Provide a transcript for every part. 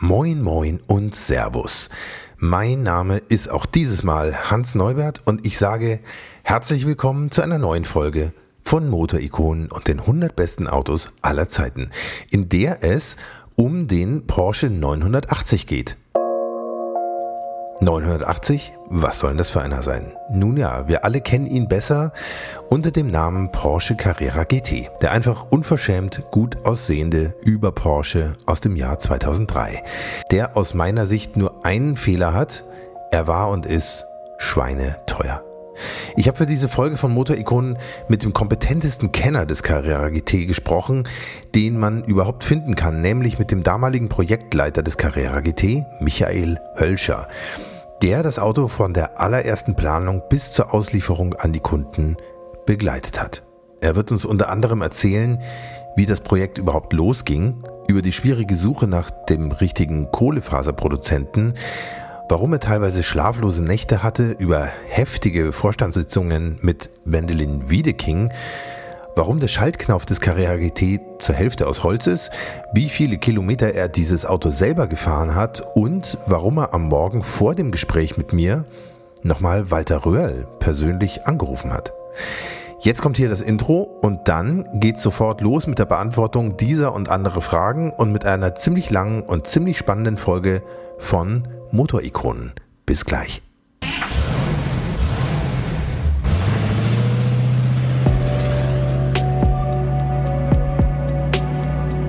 Moin, moin und Servus. Mein Name ist auch dieses Mal Hans Neubert und ich sage herzlich willkommen zu einer neuen Folge von Motorikonen und den 100 besten Autos aller Zeiten, in der es um den Porsche 980 geht. 980? Was soll das für einer sein? Nun ja, wir alle kennen ihn besser unter dem Namen Porsche Carrera GT. Der einfach unverschämt gut aussehende Über Porsche aus dem Jahr 2003. Der aus meiner Sicht nur einen Fehler hat. Er war und ist schweineteuer. Ich habe für diese Folge von Motorikonen mit dem kompetentesten Kenner des Carrera GT gesprochen, den man überhaupt finden kann, nämlich mit dem damaligen Projektleiter des Carrera GT, Michael Hölscher, der das Auto von der allerersten Planung bis zur Auslieferung an die Kunden begleitet hat. Er wird uns unter anderem erzählen, wie das Projekt überhaupt losging, über die schwierige Suche nach dem richtigen Kohlefaserproduzenten, warum er teilweise schlaflose Nächte hatte, über heftige Vorstandssitzungen mit Wendelin Wiedeking, warum der Schaltknauf des Carrera GT zur Hälfte aus Holz ist, wie viele Kilometer er dieses Auto selber gefahren hat und warum er am Morgen vor dem Gespräch mit mir nochmal Walter Röhrl persönlich angerufen hat. Jetzt kommt hier das Intro und dann geht's sofort los mit der Beantwortung dieser und andere Fragen und mit einer ziemlich langen und ziemlich spannenden Folge von Motorikonen. Bis gleich.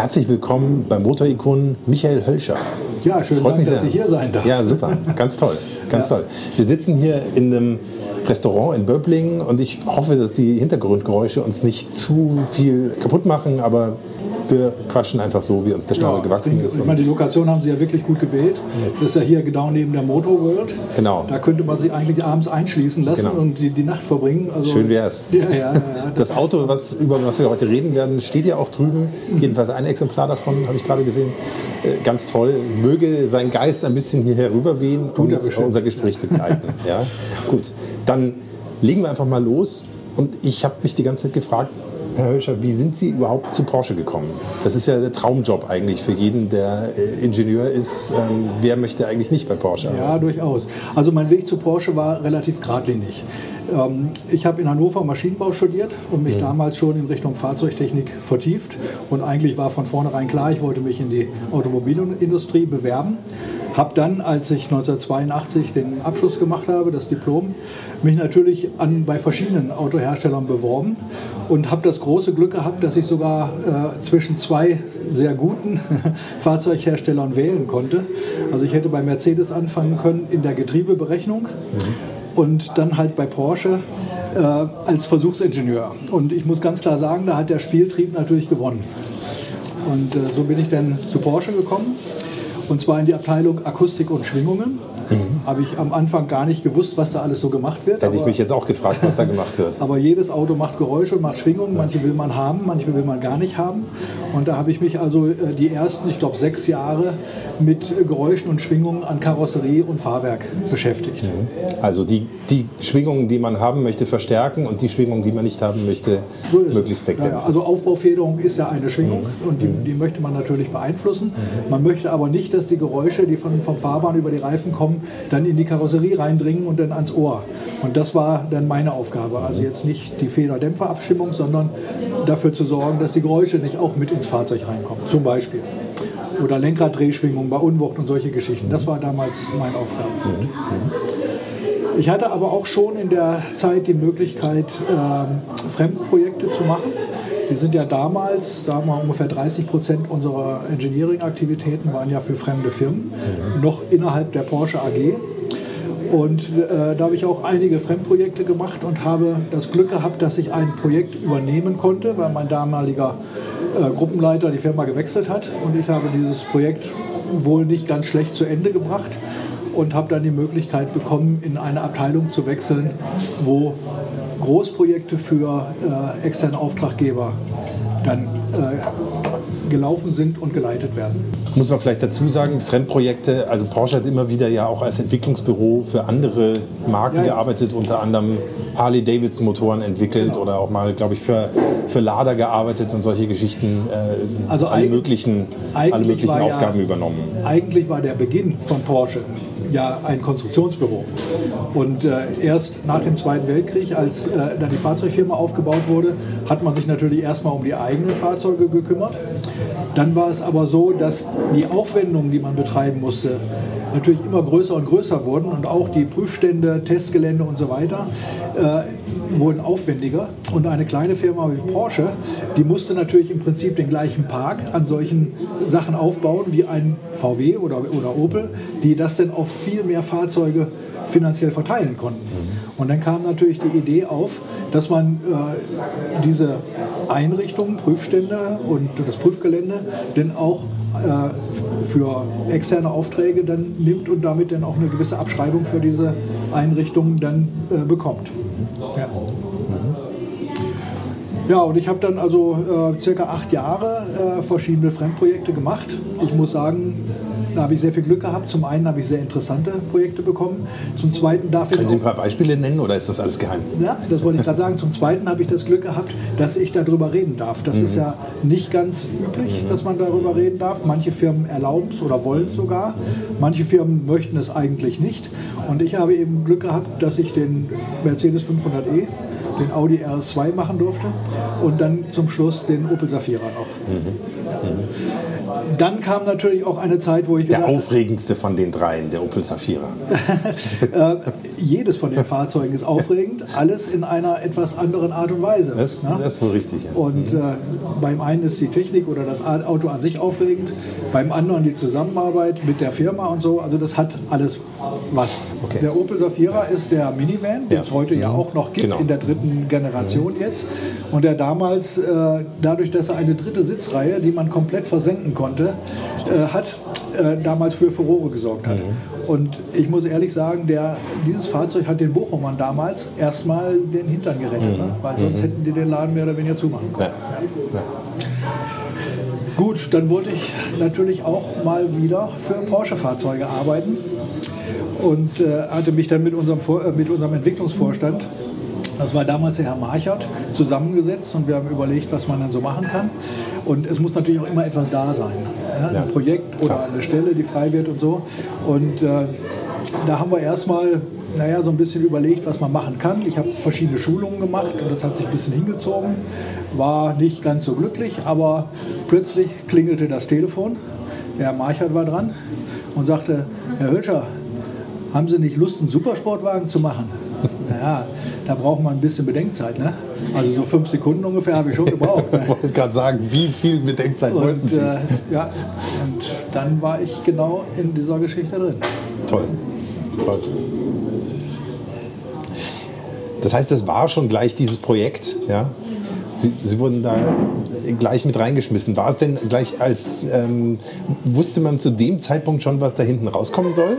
Herzlich willkommen beim Motorikon Michael Hölscher. Ja, schön, Freut Dank, mich dass ich hier sein darf. Ja, super. Ganz toll. Ganz Ja. toll. Wir sitzen hier in einem Restaurant in Böblingen und ich hoffe, dass die Hintergrundgeräusche uns nicht zu viel kaputt machen, aber wir quatschen einfach so, wie uns der Schnabel gewachsen ich, ist. Ich meine, die Lokation haben Sie ja wirklich gut gewählt. Das ist ja hier genau neben der Motor World. Genau. Da könnte man sich eigentlich abends einschließen lassen Genau. und die, die Nacht verbringen. Also, Schön wär's. Ja, ja, ja, ja. Das Auto, was, über was wir heute reden werden, steht ja auch drüben. Jedenfalls ein Exemplar davon, habe ich gerade gesehen. Äh, Ganz toll. Möge sein Geist ein bisschen hier herüberwehen und unser Gespräch begleiten. ja? Gut, dann legen wir einfach mal los. Und ich habe mich die ganze Zeit gefragt, Herr Hölscher, wie sind Sie überhaupt zu Porsche gekommen? Das ist ja der Traumjob eigentlich für jeden, der äh, Ingenieur ist. Ähm, wer möchte eigentlich nicht bei Porsche arbeiten? Ja, durchaus. Also mein Weg zu Porsche war relativ geradlinig. Ähm, Ich habe in Hannover Maschinenbau studiert und mich damals schon in Richtung Fahrzeugtechnik vertieft. Und eigentlich war von vornherein klar, ich wollte mich in die Automobilindustrie bewerben. Habe dann, als ich 1982 den Abschluss gemacht habe, das Diplom, mich natürlich an, bei verschiedenen Autoherstellern beworben und habe das große Glück gehabt, dass ich sogar äh, zwischen zwei sehr guten Fahrzeugherstellern wählen konnte. Also ich hätte bei Mercedes anfangen können in der Getriebeberechnung und dann halt bei Porsche äh, als Versuchsingenieur. Und ich muss ganz klar sagen, da hat der Spieltrieb natürlich gewonnen. Und äh, so bin ich dann zu Porsche gekommen. Und zwar in die Abteilung Akustik und Schwingungen. Habe ich am Anfang gar nicht gewusst, was da alles so gemacht wird. Hätte ich mich jetzt auch gefragt, was da gemacht wird. aber jedes Auto macht Geräusche und macht Schwingungen. Manche will man haben, manche will man gar nicht haben. Und da habe ich mich also äh, die ersten, ich glaube, sechs Jahre mit Geräuschen und Schwingungen an Karosserie und Fahrwerk beschäftigt. Also die, die Schwingungen, die man haben möchte, verstärken und die Schwingungen, die man nicht haben möchte, So möglichst Ja, ja, wegdämpfen. also Aufbaufederung ist ja eine Schwingung und die, die möchte man natürlich beeinflussen. Man möchte aber nicht, dass die Geräusche, die von, vom Fahrbahn über die Reifen kommen, dann in die Karosserie reindringen und dann ans Ohr. Und das war dann meine Aufgabe. Also jetzt nicht die Federdämpferabstimmung, sondern dafür zu sorgen, dass die Geräusche nicht auch mit ins Fahrzeug reinkommen. Zum Beispiel. Oder Lenkraddrehschwingung bei Unwucht und solche Geschichten. Das war damals mein Aufgabenfeld. Ich hatte aber auch schon in der Zeit die Möglichkeit, ähm, Fremdprojekte zu machen. Wir sind ja damals, sagen wir ungefähr 30 Prozent unserer Engineering-Aktivitäten waren ja für fremde Firmen, noch innerhalb der Porsche AG. Und äh, da habe ich auch einige Fremdprojekte gemacht und habe das Glück gehabt, dass ich ein Projekt übernehmen konnte, weil mein damaliger äh, Gruppenleiter die Firma gewechselt hat. Und ich habe dieses Projekt wohl nicht ganz schlecht zu Ende gebracht und habe dann die Möglichkeit bekommen, in eine Abteilung zu wechseln, wo Großprojekte für äh, externe Auftraggeber dann äh, gelaufen sind und geleitet werden. Muss man vielleicht dazu sagen, Fremdprojekte, also Porsche hat immer wieder ja auch als Entwicklungsbüro für andere Marken ja, ja. gearbeitet, unter anderem Harley Davidson Motoren entwickelt genau. oder auch mal, glaube ich, für, für Lader gearbeitet und solche Geschichten, äh, also alle möglichen, alle möglichen Aufgaben ja, übernommen. Eigentlich war der Beginn von Porsche ja ein Konstruktionsbüro. Und äh, erst nach dem Zweiten Weltkrieg, als äh, dann die Fahrzeugfirma aufgebaut wurde, hat man sich natürlich erstmal um die eigenen Fahrzeuge gekümmert. Dann war es aber so, dass die Aufwendungen, die man betreiben musste, natürlich immer größer und größer wurden und auch die Prüfstände, Testgelände und so weiter äh, wurden aufwendiger. Und eine kleine Firma wie Porsche, die musste natürlich im Prinzip den gleichen Park an solchen Sachen aufbauen wie ein VW oder, oder Opel, die das dann auf viel mehr Fahrzeuge finanziell verteilen konnten. Und dann kam natürlich die Idee auf, dass man äh, diese Einrichtungen, Prüfstände und das Prüfgelände dann auch äh, für externe Aufträge dann nimmt und damit dann auch eine gewisse Abschreibung für diese Einrichtungen dann äh, bekommt. Ja. Ja, und ich habe dann also äh, circa acht Jahre äh, verschiedene Fremdprojekte gemacht. Ich muss sagen, da habe ich sehr viel Glück gehabt. Zum einen habe ich sehr interessante Projekte bekommen. Zum zweiten darf ich. Können Sie ein paar Beispiele nennen oder ist das alles geheim? Ja, das wollte ich gerade sagen. Zum zweiten habe ich das Glück gehabt, dass ich darüber reden darf. Das mhm. ist ja nicht ganz üblich, mhm. dass man darüber reden darf. Manche Firmen erlauben es oder wollen es sogar. Manche Firmen möchten es eigentlich nicht. Und ich habe eben Glück gehabt, dass ich den Mercedes 500e den Audi RS2 machen durfte und dann zum Schluss den Opel Safira noch. Mhm. Mhm. Dann kam natürlich auch eine Zeit, wo ich Der aufregendste von den dreien, der Opel Safira. jedes von den Fahrzeugen ist aufregend, alles in einer etwas anderen Art und Weise. Das, das ist wohl richtig. Ja. Und mhm. äh, beim einen ist die Technik oder das Auto an sich aufregend, beim anderen die Zusammenarbeit mit der Firma und so. Also das hat alles was. Okay. Der Opel Safira ist der Minivan, den ja. es heute mhm. ja auch noch gibt, genau. in der dritten Generation mhm. jetzt. Und der damals, äh, dadurch, dass er eine dritte Sitzreihe, die man komplett versenken konnte, äh, hat äh, damals für Furore gesorgt hat. Mhm. Und ich muss ehrlich sagen, der, dieses Fahrzeug hat den Bochumern damals erstmal den Hintern gerettet, mhm. ne? weil sonst mhm. hätten die den Laden mehr oder weniger zumachen können. Ja. Ja. Gut, dann wollte ich natürlich auch mal wieder für Porsche-Fahrzeuge arbeiten und äh, hatte mich dann mit unserem, Vor äh, mit unserem Entwicklungsvorstand das war damals der Herr Marchert zusammengesetzt und wir haben überlegt, was man dann so machen kann. Und es muss natürlich auch immer etwas da sein. Ja? Ein Projekt oder eine Stelle, die frei wird und so. Und äh, da haben wir erstmal naja, so ein bisschen überlegt, was man machen kann. Ich habe verschiedene Schulungen gemacht und das hat sich ein bisschen hingezogen. War nicht ganz so glücklich, aber plötzlich klingelte das Telefon. Der Herr Marchert war dran und sagte, Herr Hölscher, haben Sie nicht Lust, einen Supersportwagen zu machen? Naja, da braucht man ein bisschen Bedenkzeit. Ne? Also so fünf Sekunden ungefähr habe ich schon gebraucht. Ne? ich wollte gerade sagen, wie viel Bedenkzeit und, wollten Sie? Äh, ja, und dann war ich genau in dieser Geschichte drin. Toll. Toll. Das heißt, das war schon gleich dieses Projekt, ja? Sie, Sie wurden da gleich mit reingeschmissen. War es denn gleich als, ähm, wusste man zu dem Zeitpunkt schon, was da hinten rauskommen soll?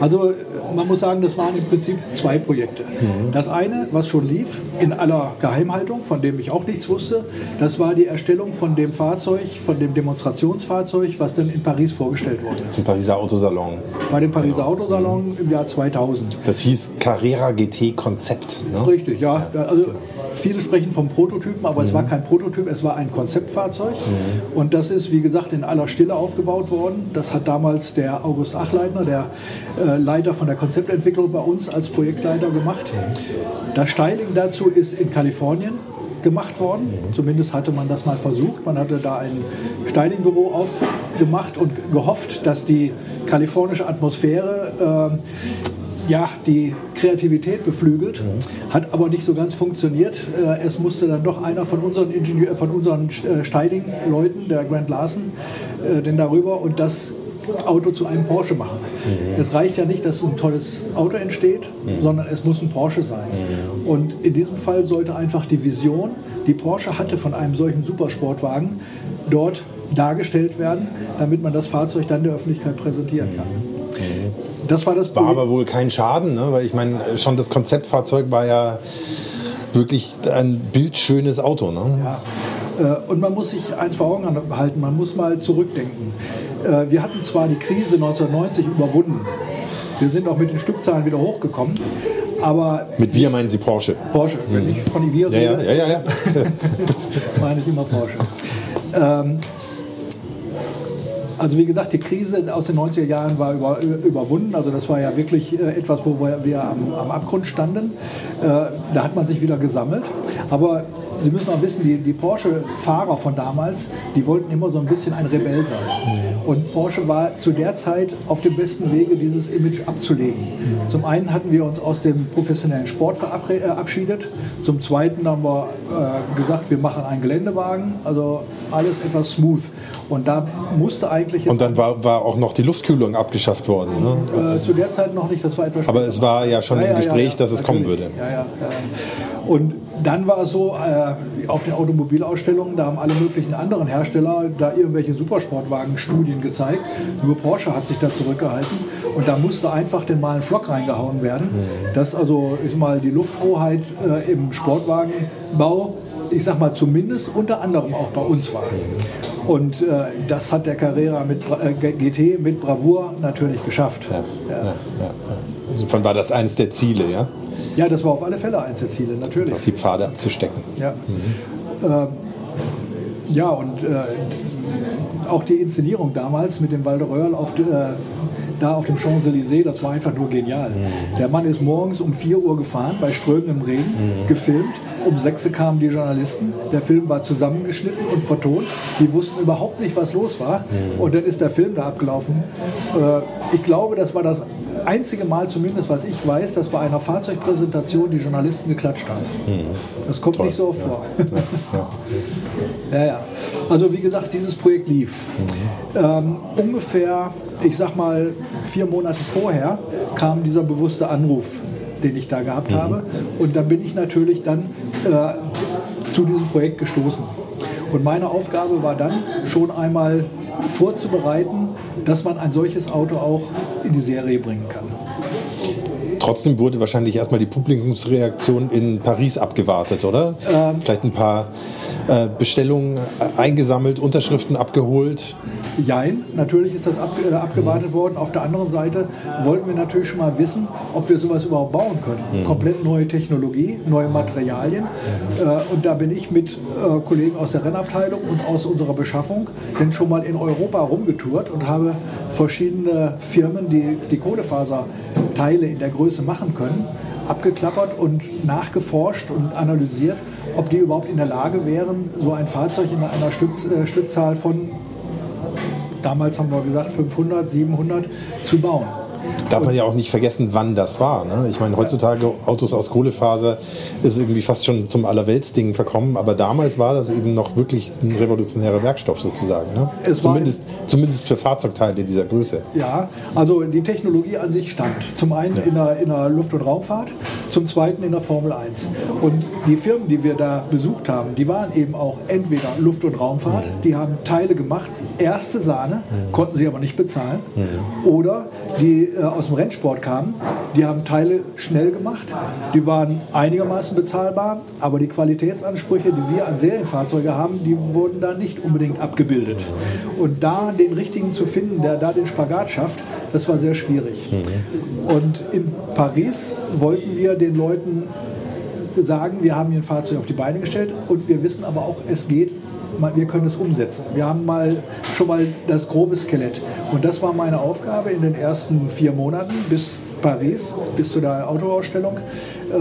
Also man muss sagen, das waren im Prinzip zwei Projekte. Mhm. Das eine, was schon lief, in aller Geheimhaltung, von dem ich auch nichts wusste, das war die Erstellung von dem Fahrzeug, von dem Demonstrationsfahrzeug, was dann in Paris vorgestellt wurde. Zum Pariser Autosalon. Bei dem Pariser genau. Autosalon mhm. im Jahr 2000. Das hieß Carrera GT Konzept. Ne? Richtig, ja. Also viele sprechen vom Prototypen, aber mhm. es war kein Prototyp, es war ein Konzeptfahrzeug. Mhm. Und das ist, wie gesagt, in aller Stille aufgebaut worden. Das hat damals der August Achleitner, der äh, Leiter von der Konzeptentwicklung bei uns als Projektleiter gemacht. Das Styling dazu ist in Kalifornien gemacht worden. Zumindest hatte man das mal versucht. Man hatte da ein Stylingbüro aufgemacht und gehofft, dass die kalifornische Atmosphäre äh, ja, die Kreativität beflügelt, mhm. hat aber nicht so ganz funktioniert. Äh, es musste dann doch einer von unseren Ingenieur, von unseren äh, Styling-Leuten, der Grant Larson, äh, denn darüber und das Auto zu einem Porsche machen. Mhm. Es reicht ja nicht, dass ein tolles Auto entsteht, mhm. sondern es muss ein Porsche sein. Mhm. Und in diesem Fall sollte einfach die Vision, die Porsche hatte von einem solchen Supersportwagen, dort dargestellt werden, damit man das Fahrzeug dann der Öffentlichkeit präsentieren kann. Das war das War aber wohl kein Schaden, ne? weil ich meine, schon das Konzeptfahrzeug war ja wirklich ein bildschönes Auto. Ne? Ja. Äh, und man muss sich eins vor Augen halten, man muss mal zurückdenken. Äh, wir hatten zwar die Krise 1990 überwunden, wir sind auch mit den Stückzahlen wieder hochgekommen, aber... Mit wir meinen Sie Porsche? Porsche, wenn ich von wir ja, rede, ja, ja, ja, ja. meine ich immer Porsche. Ähm, also wie gesagt, die Krise aus den 90er Jahren war über, überwunden. Also das war ja wirklich äh, etwas, wo wir, wir am, am, Abgrund standen. Äh, da hat man sich wieder gesammelt. Aber Sie müssen auch wissen, die, die Porsche-Fahrer von damals, die wollten immer so ein bisschen ein Rebell sein. Und Porsche war zu der Zeit auf dem besten Wege, dieses Image abzulegen. Zum einen hatten wir uns aus dem professionellen Sport verabschiedet. Äh, Zum zweiten haben wir äh, gesagt, wir machen einen Geländewagen. Also alles etwas smooth. Und da musste eigentlich. Und dann war, war auch noch die Luftkühlung abgeschafft worden. Ne? Äh, zu der Zeit noch nicht, das war etwas später. Aber es war ja schon ja, im Gespräch, ja, ja, dass es kommen würde. Ja, ja, Und dann war es so, äh, auf den Automobilausstellungen, da haben alle möglichen anderen Hersteller da irgendwelche Supersportwagen-Studien gezeigt. Nur Porsche hat sich da zurückgehalten. Und da musste einfach den mal ein Flock reingehauen werden, mhm. dass also ich mal die Lufthoheit äh, im Sportwagenbau, ich sag mal zumindest unter anderem auch bei uns war. Und äh, das hat der Carrera mit äh, GT mit Bravour natürlich geschafft. Ja, ja. Insofern war das eines der Ziele, ja? Ja, das war auf alle Fälle eins der Ziele, natürlich. Auch die Pfade abzustecken. Ja, mhm. ähm, ja und äh, auch die Inszenierung damals mit dem Walderöhrl auf, äh, da auf dem Champs-Élysées, das war einfach nur genial. Mhm. Der Mann ist morgens um 4 Uhr gefahren, bei strömendem Regen, mhm. gefilmt. Um 6 Uhr kamen die Journalisten. Der Film war zusammengeschnitten und vertont. Die wussten überhaupt nicht, was los war. Mhm. Und dann ist der Film da abgelaufen. Äh, ich glaube, das war das einzige Mal zumindest, was ich weiß, dass bei einer Fahrzeugpräsentation die Journalisten geklatscht haben. Mhm. Das kommt Toll. nicht so oft ja. vor. Ja. ja. ja, Also wie gesagt, dieses Projekt lief. Mhm. Ähm, ungefähr, ich sag mal, vier Monate vorher kam dieser bewusste Anruf, den ich da gehabt mhm. habe. Und dann bin ich natürlich dann äh, zu diesem Projekt gestoßen. Und meine Aufgabe war dann schon einmal vorzubereiten, dass man ein solches Auto auch in die Serie bringen kann. Trotzdem wurde wahrscheinlich erstmal die Publikumsreaktion in Paris abgewartet, oder? Ähm, Vielleicht ein paar äh, Bestellungen äh, eingesammelt, Unterschriften abgeholt. Jein, natürlich ist das ab, äh, abgewartet worden. Auf der anderen Seite wollten wir natürlich schon mal wissen, ob wir sowas überhaupt bauen können. Mhm. Komplett neue Technologie, neue Materialien. Äh, und da bin ich mit äh, Kollegen aus der Rennabteilung und aus unserer Beschaffung denn schon mal in Europa rumgetourt und habe verschiedene Firmen, die die Kohlefaserteile in der Größe machen können, abgeklappert und nachgeforscht und analysiert, ob die überhaupt in der Lage wären, so ein Fahrzeug in einer Stütz, äh, Stückzahl von damals haben wir gesagt 500, 700 zu bauen. Darf man ja auch nicht vergessen, wann das war. Ne? Ich meine, heutzutage Autos aus Kohlefaser ist irgendwie fast schon zum Allerweltsding verkommen, aber damals war das eben noch wirklich ein revolutionärer Werkstoff sozusagen. Ne? Zumindest, zumindest für Fahrzeugteile dieser Größe. Ja, also die Technologie an sich stand. Zum einen ja. in, der, in der Luft- und Raumfahrt, zum zweiten in der Formel 1. Und die Firmen, die wir da besucht haben, die waren eben auch entweder Luft- und Raumfahrt, mhm. die haben Teile gemacht, erste Sahne, mhm. konnten sie aber nicht bezahlen, mhm. oder die äh, aus dem Rennsport kamen, die haben Teile schnell gemacht, die waren einigermaßen bezahlbar, aber die Qualitätsansprüche, die wir an Serienfahrzeuge haben, die wurden da nicht unbedingt abgebildet. Und da den richtigen zu finden, der da den Spagat schafft, das war sehr schwierig. Mhm. Und in Paris wollten wir den Leuten sagen, wir haben hier ein Fahrzeug auf die Beine gestellt und wir wissen aber auch, es geht wir können es umsetzen. Wir haben mal schon mal das grobe Skelett. Und das war meine Aufgabe in den ersten vier Monaten bis Paris, bis zu der Autoausstellung, äh,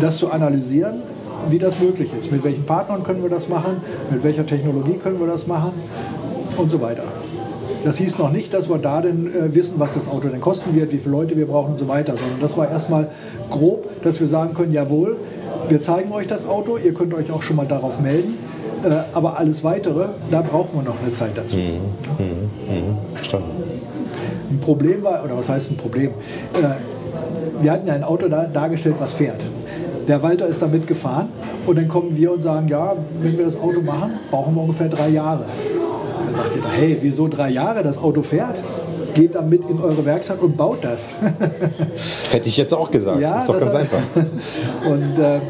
das zu analysieren, wie das möglich ist. Mit welchen Partnern können wir das machen, mit welcher Technologie können wir das machen und so weiter. Das hieß noch nicht, dass wir da denn äh, wissen, was das Auto denn kosten wird, wie viele Leute wir brauchen und so weiter, sondern das war erstmal grob, dass wir sagen können, jawohl, wir zeigen euch das Auto, ihr könnt euch auch schon mal darauf melden aber alles Weitere, da brauchen wir noch eine Zeit dazu. Mhm. Mhm. Verstanden. Ein Problem war, oder was heißt ein Problem? Äh, wir hatten ja ein Auto da, dargestellt, was fährt. Der Walter ist damit gefahren und dann kommen wir und sagen, ja, wenn wir das Auto machen, brauchen wir ungefähr drei Jahre. Da sagt jeder, hey, wieso drei Jahre? Das Auto fährt. Geht damit in eure Werkstatt und baut das. Hätte ich jetzt auch gesagt. Ja, ist doch ganz einfach. Und äh,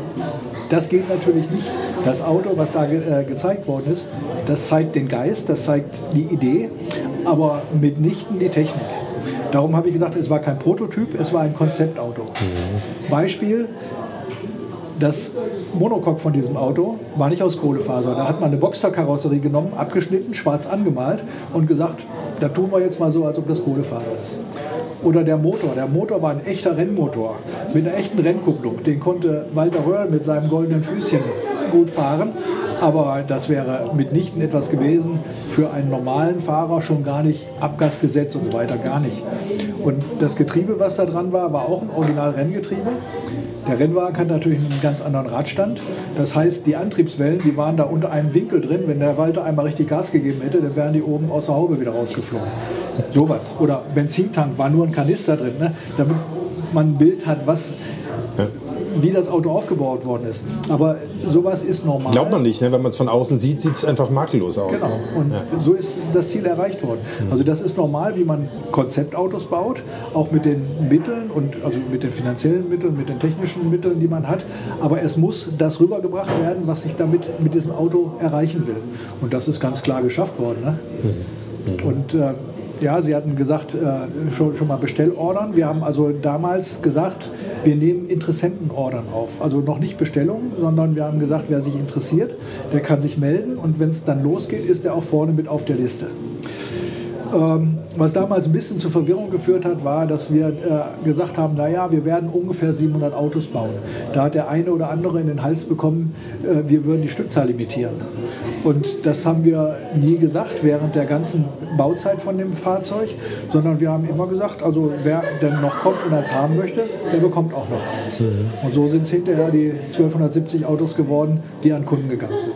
das geht natürlich nicht. Das Auto, was da ge äh, gezeigt worden ist, das zeigt den Geist, das zeigt die Idee, aber mitnichten die Technik. Darum habe ich gesagt, es war kein Prototyp, es war ein Konzeptauto. Beispiel, das Monocoque von diesem Auto war nicht aus Kohlefaser. Da hat man eine Boxster-Karosserie genommen, abgeschnitten, schwarz angemalt und gesagt, da tun wir jetzt mal so, als ob das Kohlefaser ist. Oder der Motor. Der Motor war ein echter Rennmotor mit einer echten Rennkupplung. Den konnte Walter Röhrl mit seinem goldenen Füßchen gut fahren. Aber das wäre mitnichten etwas gewesen für einen normalen Fahrer, schon gar nicht Abgasgesetz und so weiter, gar nicht. Und das Getriebe, was da dran war, war auch ein Original-Renngetriebe. Der Rennwagen hat natürlich einen ganz anderen Radstand. Das heißt, die Antriebswellen, die waren da unter einem Winkel drin. Wenn der Walter einmal richtig Gas gegeben hätte, dann wären die oben aus der Haube wieder rausgeflogen. Sowas. Oder Benzintank, war nur ein Kanister drin. Ne? Damit man ein Bild hat, was, wie das Auto aufgebaut worden ist. Aber sowas ist normal. Glaubt man nicht, ne? wenn man es von außen sieht, sieht es einfach makellos aus. Genau. Ne? Und Ja. so ist das Ziel erreicht worden. Also das ist normal, wie man Konzeptautos baut, auch mit den Mitteln und also mit den finanziellen Mitteln, mit den technischen Mitteln, die man hat. Aber es muss das rübergebracht werden, was ich damit mit diesem Auto erreichen will. Und das ist ganz klar geschafft worden. Ne? Und äh, ja, Sie hatten gesagt, äh, schon, schon mal Bestellordern. Wir haben also damals gesagt, wir nehmen Interessentenordern auf. Also noch nicht Bestellungen, sondern wir haben gesagt, wer sich interessiert, der kann sich melden und wenn es dann losgeht, ist er auch vorne mit auf der Liste. Ähm, was damals ein bisschen zur Verwirrung geführt hat, war, dass wir äh, gesagt haben, naja, wir werden ungefähr 700 Autos bauen. Da hat der eine oder andere in den Hals bekommen, äh, wir würden die Stückzahl limitieren. Und das haben wir nie gesagt während der ganzen Bauzeit von dem Fahrzeug, sondern wir haben immer gesagt, also wer denn noch kommt und eins haben möchte, der bekommt auch noch eins. Und so sind es hinterher die 1270 Autos geworden, die an Kunden gegangen sind.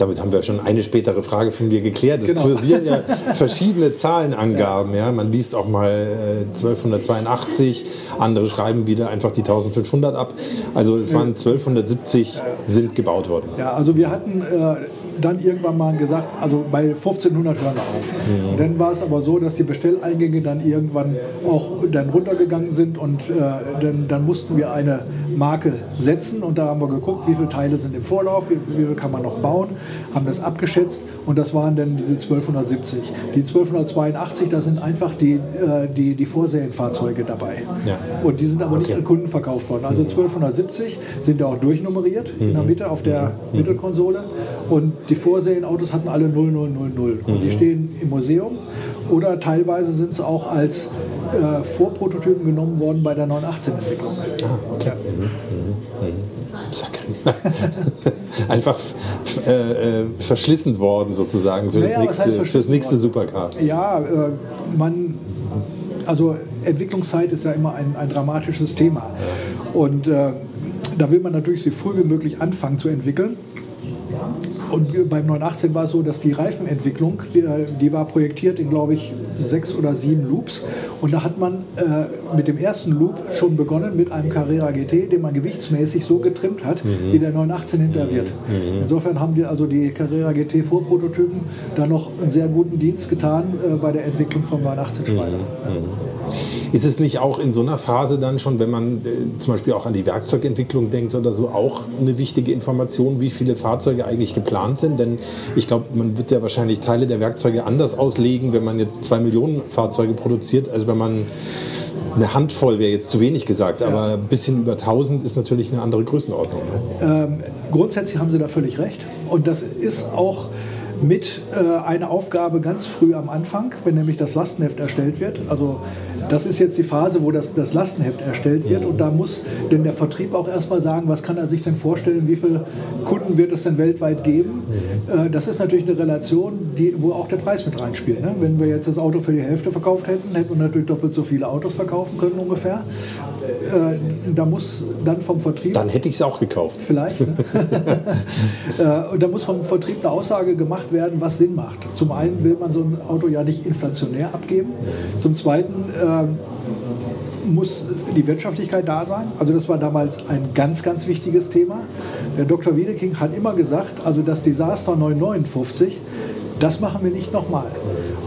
Damit haben wir schon eine spätere Frage von mir geklärt. Es Genau. kursieren ja verschiedene Zahlenangaben. Ja. Man liest auch mal äh, 1282, andere schreiben wieder einfach die 1500 ab. Also es waren 1270 sind gebaut worden. Ja, also wir hatten äh, dann irgendwann mal gesagt, also bei 1500 hören wir auf. Und dann war es aber so, dass die Bestelleingänge dann irgendwann auch dann runtergegangen sind und äh, dann, dann mussten wir eine Marke setzen und da haben wir geguckt, wie viele Teile sind im Vorlauf, wie, wie viel kann man noch bauen, haben das abgeschätzt und das waren dann diese 1270. Die 1282, da sind einfach die, äh, die, die Vorserienfahrzeuge dabei. Ja. Und die sind aber nicht Okay. an Kunden verkauft worden. Also 1270 sind ja auch durchnummeriert in der Mitte auf der Mittelkonsole. Und die Vorserienautos hatten alle 0000. Und die stehen im Museum. Oder teilweise sind sie auch als äh, Vorprototypen genommen worden bei der 918-Entwicklung. Ah, okay. Sakri. Einfach f- äh, äh, verschlissen worden sozusagen für, Naja, das, nächste, verschlissen fürs nächste? Supercar. Ja, äh, man, also Entwicklungszeit ist ja immer ein, ein dramatisches Thema. Und äh, da will man natürlich so früh wie möglich anfangen zu entwickeln. Und beim 918 war es so, dass die Reifenentwicklung, die, die war projektiert in, glaube ich, sechs oder sieben Loops. Und da hat man äh, mit dem ersten Loop schon begonnen mit einem Carrera GT, den man gewichtsmäßig so getrimmt hat, wie der 918 hinterher wird. Insofern haben die also die Carrera GT Vorprototypen da noch einen sehr guten Dienst getan äh, bei der Entwicklung vom 918 Spider. Ist es nicht auch in so einer Phase dann schon, wenn man äh, zum Beispiel auch an die Werkzeugentwicklung denkt oder so, auch eine wichtige Information, wie viele Fahrzeuge eigentlich geplant sind? Denn ich glaube, man wird ja wahrscheinlich Teile der Werkzeuge anders auslegen, wenn man jetzt zwei Millionen Fahrzeuge produziert, als wenn man eine Handvoll wäre jetzt zu wenig gesagt, aber ein bisschen über 1000 ist natürlich eine andere Größenordnung. Ne? Ähm, grundsätzlich haben Sie da völlig recht. Und das ist auch mit äh, eine Aufgabe ganz früh am Anfang, wenn nämlich das Lastenheft erstellt wird. Also das ist jetzt die Phase, wo das, das Lastenheft erstellt wird und da muss denn der Vertrieb auch erstmal sagen, was kann er sich denn vorstellen, wie viele Kunden wird es denn weltweit geben. Äh, das ist natürlich eine Relation, die, wo auch der Preis mit reinspielt. Ne? Wenn wir jetzt das Auto für die Hälfte verkauft hätten, hätten wir natürlich doppelt so viele Autos verkaufen können ungefähr. Äh, da muss dann vom Vertrieb. Dann hätte ich es auch gekauft. Vielleicht. Ne? äh, und da muss vom Vertrieb eine Aussage gemacht werden, was Sinn macht. Zum einen will man so ein Auto ja nicht inflationär abgeben. Zum zweiten äh, muss die Wirtschaftlichkeit da sein. Also das war damals ein ganz, ganz wichtiges Thema. Der Dr. Wiedeking hat immer gesagt, also das Desaster 959, das machen wir nicht nochmal.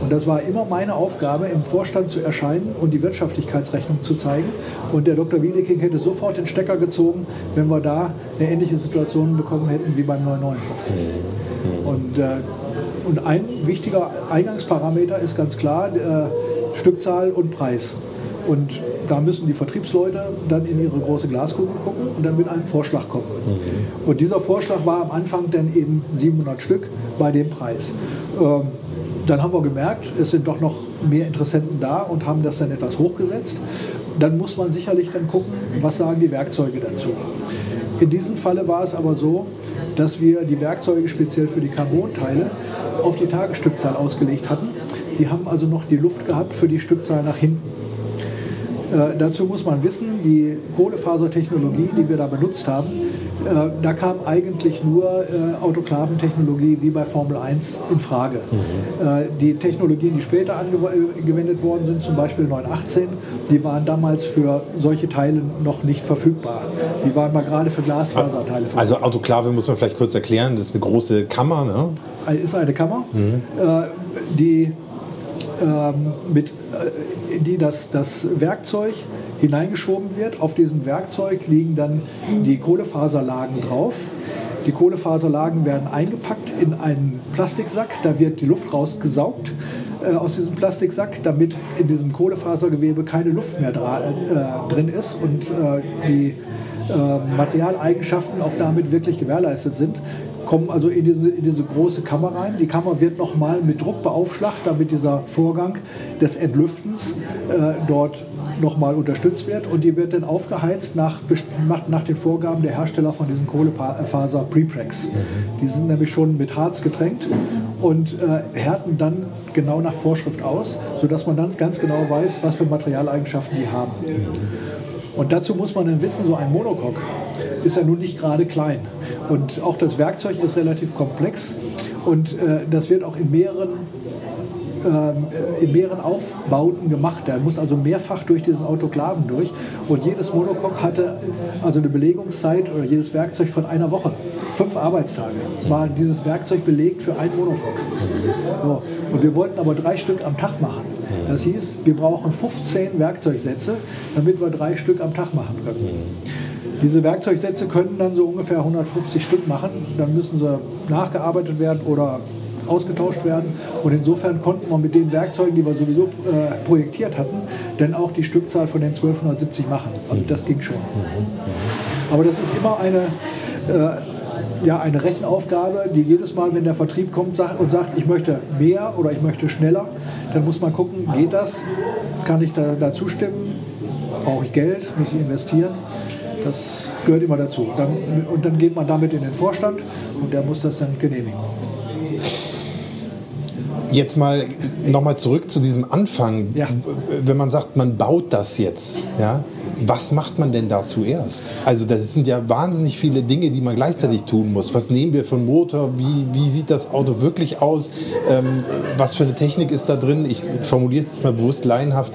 Und das war immer meine Aufgabe, im Vorstand zu erscheinen und die Wirtschaftlichkeitsrechnung zu zeigen. Und der Dr. Wiedeking hätte sofort den Stecker gezogen, wenn wir da eine ähnliche Situation bekommen hätten wie beim 959. Und, äh, und ein wichtiger Eingangsparameter ist ganz klar äh, Stückzahl und Preis. Und da müssen die Vertriebsleute dann in ihre große Glaskugel gucken und dann mit einem Vorschlag kommen. Mhm. Und dieser Vorschlag war am Anfang dann eben 700 Stück bei dem Preis. Ähm, dann haben wir gemerkt, es sind doch noch mehr Interessenten da und haben das dann etwas hochgesetzt. Dann muss man sicherlich dann gucken, was sagen die Werkzeuge dazu. In diesem Falle war es aber so, dass wir die Werkzeuge speziell für die Carbonteile auf die Tagesstückzahl ausgelegt hatten. Die haben also noch die Luft gehabt für die Stückzahl nach hinten. Äh, dazu muss man wissen, die Kohlefasertechnologie, die wir da benutzt haben, äh, da kam eigentlich nur äh, Autoklaventechnologie wie bei Formel 1 in Frage. Mhm. Äh, die Technologien, die später angewendet worden sind, zum Beispiel 918, die waren damals für solche Teile noch nicht verfügbar. Die waren mal gerade für Glasfaserteile verfügbar. Also Autoklave muss man vielleicht kurz erklären, das ist eine große Kammer, ne? Ist eine Kammer, mhm. äh, die ähm, mit, äh, in die das, das Werkzeug hineingeschoben wird. Auf diesem Werkzeug liegen dann die Kohlefaserlagen drauf. Die Kohlefaserlagen werden eingepackt in einen Plastiksack, da wird die Luft rausgesaugt äh, aus diesem Plastiksack, damit in diesem Kohlefasergewebe keine Luft mehr äh, drin ist und äh, die äh, Materialeigenschaften auch damit wirklich gewährleistet sind kommen also in diese, in diese große Kammer rein. Die Kammer wird nochmal mit Druck beaufschlagt, damit dieser Vorgang des Entlüftens äh, dort nochmal unterstützt wird und die wird dann aufgeheizt nach, nach den Vorgaben der Hersteller von diesen Kohlefaser Preprex. Die sind nämlich schon mit Harz getränkt und äh, härten dann genau nach Vorschrift aus, sodass man dann ganz genau weiß, was für Materialeigenschaften die haben. Und dazu muss man dann wissen, so ein Monocoque ist ja nun nicht gerade klein. Und auch das Werkzeug ist relativ komplex und äh, das wird auch in mehreren äh, in mehreren Aufbauten gemacht. Er muss also mehrfach durch diesen Autoklaven durch. Und jedes Monocoque hatte also eine Belegungszeit oder jedes Werkzeug von einer Woche. Fünf Arbeitstage war dieses Werkzeug belegt für ein Monocoque. So. Und wir wollten aber drei Stück am Tag machen. Das hieß, wir brauchen 15 Werkzeugsätze, damit wir drei Stück am Tag machen können. Diese Werkzeugsätze können dann so ungefähr 150 Stück machen. Dann müssen sie nachgearbeitet werden oder ausgetauscht werden. Und insofern konnten wir mit den Werkzeugen, die wir sowieso äh, projektiert hatten, dann auch die Stückzahl von den 1270 machen. Also das ging schon. Aber das ist immer eine, äh, ja, eine Rechenaufgabe, die jedes Mal, wenn der Vertrieb kommt und sagt, ich möchte mehr oder ich möchte schneller, dann muss man gucken, geht das? Kann ich da, da zustimmen? Brauche ich Geld? Muss ich investieren? Das gehört immer dazu. Dann, und dann geht man damit in den Vorstand und der muss das dann genehmigen. Jetzt mal nochmal zurück zu diesem Anfang. Ja. Wenn man sagt, man baut das jetzt, ja, was macht man denn da zuerst? Also das sind ja wahnsinnig viele Dinge, die man gleichzeitig tun muss. Was nehmen wir von Motor? Wie, wie sieht das Auto wirklich aus? Ähm, was für eine Technik ist da drin? Ich formuliere es jetzt mal bewusst laienhaft.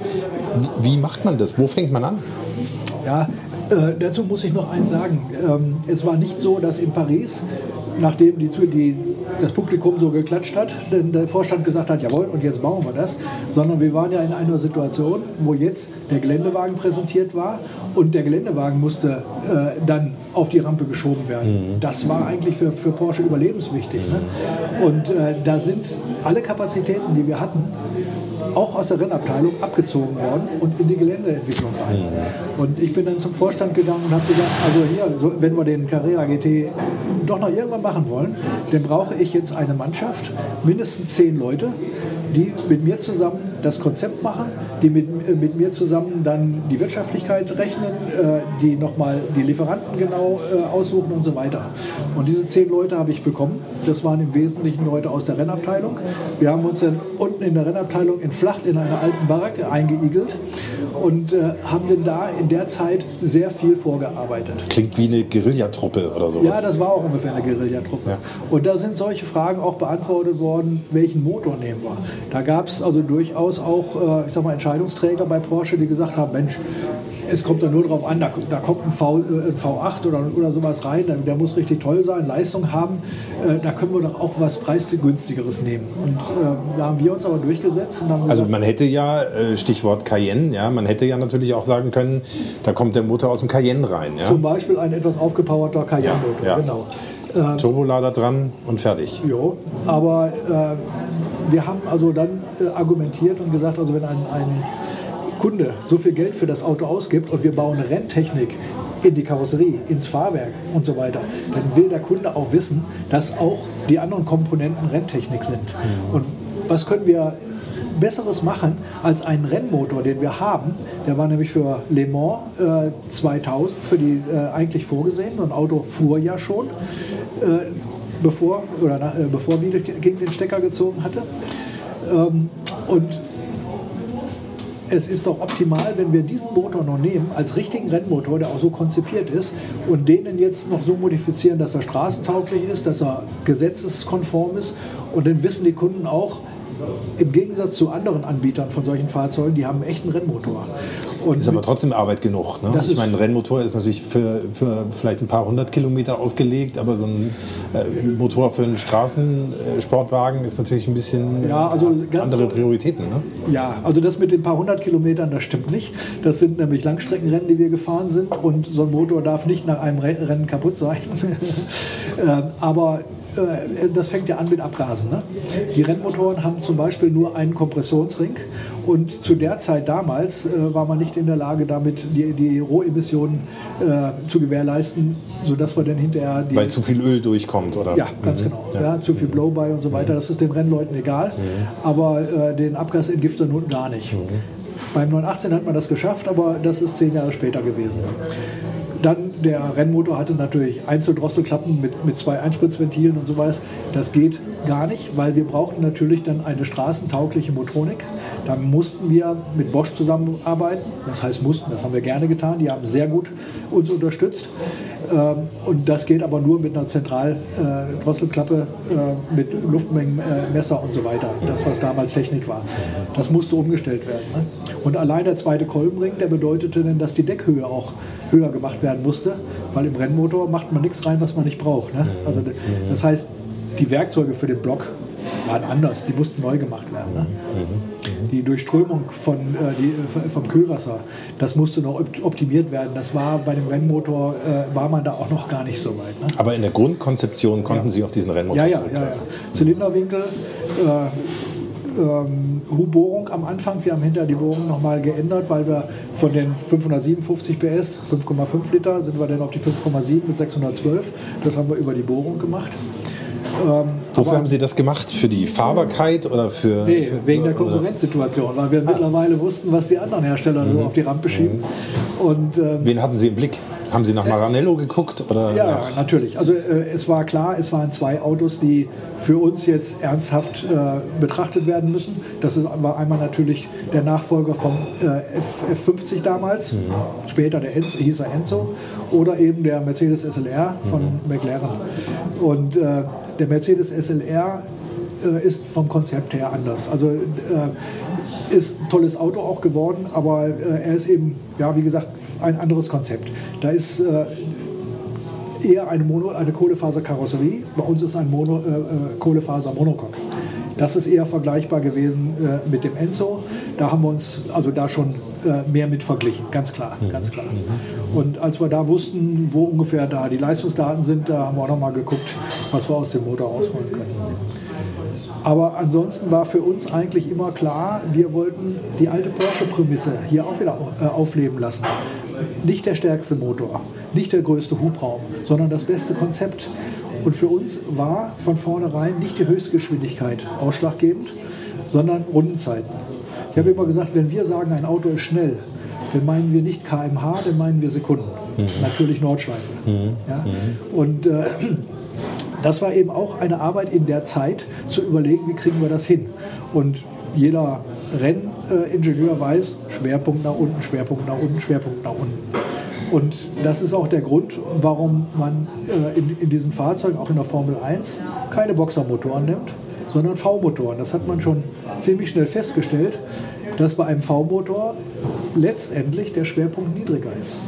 Wie, wie macht man das? Wo fängt man an? Ja, äh, dazu muss ich noch eins sagen. Ähm, es war nicht so, dass in Paris, nachdem die, die das Publikum so geklatscht hat, denn der Vorstand gesagt hat, jawohl, und jetzt bauen wir das, sondern wir waren ja in einer Situation, wo jetzt der Geländewagen präsentiert war und der Geländewagen musste äh, dann auf die Rampe geschoben werden. Mhm. Das war eigentlich für, für Porsche überlebenswichtig. Ne? Und äh, da sind alle Kapazitäten, die wir hatten, auch aus der Rennabteilung abgezogen worden und in die Geländeentwicklung rein. Mhm. Und ich bin dann zum Vorstand gegangen und habe gesagt, also hier, so, wenn wir den Carrera GT doch noch irgendwann machen wollen, dann brauche ich jetzt eine Mannschaft, mindestens zehn Leute, die mit mir zusammen das Konzept machen, die mit, äh, mit mir zusammen dann die Wirtschaftlichkeit rechnen, äh, die nochmal die Lieferanten genau äh, aussuchen und so weiter. Und diese zehn Leute habe ich bekommen. Das waren im Wesentlichen Leute aus der Rennabteilung. Wir haben uns dann unten in der Rennabteilung in entflacht in einer alten Baracke eingeigelt und äh, haben dann da in der Zeit sehr viel vorgearbeitet. Klingt wie eine Guerillatruppe oder sowas. Ja, das war auch ungefähr eine Guerillatruppe. Ja. Und da sind solche Fragen auch beantwortet worden, welchen Motor nehmen wir. Da gab es also durchaus auch, äh, ich sag mal, Entscheidungsträger bei Porsche, die gesagt haben, Mensch, es kommt da nur darauf an, da, da kommt ein, v, äh, ein, V8 oder, oder sowas rein, der, muss richtig toll sein, Leistung haben, äh, da können wir doch auch was preisgünstigeres nehmen. Und äh, da haben wir uns aber durchgesetzt. Also gesagt, man hätte ja, äh, Stichwort Cayenne, ja, man hätte ja natürlich auch sagen können, da kommt der Motor aus dem Cayenne rein. Ja? Zum Beispiel ein etwas aufgepowerter Cayenne-Motor, ja, ja. genau. Turbolader dran und fertig. Jo, aber äh, wir haben also dann äh, argumentiert und gesagt, also wenn ein, ein Kunde so viel Geld für das Auto ausgibt und wir bauen Renntechnik in die Karosserie, ins Fahrwerk und so weiter, dann will der Kunde auch wissen, dass auch die anderen Komponenten Renntechnik sind. Und was können wir Besseres machen als einen Rennmotor, den wir haben. Der war nämlich für Le Mans äh, 2000 für die äh, eigentlich vorgesehen. So ein Auto fuhr ja schon, äh, bevor, oder nach, bevor Wiedel gegen den Stecker gezogen hatte. Ähm, und es ist doch optimal, wenn wir diesen Motor noch nehmen, als richtigen Rennmotor, der auch so konzipiert ist, und den jetzt noch so modifizieren, dass er straßentauglich ist, dass er gesetzeskonform ist. Und dann wissen die Kunden auch, im Gegensatz zu anderen Anbietern von solchen Fahrzeugen, die haben einen echten Rennmotor. Und ist aber trotzdem Arbeit genug. Ne? Ich meine, ein Rennmotor ist natürlich für, für vielleicht ein paar hundert Kilometer ausgelegt, aber so ein äh, Motor für einen Straßensportwagen ist natürlich ein bisschen ja, also andere Prioritäten. Ne? Ja, also das mit den paar hundert Kilometern, das stimmt nicht. Das sind nämlich Langstreckenrennen, die wir gefahren sind und so ein Motor darf nicht nach einem Rennen kaputt sein. Ähm, aber äh, das fängt ja an mit Abgasen. Ne? Die Rennmotoren haben zum Beispiel nur einen Kompressionsring und zu der Zeit damals äh, war man nicht in der Lage, damit die, die Rohemissionen äh, zu gewährleisten, sodass wir dann hinterher... Die, Weil zu viel Öl durchkommt, oder? Ja, ganz mhm. genau. Ja. ja. zu viel Blowby und so weiter. Das ist den Rennleuten egal, mhm. aber äh, den Abgasentgiftern nun gar nicht. Mhm. Beim 918 hat man das geschafft, aber das ist zehn Jahre später gewesen. Dann der Rennmotor hatte natürlich Einzeldrosselklappen mit, mit zwei Einspritzventilen und sowas. Das geht gar nicht, weil wir brauchten natürlich dann eine straßentaugliche Motronik. Da mussten wir mit Bosch zusammenarbeiten. Das heißt mussten, das haben wir gerne getan. Die haben sehr gut uns unterstützt. Ähm, und das geht aber nur mit einer Zentraldrosselklappe, äh, mit Luftmengenmesser und so weiter. Das, was damals Technik war. Das musste umgestellt werden. Ne? Und allein der zweite Kolbenring, der bedeutete dann, dass die Deckhöhe auch höher gemacht werden musste, weil im Rennmotor macht man nichts rein, was man nicht braucht. Ne? Also das heißt, die Werkzeuge für den Block waren anders, die mussten neu gemacht werden. Ne? Die Durchströmung von, äh, die, vom Kühlwasser, das musste noch optimiert werden. Das war bei dem Rennmotor, äh, war man da auch noch gar nicht so weit. Ne? Aber in der Grundkonzeption konnten ja. Sie auf diesen Rennmotor ja, ja, ja, ja. Zylinderwinkel, äh, ähm, Hu-Bohrung am Anfang. Wir haben hinterher die Bohrung nochmal geändert, weil wir von den 557 PS, 5,5 Liter, sind wir dann auf die 5,7 mit 612. Das haben wir über die Bohrung gemacht. Ähm, Wofür haben Sie das gemacht? Für die Fahrbarkeit oder für. Nee, für, wegen der Konkurrenzsituation, weil wir ah. mittlerweile wussten, was die anderen Hersteller mhm. so auf die Rampe schieben. Mhm. Und, ähm, Wen hatten Sie im Blick? Haben Sie nach Maranello geguckt? Oder ja, nach? natürlich. Also äh, es war klar, es waren zwei Autos, die für uns jetzt ernsthaft äh, betrachtet werden müssen. Das ist, war einmal natürlich der Nachfolger vom äh, F, F50 damals, mhm. später der Enzo, hieß er Enzo, oder eben der Mercedes SLR von mhm. McLaren. Und äh, der Mercedes SLR äh, ist vom Konzept her anders. Also äh, ist ein tolles Auto auch geworden, aber äh, er ist eben, ja, wie gesagt, ein anderes Konzept. Da ist äh, eher eine, Mono, eine Kohlefaserkarosserie, bei uns ist ein Mono, äh, äh, Kohlefaser-Monocoque. Das ist eher vergleichbar gewesen äh, mit dem Enzo. Da haben wir uns also da schon äh, mehr mit verglichen, ganz klar, mhm. ganz klar. Und als wir da wussten, wo ungefähr da die Leistungsdaten sind, da haben wir auch noch mal geguckt, was wir aus dem Motor rausholen können. Aber ansonsten war für uns eigentlich immer klar, wir wollten die alte Porsche-Prämisse hier auch wieder äh, aufleben lassen. Nicht der stärkste Motor, nicht der größte Hubraum, sondern das beste Konzept. Und für uns war von vornherein nicht die Höchstgeschwindigkeit ausschlaggebend, sondern Rundenzeiten. Ich habe immer gesagt, wenn wir sagen, ein Auto ist schnell, dann meinen wir nicht kmh, dann meinen wir Sekunden. Mhm. Natürlich Nordschleife. Mhm. Ja? Mhm. Und äh, das war eben auch eine Arbeit in der Zeit, zu überlegen, wie kriegen wir das hin. Und jeder Renningenieur weiß, Schwerpunkt nach unten, Schwerpunkt nach unten, Schwerpunkt nach unten. Und das ist auch der Grund, warum man äh, in, in diesen Fahrzeugen, auch in der Formel 1, keine Boxermotoren nimmt, sondern V-Motoren. Das hat man schon ziemlich schnell festgestellt, dass bei einem V-Motor letztendlich der Schwerpunkt niedriger ist.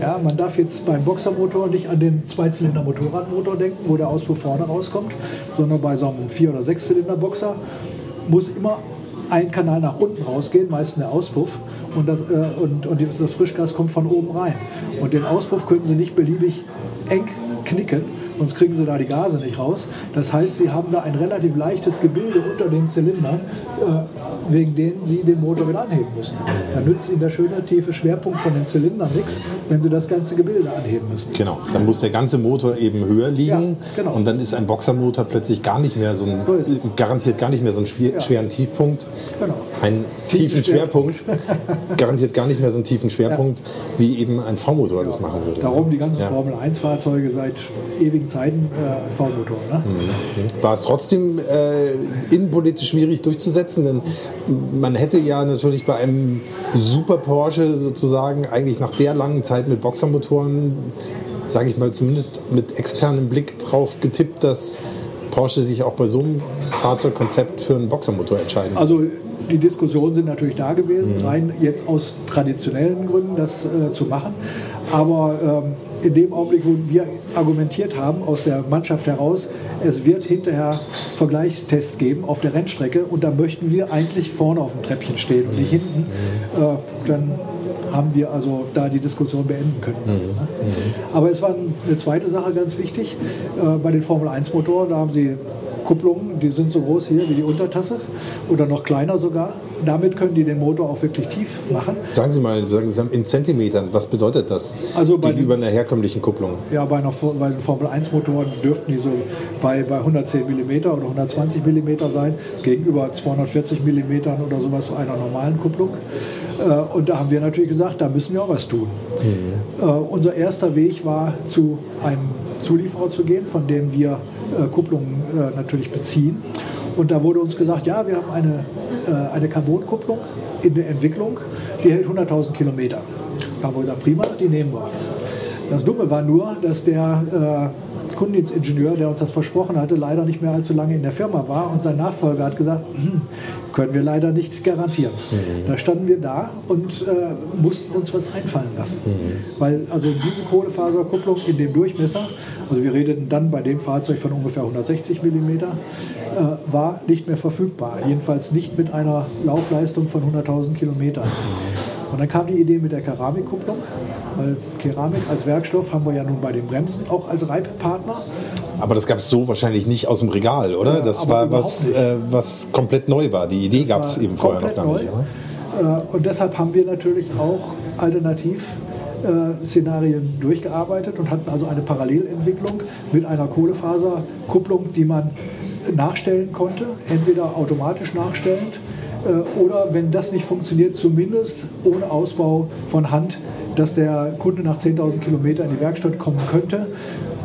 Ja, man darf jetzt beim Boxermotor nicht an den Zweizylinder-Motorradmotor denken, wo der Auspuff vorne rauskommt, sondern bei so einem Vier- oder Sechszylinder-Boxer muss immer ein Kanal nach unten rausgehen, meistens der Auspuff, und das, äh, und, und das Frischgas kommt von oben rein. Und den Auspuff können Sie nicht beliebig eng knicken, sonst kriegen Sie da die Gase nicht raus. Das heißt, Sie haben da ein relativ leichtes Gebilde unter den Zylindern, äh, wegen denen Sie den Motor wieder anheben müssen. Da nützt Ihnen der schöne tiefe Schwerpunkt von den Zylindern nichts, wenn Sie das ganze Gebilde anheben müssen. Genau, dann muss der ganze Motor eben höher liegen Ja, genau. und dann ist ein Boxermotor plötzlich gar nicht mehr so ein, So garantiert gar nicht mehr so einen schwer, schweren Tiefpunkt, Genau. einen Tiefen tiefen Schwerpunkt, garantiert gar nicht mehr so einen tiefen Schwerpunkt, wie eben ein V-Motor das machen würde. Darum die ganzen Ja. Formel-1-Fahrzeuge seit ewigen Zeiten äh, V-Motor. Ne? War es trotzdem äh, innenpolitisch schwierig durchzusetzen, denn man hätte ja natürlich bei einem Super Porsche sozusagen eigentlich nach der langen Zeit mit Boxermotoren, sage ich mal zumindest mit externem Blick drauf getippt, dass Porsche sich auch bei so einem Fahrzeugkonzept für einen Boxermotor entscheiden. Also die Diskussionen sind natürlich da gewesen, rein jetzt aus traditionellen Gründen das äh, zu machen. Aber ähm, in dem Augenblick, wo wir argumentiert haben, aus der Mannschaft heraus, es wird hinterher Vergleichstests geben auf der Rennstrecke und da möchten wir eigentlich vorne auf dem Treppchen stehen und nicht hinten, äh, dann haben wir also da die Diskussion beenden können. Ne? Aber es war eine zweite Sache ganz wichtig. Äh, bei den Formel 1 Motoren, da haben sie Kupplungen, die sind so groß hier wie die Untertasse oder noch kleiner sogar. Damit können die den Motor auch wirklich tief machen. sagen Sie mal, sagen Sie in Zentimetern, was bedeutet das Also bei gegenüber einer herkömmlichen Kupplung? Ja, bei, einer, bei den Formel 1 Motoren dürften die so bei, bei 110 mm oder 120 mm sein, gegenüber 240 mm oder sowas einer normalen Kupplung. Äh, Und da haben wir natürlich gesagt, da müssen wir auch was tun. Äh, unser erster Weg war, zu einem Zulieferer zu gehen, von dem wir Kupplungen äh, natürlich beziehen. Und da wurde uns gesagt, ja, wir haben eine, äh, eine Carbon-Kupplung in der Entwicklung, die hält 100.000 Kilometer. Da haben wir gesagt, prima, die nehmen wir. Das Dumme war nur, dass der äh, Kundendienstingenieur, der uns das versprochen hatte, leider nicht mehr allzu lange in der Firma war und sein Nachfolger hat gesagt, hm, können wir leider nicht garantieren. Da standen wir da und äh, mussten uns was einfallen lassen. Weil also diese Kohlefaserkupplung in dem Durchmesser, also wir redeten dann bei dem Fahrzeug von ungefähr 160 mm, äh, war nicht mehr verfügbar. Jedenfalls nicht mit einer Laufleistung von 100.000 Kilometern. Und dann kam die Idee mit der Keramikkupplung, weil Keramik als Werkstoff haben wir ja nun bei den Bremsen auch als Reibpartner. Aber das gab es so wahrscheinlich nicht aus dem Regal, oder? Ja, das war was, nicht. äh, was komplett neu war. Die Idee gab es eben vorher noch gar nicht. neu. Oder? Äh, Und deshalb haben wir natürlich auch alternativ äh, Szenarien durchgearbeitet und hatten also eine Parallelentwicklung mit einer Kohlefaserkupplung, die man nachstellen konnte, entweder automatisch nachstellend äh, oder wenn das nicht funktioniert, zumindest ohne Ausbau von Hand, dass der Kunde nach 10.000 Kilometern in die Werkstatt kommen könnte.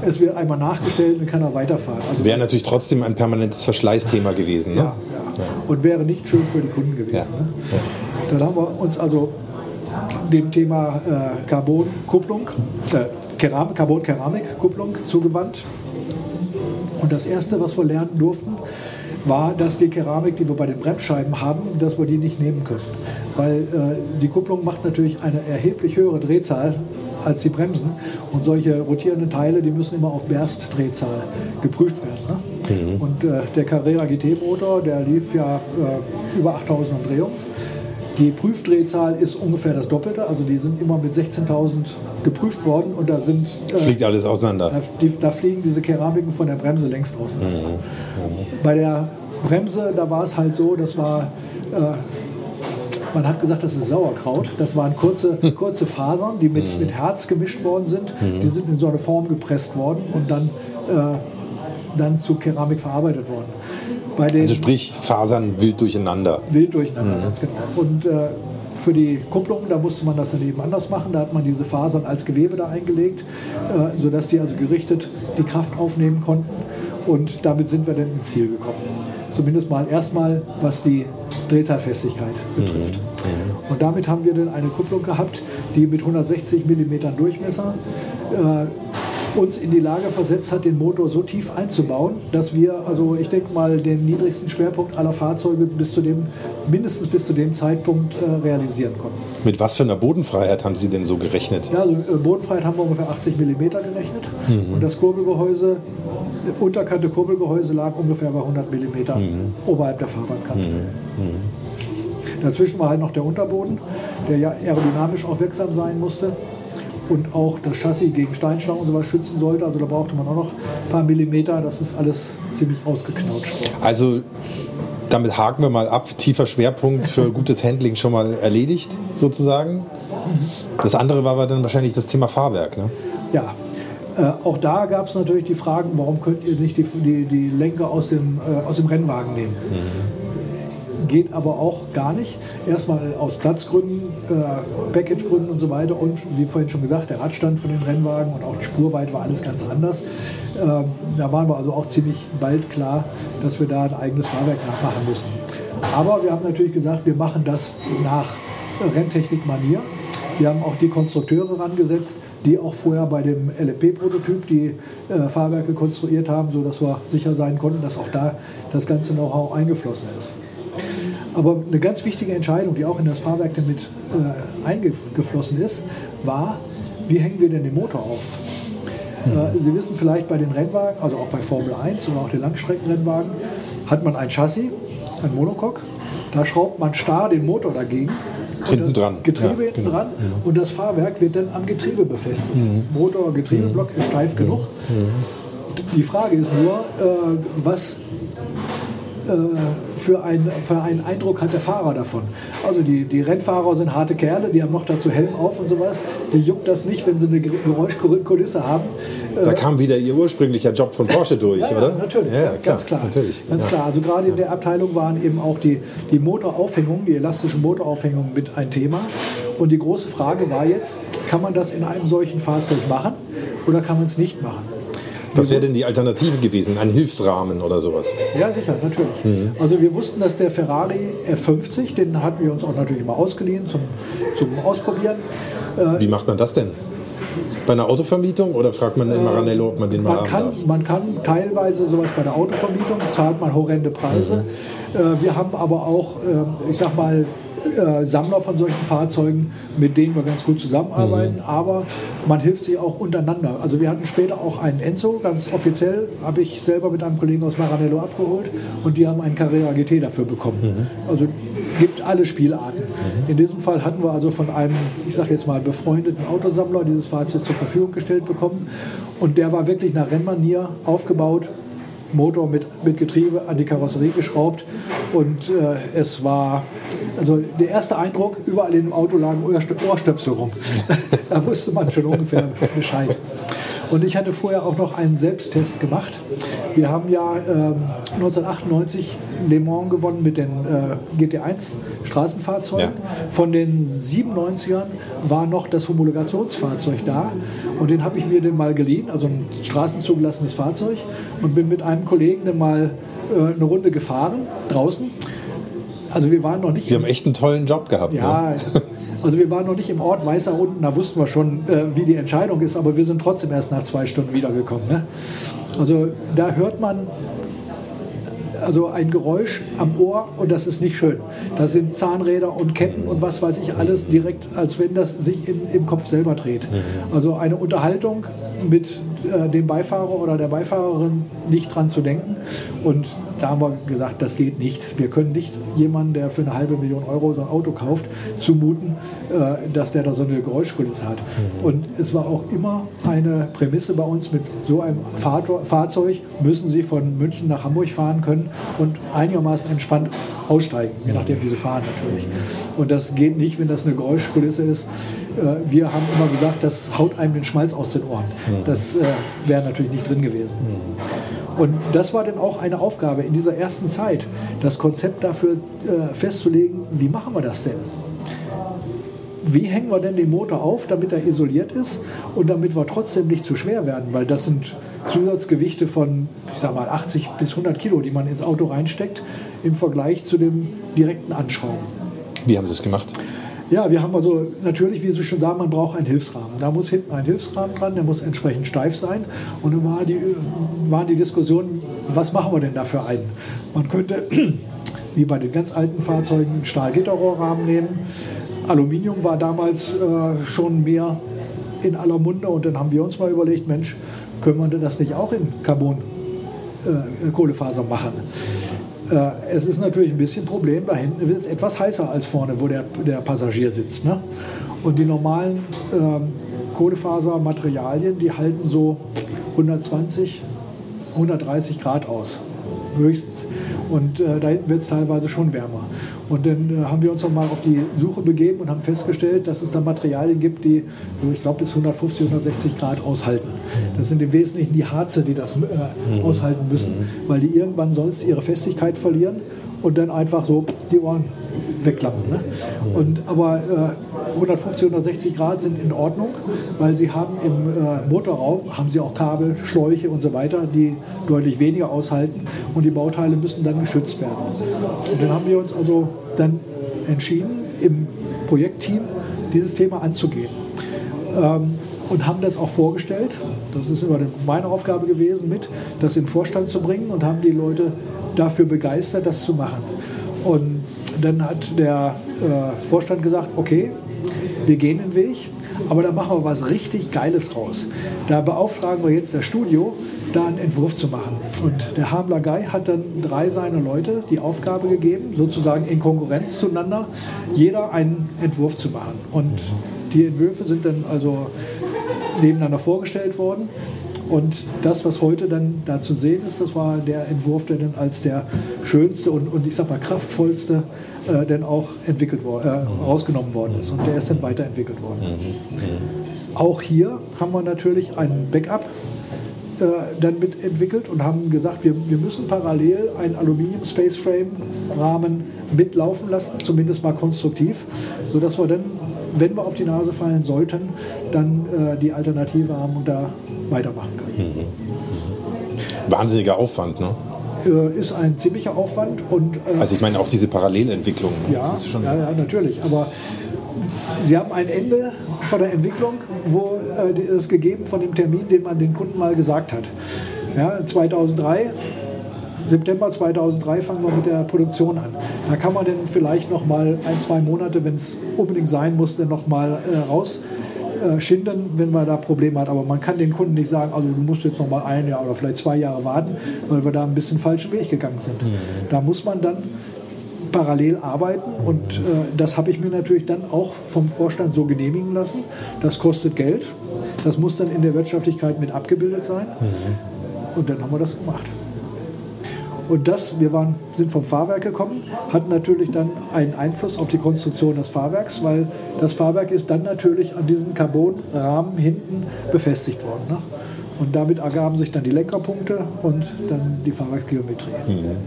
Es wird einmal nachgestellt und kann er weiterfahren. Also Wäre natürlich trotzdem ein permanentes Verschleißthema gewesen. Ne? ja, ja. Und wäre nicht schön für die Kunden gewesen. Ne? Dann haben wir uns also dem Thema äh, Carbon-Kupplung, äh, Keram Carbon-Keramik-Kupplung zugewandt. Und das Erste, was wir lernen durften, war, dass die Keramik, die wir bei den Bremsscheiben haben, dass wir die nicht nehmen können. Weil äh, die Kupplung macht natürlich eine erheblich höhere Drehzahl als die Bremsen. Und solche rotierenden Teile, die müssen immer auf Berstdrehzahl geprüft werden. Ne? Und äh, der Carrera GT-Motor, der lief ja äh, über 8000 Umdrehungen. Die Prüfdrehzahl ist ungefähr das Doppelte, also die sind immer mit 16.000 geprüft worden und da sind äh, Fliegt alles auseinander. da, die, da fliegen diese Keramiken von der Bremse längst draußen. Bei der Bremse, da war es halt so, das war, äh, man hat gesagt, das ist Sauerkraut. Das waren kurze, kurze Fasern, die mit, mit Herz gemischt worden sind. Die sind in so eine Form gepresst worden und dann, äh, dann zu Keramik verarbeitet worden. Bei den Also sprich, Fasern wild durcheinander. wild durcheinander, ganz genau. Und äh, für die Kupplung, da musste man das dann eben anders machen. Da hat man diese Fasern als Gewebe da eingelegt, äh, sodass die also gerichtet die Kraft aufnehmen konnten. Und damit sind wir dann ins Ziel gekommen. Zumindest mal erstmal, was die Drehzahlfestigkeit betrifft. Und damit haben wir dann eine Kupplung gehabt, die mit 160 mm Durchmesser äh, uns in die Lage versetzt hat, den Motor so tief einzubauen, dass wir, also ich denke mal, den niedrigsten Schwerpunkt aller Fahrzeuge bis zu dem, mindestens bis zu dem Zeitpunkt äh, realisieren konnten. Mit was für einer Bodenfreiheit haben Sie denn so gerechnet? Ja, also äh, Bodenfreiheit haben wir ungefähr 80 mm gerechnet mhm. und das Kurbelgehäuse, unterkante Kurbelgehäuse lag ungefähr bei 100 mm mhm. oberhalb der Fahrbahnkante. Mhm. Dazwischen war halt noch der Unterboden, der ja aerodynamisch auch wirksam sein musste und auch das Chassis gegen Steinschlag und sowas schützen sollte. Also da brauchte man auch noch ein paar Millimeter. Das ist alles ziemlich ausgeknautscht. Also damit haken wir mal ab. Tiefer Schwerpunkt für gutes Handling schon mal erledigt, sozusagen. Das andere war dann wahrscheinlich das Thema Fahrwerk. Ne? Ja, äh, auch da gab es natürlich die Fragen, warum könnt ihr nicht die, die, die Lenker aus dem, äh, aus dem Rennwagen nehmen? Mhm geht aber auch gar nicht. Erstmal aus Platzgründen, äh, Packagegründen und so weiter und wie vorhin schon gesagt, der Radstand von den Rennwagen und auch die Spurweite war alles ganz anders. Ähm, da waren wir also auch ziemlich bald klar, dass wir da ein eigenes Fahrwerk nachmachen müssen. Aber wir haben natürlich gesagt, wir machen das nach Renntechnik-Manier. Wir haben auch die Konstrukteure rangesetzt, die auch vorher bei dem LFP-Prototyp die äh, Fahrwerke konstruiert haben, sodass wir sicher sein konnten, dass auch da das ganze Know-how eingeflossen ist. Aber eine ganz wichtige Entscheidung, die auch in das Fahrwerk damit äh, eingeflossen ist, war, wie hängen wir denn den Motor auf? Äh, Sie wissen vielleicht bei den Rennwagen, also auch bei Formel 1 oder auch den Langstreckenrennwagen, hat man ein Chassis, ein Monocoque, da schraubt man starr den Motor dagegen. Hinten dran. Getriebe ja, hinten genau. dran ja. und das Fahrwerk wird dann am Getriebe befestigt. Mhm. Motor, Getriebeblock mhm. ist steif genug. Mhm. Die Frage ist nur, äh, was äh, für, ein, für einen Eindruck hat der Fahrer davon. Also die, die Rennfahrer sind harte Kerle, die haben noch dazu Helm auf und sowas. Die juckt das nicht, wenn sie eine Geräuschkulisse haben. Da äh, kam wieder Ihr ursprünglicher Job von Porsche durch, ja, oder? Ja, natürlich, ja, ganz klar. Natürlich, ganz klar. Also gerade in der Abteilung waren eben auch die, die Motoraufhängungen, die elastischen Motoraufhängungen mit ein Thema. Und die große Frage war jetzt, kann man das in einem solchen Fahrzeug machen oder kann man es nicht machen? Was wäre denn die Alternative gewesen? Ein Hilfsrahmen oder sowas? Ja, sicher, natürlich. Mhm. Also wir wussten, dass der Ferrari F50, den hatten wir uns auch natürlich mal ausgeliehen zum, zum Ausprobieren. Äh, Wie macht man das denn? Bei einer Autovermietung oder fragt man in äh, Maranello, ob man den mal man kann, darf? Man kann teilweise sowas bei der Autovermietung, zahlt man horrende Preise. Mhm. Wir haben aber auch, ich sag mal, äh, Sammler von solchen Fahrzeugen, mit denen wir ganz gut zusammenarbeiten, mhm. aber man hilft sich auch untereinander. Also wir hatten später auch einen Enzo, ganz offiziell, habe ich selber mit einem Kollegen aus Maranello abgeholt und die haben einen Carrera GT dafür bekommen. Mhm. Also gibt alle Spielarten. Mhm. In diesem Fall hatten wir also von einem, ich sage jetzt mal, befreundeten Autosammler dieses Fahrzeug zur Verfügung gestellt bekommen und der war wirklich nach Rennmanier aufgebaut, Motor mit, mit Getriebe an die Karosserie geschraubt und äh, es war, also der erste Eindruck, überall im Auto lagen Ohrstöpsel rum. da wusste man schon ungefähr Bescheid. Und ich hatte vorher auch noch einen Selbsttest gemacht. Wir haben ja äh, 1998 Le Mans gewonnen mit den äh, GT1 Straßenfahrzeugen. Ja. Von den 97ern war noch das Homologationsfahrzeug da und den habe ich mir dann mal geliehen, also ein straßenzugelassenes Fahrzeug und bin mit einem Kollegen dann mal äh, eine Runde gefahren draußen. Also wir waren noch nicht. Sie haben echt einen tollen Job gehabt. Ja, ne? Also wir waren noch nicht im Ort Weißer unten, da wussten wir schon, äh, wie die Entscheidung ist, aber wir sind trotzdem erst nach zwei Stunden wiedergekommen. Ne? Also da hört man also ein Geräusch am Ohr und das ist nicht schön. Da sind Zahnräder und Ketten und was weiß ich alles direkt, als wenn das sich in, im Kopf selber dreht. Mhm. Also eine Unterhaltung mit äh, dem Beifahrer oder der Beifahrerin nicht dran zu denken. Und da haben wir gesagt, das geht nicht. Wir können nicht jemanden, der für eine halbe Million Euro so ein Auto kauft, zumuten, äh, dass der da so eine Geräuschkulisse hat. Mhm. Und es war auch immer eine Prämisse bei uns, mit so einem Fahrzeug müssen Sie von München nach Hamburg fahren können und einigermaßen entspannt aussteigen, je nachdem, wie Sie fahren natürlich. Und das geht nicht, wenn das eine Geräuschkulisse ist. Äh, wir haben immer gesagt, das haut einem den Schmalz aus den Ohren. Mhm. Das äh, wäre natürlich nicht drin gewesen. Mhm. Und das war dann auch eine Aufgabe in dieser ersten Zeit, das Konzept dafür äh, festzulegen, wie machen wir das denn? wie hängen wir denn den Motor auf, damit er isoliert ist und damit wir trotzdem nicht zu schwer werden, weil das sind Zusatzgewichte von, ich sag mal, 80 bis 100 Kilo, die man ins Auto reinsteckt, im Vergleich zu dem direkten Anschrauben. Wie haben Sie es gemacht? Ja, wir haben also natürlich, wie Sie schon sagen, man braucht einen Hilfsrahmen. Da muss hinten ein Hilfsrahmen dran, der muss entsprechend steif sein. Und dann war die, waren die Diskussionen, was machen wir denn da für einen? Man könnte, wie bei den ganz alten Fahrzeugen, einen Stahlgitterrohrrahmen nehmen. Aluminium war damals äh, schon mehr in aller Munde und dann haben wir uns mal überlegt, Mensch, können wir denn das nicht auch in Carbon äh, Kohlefaser machen? Äh, es ist natürlich ein bisschen ein Problem, da hinten ist es etwas heißer als vorne, wo der, der Passagier sitzt. Ne? Und die normalen ähm, Kohlefasermaterialien, die halten so 120, 130 Grad aus höchstens. Und äh, da hinten wird es teilweise schon wärmer. Und dann äh, haben wir uns nochmal auf die Suche begeben und haben festgestellt, dass es da Materialien gibt, die, ich glaube, bis 150, 160 Grad aushalten. Das sind im Wesentlichen die Harze, die das äh, mhm. aushalten müssen, mhm. weil die irgendwann sonst ihre Festigkeit verlieren und dann einfach so die Ohren wegklappen. Ne? Und, aber äh, 150, 160 Grad sind in Ordnung, weil sie haben im äh, Motorraum haben sie auch Kabel, Schläuche und so weiter, die deutlich weniger aushalten und die Bauteile müssen dann geschützt werden. Und dann haben wir uns also dann entschieden, im Projektteam dieses Thema anzugehen. Ähm, und haben das auch vorgestellt. Das ist immer meine Aufgabe gewesen, mit das in den Vorstand zu bringen und haben die Leute dafür begeistert, das zu machen. Und dann hat der äh, Vorstand gesagt, okay, wir gehen den Weg, aber da machen wir was richtig Geiles raus. Da beauftragen wir jetzt das Studio, da einen Entwurf zu machen. Und der Hamler Guy hat dann drei seiner Leute die Aufgabe gegeben, sozusagen in Konkurrenz zueinander, jeder einen Entwurf zu machen. Und die Entwürfe sind dann also nebeneinander vorgestellt worden. Und das, was heute dann da zu sehen ist, das war der Entwurf, der dann als der schönste und, und ich sag mal kraftvollste äh, dann auch entwickelt worden, äh, rausgenommen worden ist. Und der ist dann weiterentwickelt worden. Mhm. Mhm. Auch hier haben wir natürlich ein Backup äh, dann mitentwickelt und haben gesagt, wir, wir müssen parallel einen Aluminium Space Frame Rahmen mitlaufen lassen, zumindest mal konstruktiv, sodass wir dann wenn wir auf die Nase fallen sollten, dann äh, die Alternative haben und da weitermachen können. Mhm. Mhm. Wahnsinniger Aufwand, ne? Äh, ist ein ziemlicher Aufwand. Und, äh, also ich meine auch diese Parallelentwicklung. Ne? Ja, ja, ja, natürlich. Aber Sie haben ein Ende von der Entwicklung, wo äh, es gegeben von dem Termin, den man den Kunden mal gesagt hat. Ja, 2003 September 2003 fangen wir mit der Produktion an. Da kann man dann vielleicht noch mal ein, zwei Monate, wenn es unbedingt sein muss, dann noch mal äh, raus äh, schinden, wenn man da Probleme hat. Aber man kann den Kunden nicht sagen, also du musst jetzt noch mal ein Jahr oder vielleicht zwei Jahre warten, weil wir da ein bisschen falschen Weg gegangen sind. Mhm. Da muss man dann parallel arbeiten und äh, das habe ich mir natürlich dann auch vom Vorstand so genehmigen lassen. Das kostet Geld, das muss dann in der Wirtschaftlichkeit mit abgebildet sein mhm. und dann haben wir das gemacht. Und das, wir waren, sind vom Fahrwerk gekommen, hat natürlich dann einen Einfluss auf die Konstruktion des Fahrwerks, weil das Fahrwerk ist dann natürlich an diesen Carbonrahmen hinten befestigt worden. Ne? Und damit ergaben sich dann die Lenkerpunkte und dann die Fahrwerksgeometrie. Mhm.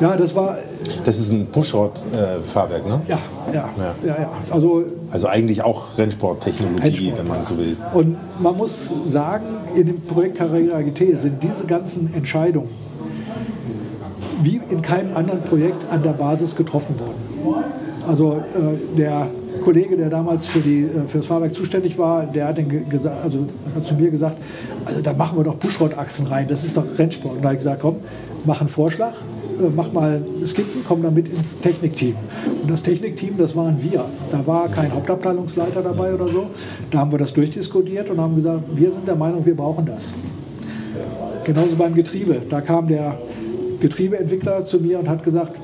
Ja, das war. Das ist ein Pushrod-Fahrwerk, ne? Ja, ja, ja, ja, ja. Also, also eigentlich auch Rennsporttechnologie, Rennsport, wenn man ja. so will. Und man muss sagen, in dem Projekt Carrera GT sind diese ganzen Entscheidungen wie in keinem anderen Projekt an der Basis getroffen worden. Also äh, der Kollege, der damals für, die, äh, für das Fahrwerk zuständig war, der hat, also, hat zu mir gesagt, also da machen wir doch Pushrod-Achsen rein, das ist doch Rennsport. Und da habe ich gesagt, komm, mach einen Vorschlag, äh, mach mal Skizzen, komm damit ins Technikteam. Und das Technikteam, das waren wir. Da war kein Hauptabteilungsleiter dabei oder so. Da haben wir das durchdiskutiert und haben gesagt, wir sind der Meinung, wir brauchen das. Genauso beim Getriebe. Da kam der Getriebeentwickler zu mir und hat gesagt,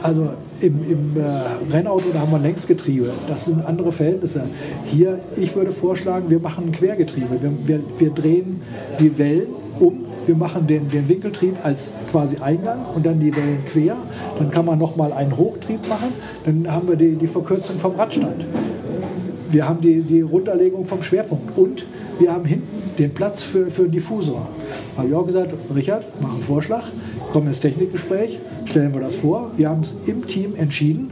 also im, im äh, Rennauto, da haben wir Längsgetriebe. Das sind andere Verhältnisse. Hier, ich würde vorschlagen, wir machen Quergetriebe. Wir, wir, wir drehen die Wellen um. Wir machen den, den Winkeltrieb als quasi Eingang und dann die Wellen quer. Dann kann man nochmal einen Hochtrieb machen. Dann haben wir die, die Verkürzung vom Radstand. Wir haben die, die Runterlegung vom Schwerpunkt. Und wir haben hinten den Platz für, für einen Diffusor. Habe ich auch gesagt, Richard, mach einen Vorschlag, kommen ins Technikgespräch, stellen wir das vor. Wir haben es im Team entschieden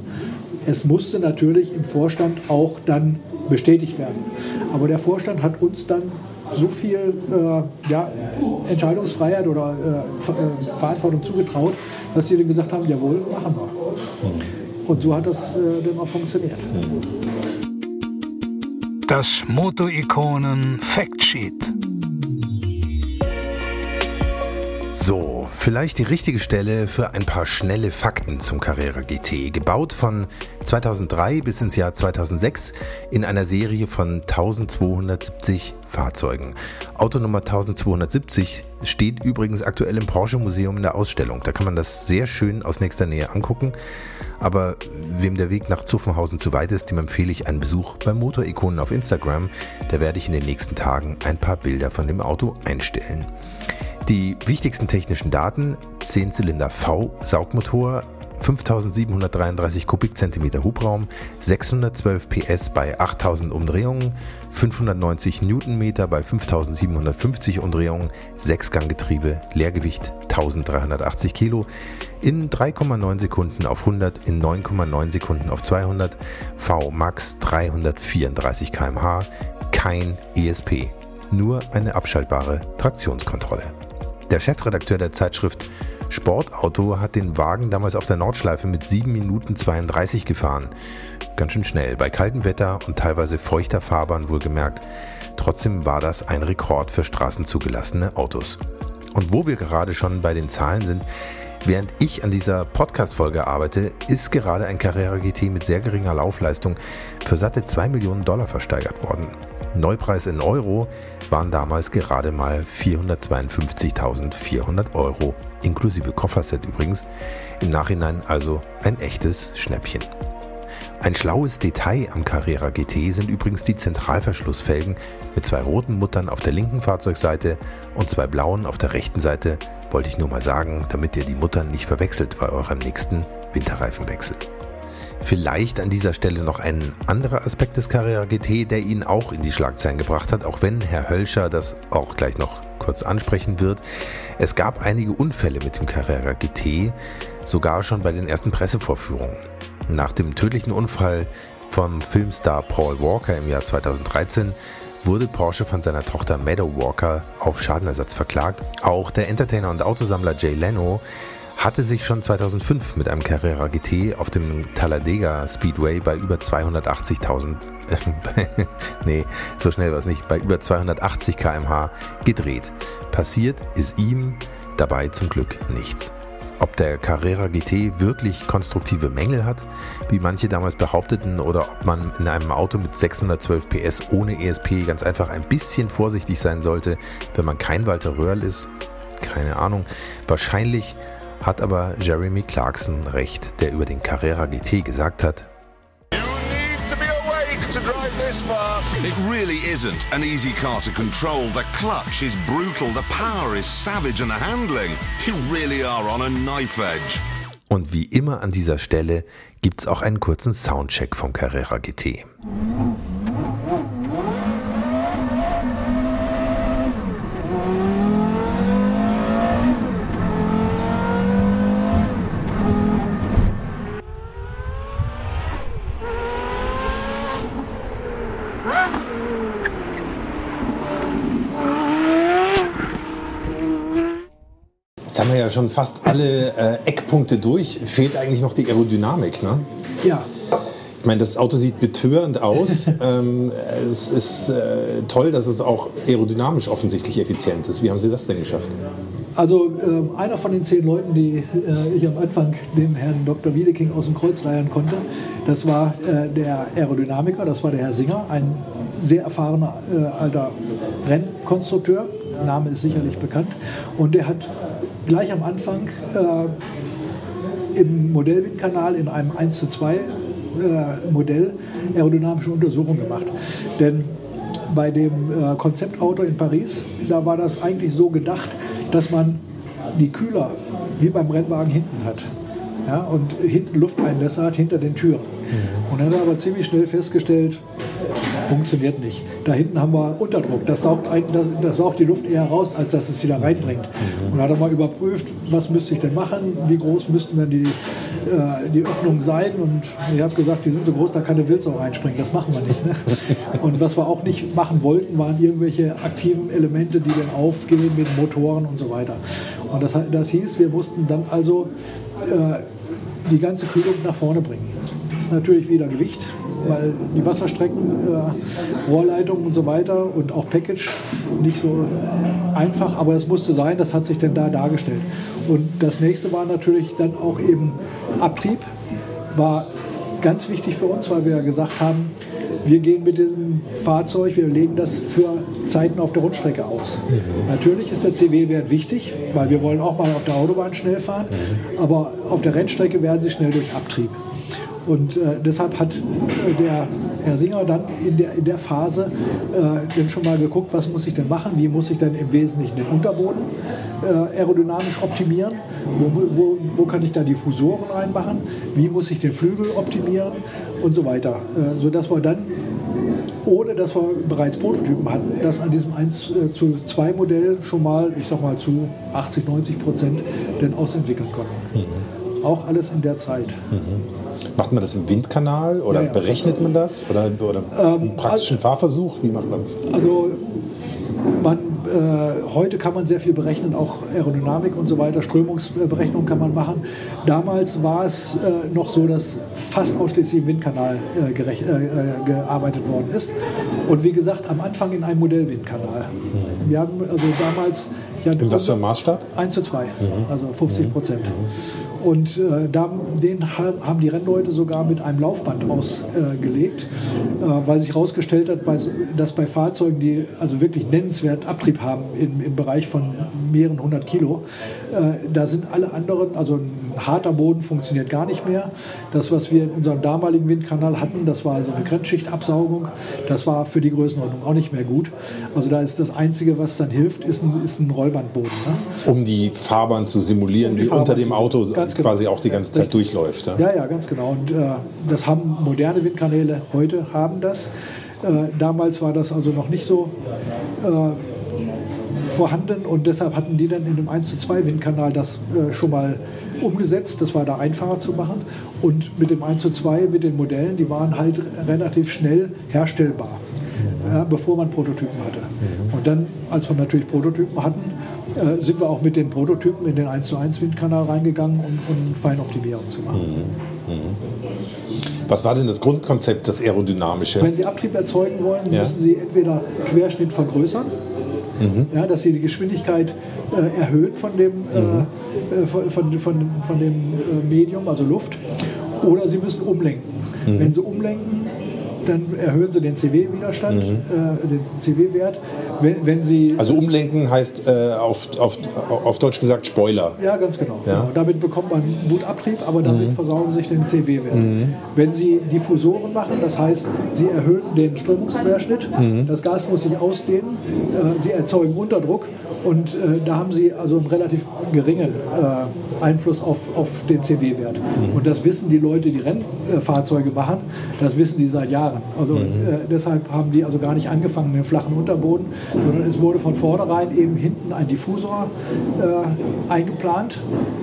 es musste natürlich im Vorstand auch dann bestätigt werden. Aber der Vorstand hat uns dann so viel äh, ja, Entscheidungsfreiheit oder äh, äh, Verantwortung zugetraut, dass sie dann gesagt haben, jawohl, machen wir. Mhm. Und so hat das äh, dann auch funktioniert. Das Moto-Ikonen Factsheet. So, vielleicht die richtige Stelle für ein paar schnelle Fakten zum Carrera GT. Gebaut von 2003 bis ins Jahr 2006 in einer Serie von 1270 Fahrzeugen. Auto Nummer 1270 steht übrigens aktuell im Porsche Museum in der Ausstellung. Da kann man das sehr schön aus nächster Nähe angucken. Aber wem der Weg nach Zuffenhausen zu weit ist, dem empfehle ich einen Besuch bei Motorikonen auf Instagram. Da werde ich in den nächsten Tagen ein paar Bilder von dem Auto einstellen. Die wichtigsten technischen Daten: 10-Zylinder V-Saugmotor, 5733 Kubikzentimeter Hubraum, 612 PS bei 8000 Umdrehungen, 590 Newtonmeter bei 5750 Umdrehungen, 6-Gang-Getriebe, Leergewicht 1380 Kilo, in 3,9 Sekunden auf 100, in 9,9 Sekunden auf 200, V Max 334 km/h, kein ESP, nur eine abschaltbare Traktionskontrolle. Der Chefredakteur der Zeitschrift Sportauto hat den Wagen damals auf der Nordschleife mit 7 Minuten 32 gefahren. Ganz schön schnell, bei kaltem Wetter und teilweise feuchter Fahrbahn wohlgemerkt. Trotzdem war das ein Rekord für straßenzugelassene Autos. Und wo wir gerade schon bei den Zahlen sind, während ich an dieser Podcast-Folge arbeite, ist gerade ein Carrera GT mit sehr geringer Laufleistung für satte 2 Millionen Dollar versteigert worden. Neupreis in Euro waren damals gerade mal 452.400 Euro, inklusive Kofferset übrigens. Im Nachhinein also ein echtes Schnäppchen. Ein schlaues Detail am Carrera GT sind übrigens die Zentralverschlussfelgen mit zwei roten Muttern auf der linken Fahrzeugseite und zwei blauen auf der rechten Seite, wollte ich nur mal sagen, damit ihr die Muttern nicht verwechselt bei eurem nächsten Winterreifenwechsel. Vielleicht an dieser Stelle noch ein anderer Aspekt des Carrera GT, der ihn auch in die Schlagzeilen gebracht hat, auch wenn Herr Hölscher das auch gleich noch kurz ansprechen wird. Es gab einige Unfälle mit dem Carrera GT, sogar schon bei den ersten Pressevorführungen. Nach dem tödlichen Unfall vom Filmstar Paul Walker im Jahr 2013 wurde Porsche von seiner Tochter Meadow Walker auf Schadenersatz verklagt. Auch der Entertainer und Autosammler Jay Leno hatte sich schon 2005 mit einem Carrera GT auf dem Talladega Speedway bei über 280.000 äh, nee, so schnell war es nicht, bei über 280 km/h gedreht. Passiert ist ihm dabei zum Glück nichts. Ob der Carrera GT wirklich konstruktive Mängel hat, wie manche damals behaupteten, oder ob man in einem Auto mit 612 PS ohne ESP ganz einfach ein bisschen vorsichtig sein sollte, wenn man kein Walter Röhrl ist, keine Ahnung. Wahrscheinlich hat aber Jeremy Clarkson recht, der über den Carrera GT gesagt hat, It really isn't an easy car to control. The clutch is brutal, the power is savage and the handling, you really are on a knife edge. Und wie immer an dieser Stelle gibt's auch einen kurzen Soundcheck vom Carrera GT. Jetzt haben wir ja schon fast alle äh, Eckpunkte durch. Fehlt eigentlich noch die Aerodynamik, ne? Ja. Ich meine, das Auto sieht betörend aus. ähm, es ist äh, toll, dass es auch aerodynamisch offensichtlich effizient ist. Wie haben Sie das denn geschafft? Also äh, einer von den zehn Leuten, die äh, ich am Anfang dem Herrn Dr. Wiedeking aus dem Kreuz leiern konnte, das war äh, der Aerodynamiker, das war der Herr Singer, ein sehr erfahrener äh, alter Rennkonstrukteur. Name ist sicherlich bekannt. Und der hat gleich am Anfang äh, im Modellwindkanal in einem 1 zu 2 äh, Modell aerodynamische Untersuchungen gemacht. Denn bei dem äh, Konzeptauto in Paris, da war das eigentlich so gedacht, dass man die Kühler wie beim Rennwagen hinten hat. Ja, und hinten Lufteinlässe hat hinter den Türen. Und dann hat er aber ziemlich schnell festgestellt, funktioniert nicht. Da hinten haben wir Unterdruck. Das saugt, ein, das, das saugt die Luft eher raus, als dass es sie da reinbringt. Und hat er mal überprüft, was müsste ich denn machen, wie groß müssten dann die, äh, die Öffnungen sein. Und ich habe gesagt, die sind so groß, da kann eine Wildsau reinspringen. Das machen wir nicht. Ne? Und was wir auch nicht machen wollten, waren irgendwelche aktiven Elemente, die dann aufgehen mit Motoren und so weiter. Und das, das hieß, wir mussten dann also äh, die ganze Kühlung nach vorne bringen. Das ist natürlich wieder Gewicht, weil die Wasserstrecken, äh, Rohrleitungen und so weiter und auch Package nicht so einfach, aber es musste sein, das hat sich dann da dargestellt. Und das nächste war natürlich dann auch eben Abtrieb, war ganz wichtig für uns, weil wir ja gesagt haben, wir gehen mit diesem Fahrzeug, wir legen das für Zeiten auf der Rundstrecke aus. Mhm. Natürlich ist der CW-Wert wichtig, weil wir wollen auch mal auf der Autobahn schnell fahren, mhm. aber auf der Rennstrecke werden sie schnell durch Abtrieb. Und äh, deshalb hat äh, der Herr Singer dann in der, in der Phase äh, dann schon mal geguckt, was muss ich denn machen, wie muss ich denn im Wesentlichen den Unterboden äh, aerodynamisch optimieren, wo, wo, wo kann ich da die Fusoren reinmachen, wie muss ich den Flügel optimieren und so weiter. Äh, sodass wir dann ohne dass wir bereits Prototypen hatten, das an diesem 1 äh, zu 2 Modell schon mal, ich sag mal, zu 80, 90 Prozent denn ausentwickeln konnten. Mhm. Auch alles in der Zeit. Mhm. Macht man das im Windkanal oder ja, ja. berechnet man das? Oder, oder ähm, einen praktischen also, Fahrversuch? Wie macht man das? Also man, äh, heute kann man sehr viel berechnen, auch Aerodynamik und so weiter, Strömungsberechnung kann man machen. Damals war es äh, noch so, dass fast ausschließlich im Windkanal äh, gerecht, äh, äh, gearbeitet worden ist. Und wie gesagt, am Anfang in einem Modellwindkanal. Mhm. Wir haben also damals ja, in was für einem Maßstab? 1 zu 2, mhm. also 50 Prozent. Mhm. Und äh, da, den haben die Rennleute sogar mit einem Laufband ausgelegt, äh, weil sich herausgestellt hat, dass bei Fahrzeugen, die also wirklich nennenswert Abtrieb haben im, im Bereich von mehreren hundert Kilo, äh, da sind alle anderen, also ein harter Boden funktioniert gar nicht mehr. Das, was wir in unserem damaligen Windkanal hatten, das war also eine Grenzschichtabsaugung, das war für die Größenordnung auch nicht mehr gut. Also da ist das Einzige, was dann hilft, ist ein, ist ein Rollbandboden. Ne? Um die Fahrbahn zu simulieren, um die, die unter dem Auto ganz genau. quasi auch die ganze Zeit durchläuft. Ja, ja, ja ganz genau. Und äh, das haben moderne Windkanäle heute haben das. Äh, damals war das also noch nicht so äh, vorhanden und deshalb hatten die dann in dem 1 zu 2 Windkanal das äh, schon mal umgesetzt. Das war da einfacher zu machen. Und mit dem 1 zu 2, mit den Modellen, die waren halt relativ schnell herstellbar, ja, bevor man Prototypen hatte. Und dann, als wir natürlich Prototypen hatten, äh, sind wir auch mit den Prototypen in den 1 zu 1 Windkanal reingegangen, um, um Feinoptimierung zu machen. Mhm. Mhm. Was war denn das Grundkonzept, das aerodynamische? Wenn Sie Abtrieb erzeugen wollen, ja. müssen Sie entweder Querschnitt vergrößern, mhm. ja, dass Sie die Geschwindigkeit äh, erhöhen von dem, äh, mhm. äh, von, von, von, von, dem äh, Medium, also Luft, oder Sie müssen umlenken. Mhm. Wenn Sie umlenken, dann erhöhen sie den CW-Widerstand, mhm. äh, den CW-Wert. Wenn, wenn, sie also umlenken heißt äh, auf, auf, auf Deutsch gesagt Spoiler. Ja, ganz genau. Ja. genau. Damit bekommt man Wutabtrieb, aber damit mhm. versauen sie sich den CW-Wert. Mhm. Wenn sie Diffusoren machen, das heißt, sie erhöhen den Strömungsquerschnitt, mhm. das Gas muss sich ausdehnen, äh, sie erzeugen Unterdruck und äh, da haben sie also einen relativ geringen äh, Einfluss auf, auf den CW-Wert. Mhm. Und das wissen die Leute, die Rennfahrzeuge machen, das wissen die seit Jahren. Also mhm. äh, deshalb haben die also gar nicht angefangen mit dem flachen Unterboden, sondern es wurde von vornherein eben hinten ein Diffusor äh, eingeplant,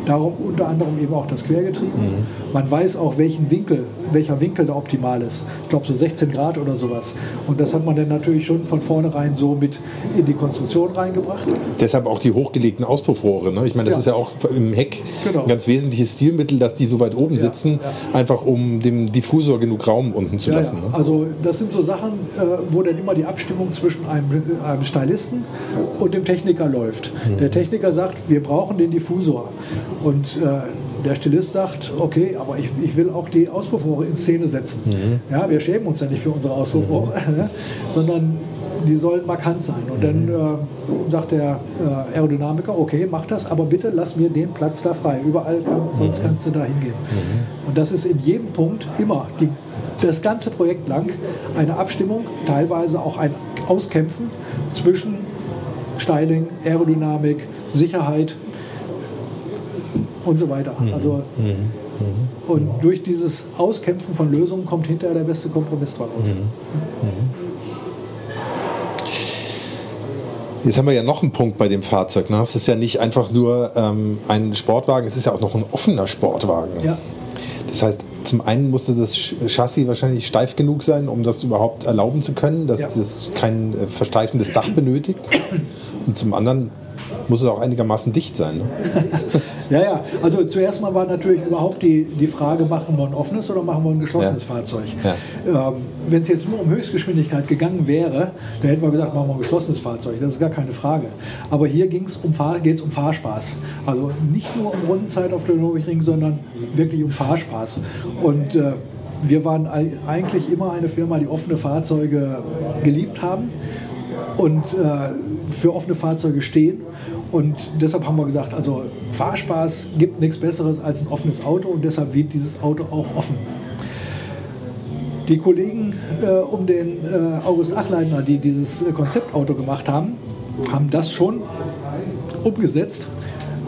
darum unter anderem eben auch das Quergetriebe. Mhm. Man weiß auch, welchen Winkel, welcher Winkel da optimal ist. Ich glaube so 16 Grad oder sowas. Und das hat man dann natürlich schon von vornherein so mit in die Konstruktion reingebracht. Deshalb auch die hochgelegten Auspuffrohre. Ne? Ich meine, das ja. ist ja auch im Heck genau. ein ganz wesentliches Stilmittel, dass die so weit oben ja, sitzen, ja. einfach um dem Diffusor genug Raum unten zu lassen. Ne? Also das sind so Sachen, äh, wo dann immer die Abstimmung zwischen einem, einem Stylisten und dem Techniker läuft. Mhm. Der Techniker sagt, wir brauchen den Diffusor. Und äh, der Stilist sagt, okay, aber ich, ich will auch die Auspuffrohre in Szene setzen. Mhm. Ja, wir schämen uns ja nicht für unsere Auspuffrohre, mhm. sondern die sollen markant sein. Und dann mhm. äh, sagt der äh, Aerodynamiker, okay, mach das, aber bitte lass mir den Platz da frei. Überall, kann, sonst mhm. kannst du da hingehen. Mhm. Und das ist in jedem Punkt immer die, das ganze Projekt lang eine Abstimmung, teilweise auch ein Auskämpfen zwischen Styling, Aerodynamik, Sicherheit und so weiter. Also und durch dieses Auskämpfen von Lösungen kommt hinterher der beste Kompromiss draus. Mhm. Mhm. Jetzt haben wir ja noch einen Punkt bei dem Fahrzeug. Ne? Es ist ja nicht einfach nur ähm, ein Sportwagen, es ist ja auch noch ein offener Sportwagen. Ja. Das heißt, zum einen musste das Chassis wahrscheinlich steif genug sein, um das überhaupt erlauben zu können, dass Ja. das kein äh, versteifendes Dach benötigt. Und zum anderen muss es auch einigermaßen dicht sein. Ne? Ja, ja, also zuerst mal war natürlich überhaupt die, die Frage, machen wir ein offenes oder machen wir ein geschlossenes Ja. Fahrzeug. Ähm, Wenn es jetzt nur um Höchstgeschwindigkeit gegangen wäre, dann hätten wir gesagt, machen wir ein geschlossenes Fahrzeug. Das ist gar keine Frage. Aber hier ging's um, Fahr geht's um Fahrspaß. Also nicht nur um Rundenzeit auf der Nürburgring, sondern wirklich um Fahrspaß. Und äh, wir waren ei- eigentlich immer eine Firma, die offene Fahrzeuge geliebt haben und äh, für offene Fahrzeuge stehen. Und deshalb haben wir gesagt, also Fahrspaß gibt nichts Besseres als ein offenes Auto und deshalb wird dieses Auto auch offen. Die Kollegen äh, um den äh, August Achleitner, die dieses äh, Konzeptauto gemacht haben, haben das schon umgesetzt,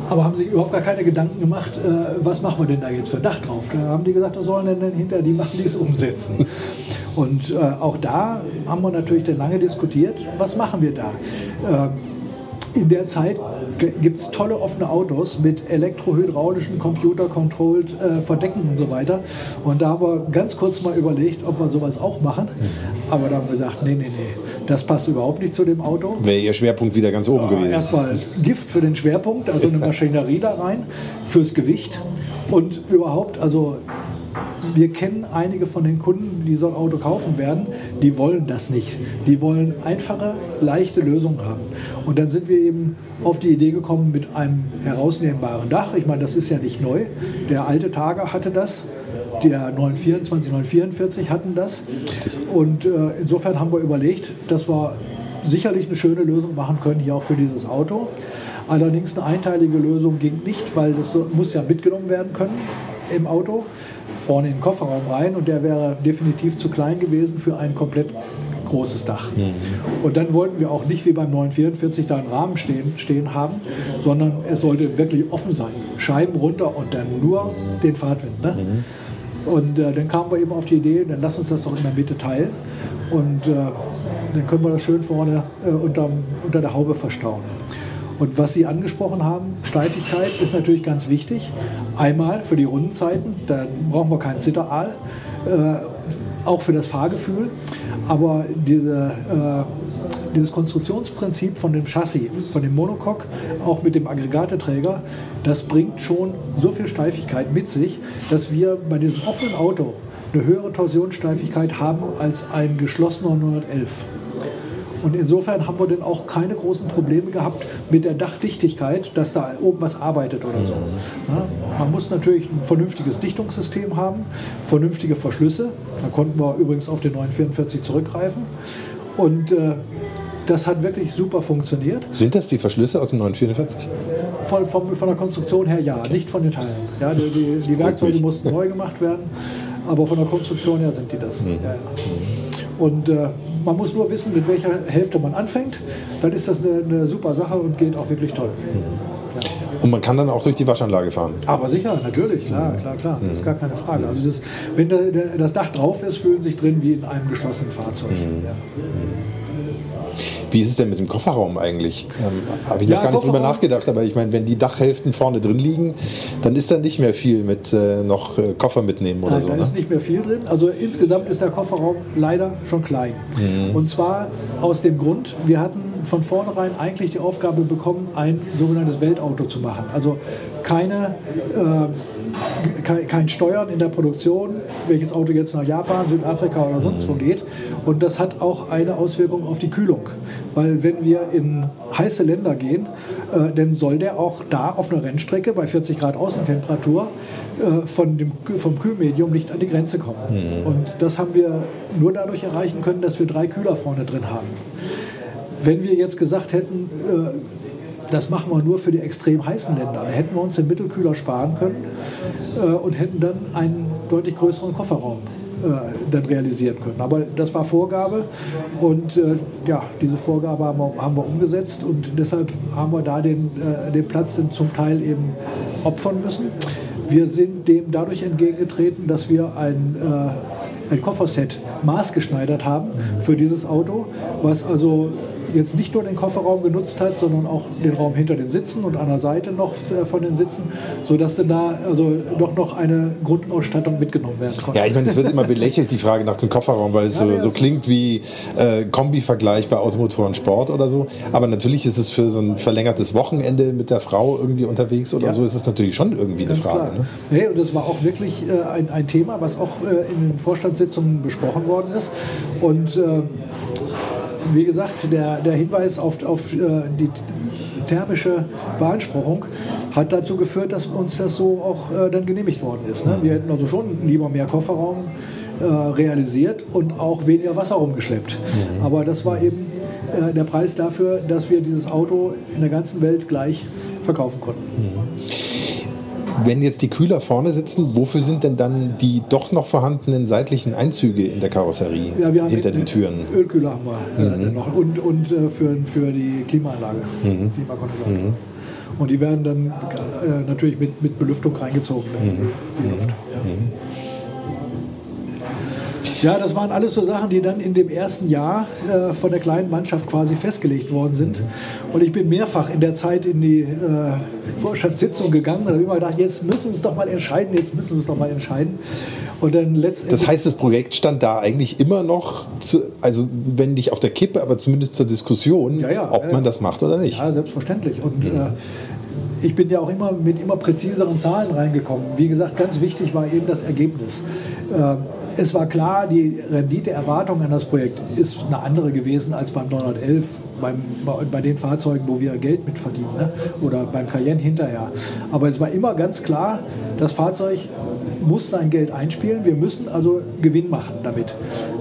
aber haben sich überhaupt gar keine Gedanken gemacht, äh, was machen wir denn da jetzt für Dach drauf. Da haben die gesagt, was sollen denn, denn hinter die machen, die es umsetzen. Und äh, auch da haben wir natürlich dann lange diskutiert, was machen wir da. In der Zeit gibt es tolle offene Autos mit elektrohydraulischen, computer-controlled äh, Verdecken und so weiter. Und da haben wir ganz kurz mal überlegt, ob wir sowas auch machen. Aber da haben wir gesagt, nee, nee, nee, das passt überhaupt nicht zu dem Auto. Wäre Ihr Schwerpunkt wieder ganz oben gewesen. Erstmal Gift für den Schwerpunkt, also eine Maschinerie da rein, fürs Gewicht und überhaupt, also wir kennen einige von den Kunden, die so ein Auto kaufen werden, die wollen das nicht. Die wollen einfache, leichte Lösungen haben. Und dann sind wir eben auf die Idee gekommen mit einem herausnehmbaren Dach. Ich meine, das ist ja nicht neu. Der alte Targa hatte das. Der 924, 944 hatten das. Und äh, insofern haben wir überlegt, dass wir sicherlich eine schöne Lösung machen können, hier auch für dieses Auto. Allerdings eine einteilige Lösung ging nicht, weil das muss ja mitgenommen werden können im Auto, vorne in den Kofferraum rein und der wäre definitiv zu klein gewesen für ein komplett großes Dach. Und dann wollten wir auch nicht wie beim 944 da einen Rahmen stehen, stehen haben, sondern es sollte wirklich offen sein. Scheiben runter und dann nur den Fahrtwind. Ne? Und äh, dann kamen wir eben auf die Idee, dann lass uns das doch in der Mitte teilen. Und äh, dann können wir das schön vorne äh, unterm, unter der Haube verstauen. Und was Sie angesprochen haben, Steifigkeit ist natürlich ganz wichtig. Einmal für die Rundenzeiten, da brauchen wir keinen Zitteraal, äh, auch für das Fahrgefühl. Aber diese, äh, dieses Konstruktionsprinzip von dem Chassis, von dem Monocoque, auch mit dem Aggregateträger, das bringt schon so viel Steifigkeit mit sich, dass wir bei diesem offenen Auto eine höhere Torsionssteifigkeit haben als ein geschlossener 911. Und insofern haben wir dann auch keine großen Probleme gehabt mit der Dachdichtigkeit, dass da oben was arbeitet oder so. Ja, man muss natürlich ein vernünftiges Dichtungssystem haben, vernünftige Verschlüsse. Da konnten wir übrigens auf den 944 zurückgreifen. Und äh, das hat wirklich super funktioniert. Sind das die Verschlüsse aus dem 944? Von, von, von der Konstruktion her ja, nicht von den Teilen. Ja, die, die, die Werkzeuge mich. mussten neu gemacht werden, aber von der Konstruktion her sind die das. Ja, ja. Und äh, man muss nur wissen, mit welcher Hälfte man anfängt. Dann ist das eine, eine super Sache und geht auch wirklich toll. Und man kann dann auch durch die Waschanlage fahren. Aber sicher, natürlich, klar, klar, klar. Das ist gar keine Frage. Also das, wenn das Dach drauf ist, fühlen sich drin wie in einem geschlossenen Fahrzeug. Ja. Wie ist es denn mit dem Kofferraum eigentlich? Ähm, Habe ich noch Ja, gar nicht drüber nachgedacht, aber ich meine, wenn die Dachhälften vorne drin liegen, dann ist da nicht mehr viel mit äh, noch äh, Koffer mitnehmen oder Nein, so. da Ne? ist nicht mehr viel drin. Also insgesamt ist der Kofferraum leider schon klein. Mhm. Und zwar aus dem Grund, wir hatten von vornherein eigentlich die Aufgabe bekommen, ein sogenanntes Weltauto zu machen. Also keine, äh, kein, Steuern in der Produktion, welches Auto jetzt nach Japan, Südafrika oder sonst Mhm. wo geht. Und das hat auch eine Auswirkung auf die Kühlung. Weil wenn wir in heiße Länder gehen, äh, dann soll der auch da auf einer Rennstrecke bei 40 Grad Außentemperatur äh, von dem, vom Kühlmedium nicht an die Grenze kommen. Und das haben wir nur dadurch erreichen können, dass wir drei Kühler vorne drin haben. Wenn wir jetzt gesagt hätten, äh, das machen wir nur für die extrem heißen Länder, dann hätten wir uns den Mittelkühler sparen können äh, und hätten dann einen deutlich größeren Kofferraum äh, dann realisieren können. Aber das war Vorgabe und äh, ja, diese Vorgabe haben wir, haben wir umgesetzt und deshalb haben wir da den, äh, den Platz zum Teil eben opfern müssen. Wir sind dem dadurch entgegengetreten, dass wir ein äh, ein Kofferset maßgeschneidert haben für dieses Auto, was also jetzt nicht nur den Kofferraum genutzt hat, sondern auch den Raum hinter den Sitzen und an der Seite noch äh, von den Sitzen, sodass dann da also doch noch eine Grundausstattung mitgenommen werden konnte. Ja, ich meine, es wird immer belächelt, die Frage nach dem Kofferraum, weil es ja, so, so klingt wie äh, Kombi-Vergleich bei Automotoren Sport oder so. Aber natürlich ist es für so ein verlängertes Wochenende mit der Frau irgendwie unterwegs oder ja. so, ist es natürlich schon irgendwie Ganz eine Frage. Ne? Nee, und das war auch wirklich äh, ein, ein Thema, was auch äh, in den Vorstandssitzungen besprochen worden ist. Und äh, wie gesagt, der, der Hinweis auf, auf äh, die thermische Beanspruchung hat dazu geführt, dass uns das so auch äh, dann genehmigt worden ist. Ne? Wir hätten also schon lieber mehr Kofferraum äh, realisiert und auch weniger Wasser rumgeschleppt. Mhm. Aber das war eben äh, der Preis dafür, dass wir dieses Auto in der ganzen Welt gleich verkaufen konnten. Mhm. Wenn jetzt die Kühler vorne sitzen, wofür sind denn dann die doch noch vorhandenen seitlichen Einzüge in der Karosserie ja, wir haben hinter den Türen? Ölkühler haben wir äh, mhm. noch und, und äh, für, für die Klimaanlage, mhm. Klimakondensator. Mhm. Und die werden dann äh, natürlich mit, mit Belüftung reingezogen. Mhm. Die Luft. Ja. Ja, das waren alles so Sachen, die dann in dem ersten Jahr äh, von der kleinen Mannschaft quasi festgelegt worden sind. Und ich bin mehrfach in der Zeit in die äh, Vorstandssitzung gegangen und habe immer gedacht, jetzt müssen sie es doch mal entscheiden, jetzt müssen sie es doch mal entscheiden. Und dann letztendlich das heißt, das Projekt stand da eigentlich immer noch, zu, also wenn nicht auf der Kippe, aber zumindest zur Diskussion, ja, ja, ob man das macht oder nicht. Ja, selbstverständlich. Und mhm. äh, ich bin ja auch immer mit immer präziseren Zahlen reingekommen. Wie gesagt, ganz wichtig war eben das Ergebnis. Äh, es war klar, die Renditeerwartung an das Projekt ist eine andere gewesen als beim 911, beim, bei den Fahrzeugen, wo wir Geld mit verdienen, ne? oder beim Cayenne hinterher. Aber es war immer ganz klar, das Fahrzeug muss sein Geld einspielen. Wir müssen also Gewinn machen damit,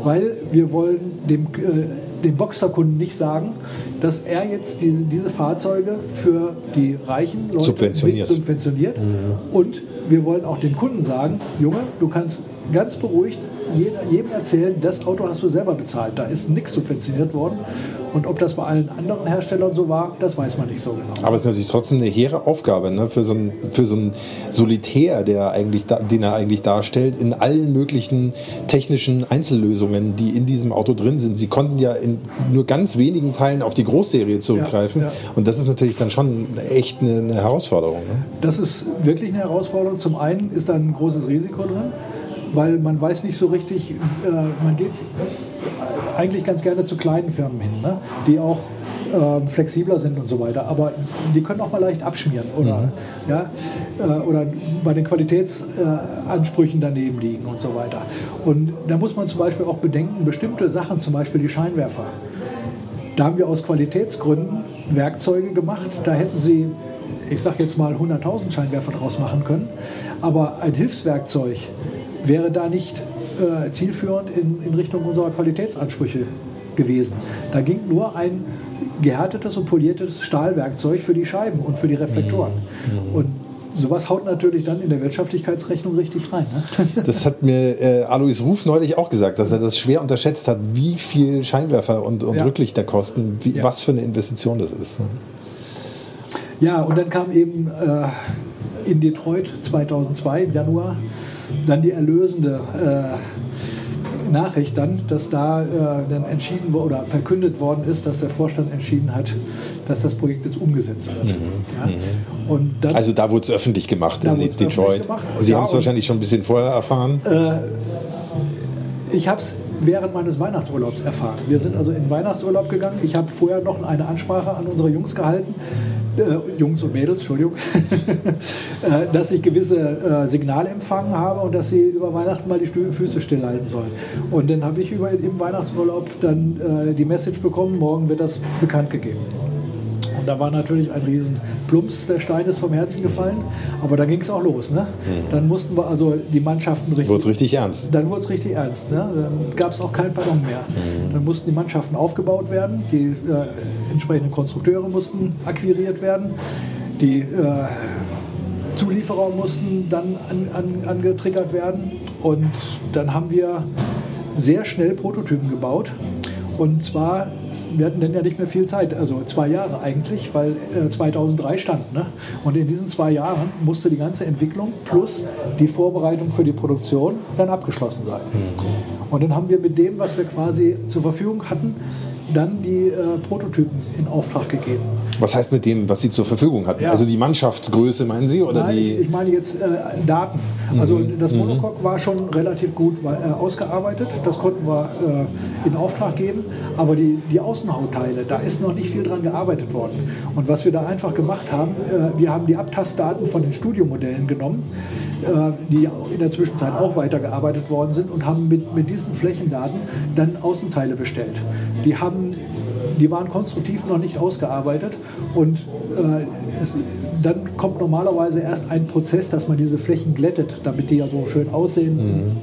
weil wir wollen dem äh, dem Boxster-Kunden nicht sagen, dass er jetzt die, diese Fahrzeuge für die reichen Leute subventioniert. subventioniert. Mhm. Und wir wollen auch den Kunden sagen, Junge, du kannst ganz beruhigt jedem erzählen, das Auto hast du selber bezahlt. Da ist nichts subventioniert worden. Und ob das bei allen anderen Herstellern so war, das weiß man nicht so genau. Aber es ist natürlich trotzdem eine hehre Aufgabe ne? für, so einen, für so einen Solitär, der eigentlich den er eigentlich darstellt, in allen möglichen technischen Einzellösungen, die in diesem Auto drin sind. Sie konnten ja in nur ganz wenigen Teilen auf die Großserie zurückgreifen. Ja, ja. Und das ist natürlich dann schon echt eine, eine Herausforderung. Ne? Das ist wirklich eine Herausforderung. Zum einen ist da ein großes Risiko drin weil man weiß nicht so richtig, äh, man geht eigentlich ganz gerne zu kleinen Firmen hin, ne? die auch äh, flexibler sind und so weiter, aber die können auch mal leicht abschmieren oder, mhm. ja, äh, oder bei den Qualitätsansprüchen daneben liegen und so weiter. Und da muss man zum Beispiel auch bedenken, bestimmte Sachen, zum Beispiel die Scheinwerfer, da haben wir aus Qualitätsgründen Werkzeuge gemacht, da hätten sie, ich sage jetzt mal 100.000 Scheinwerfer draus machen können, aber ein Hilfswerkzeug, wäre da nicht äh, zielführend in, in Richtung unserer Qualitätsansprüche gewesen. Da ging nur ein gehärtetes und poliertes Stahlwerkzeug für die Scheiben und für die Reflektoren. Mhm. Und sowas haut natürlich dann in der Wirtschaftlichkeitsrechnung richtig rein. Ne? Das hat mir äh, Alois Ruf neulich auch gesagt, dass er das schwer unterschätzt hat, wie viel Scheinwerfer und, und ja. Rücklichter kosten, wie, ja. was für eine Investition das ist. Ne? Ja, und dann kam eben äh, in Detroit 2002 im Januar dann die erlösende äh, Nachricht dann, dass da äh, dann entschieden oder verkündet worden ist, dass der Vorstand entschieden hat, dass das Projekt jetzt umgesetzt wird. Mhm. Ja? Mhm. Und dann, also da wurde es öffentlich gemacht in Detroit. Gemacht. Sie ja, haben es wahrscheinlich schon ein bisschen vorher erfahren. Äh, ich habe es während meines Weihnachtsurlaubs erfahren. Wir sind also in Weihnachtsurlaub gegangen. Ich habe vorher noch eine Ansprache an unsere Jungs gehalten, äh, Jungs und Mädels, Entschuldigung, äh, dass ich gewisse äh, Signale empfangen habe und dass sie über Weihnachten mal die Füße stillhalten sollen. Und dann habe ich über, im Weihnachtsurlaub dann äh, die Message bekommen, morgen wird das bekannt gegeben. Da war natürlich ein riesen Plumps, der Stein ist vom Herzen gefallen. Aber da ging es auch los. Ne? Mhm. Dann mussten wir also die Mannschaften richtig... Wurde es richtig ernst? Dann wurde es richtig ernst. Ne? Dann gab es auch kein Pardon mehr. Mhm. Dann mussten die Mannschaften aufgebaut werden. Die äh, entsprechenden Konstrukteure mussten akquiriert werden. Die... Äh, Zulieferer mussten dann an, an, angetriggert werden und dann haben wir sehr schnell Prototypen gebaut und zwar wir hatten dann ja nicht mehr viel Zeit, also zwei Jahre eigentlich, weil äh, 2003 stand. Ne? Und in diesen zwei Jahren musste die ganze Entwicklung plus die Vorbereitung für die Produktion dann abgeschlossen sein. Mhm. Und dann haben wir mit dem, was wir quasi zur Verfügung hatten, dann die äh, Prototypen in Auftrag gegeben. Was heißt mit dem, was Sie zur Verfügung hatten? Ja. Also die Mannschaftsgröße, meinen Sie? Oder Nein, die ich, meine jetzt äh, Daten. Also das Monocoque war schon relativ gut äh, ausgearbeitet. Das konnten wir äh, in Auftrag geben. Aber die, die Außenhautteile, da ist noch nicht viel dran gearbeitet worden. Und was wir da einfach gemacht haben, äh, wir haben die Abtastdaten von den Studiomodellen genommen, äh, die in der Zwischenzeit auch weitergearbeitet worden sind und haben mit, mit diesen Flächendaten dann Außenteile bestellt. Die haben die waren konstruktiv noch nicht ausgearbeitet und äh, es, dann kommt normalerweise erst ein Prozess, dass man diese Flächen glättet, damit die ja so schön aussehen,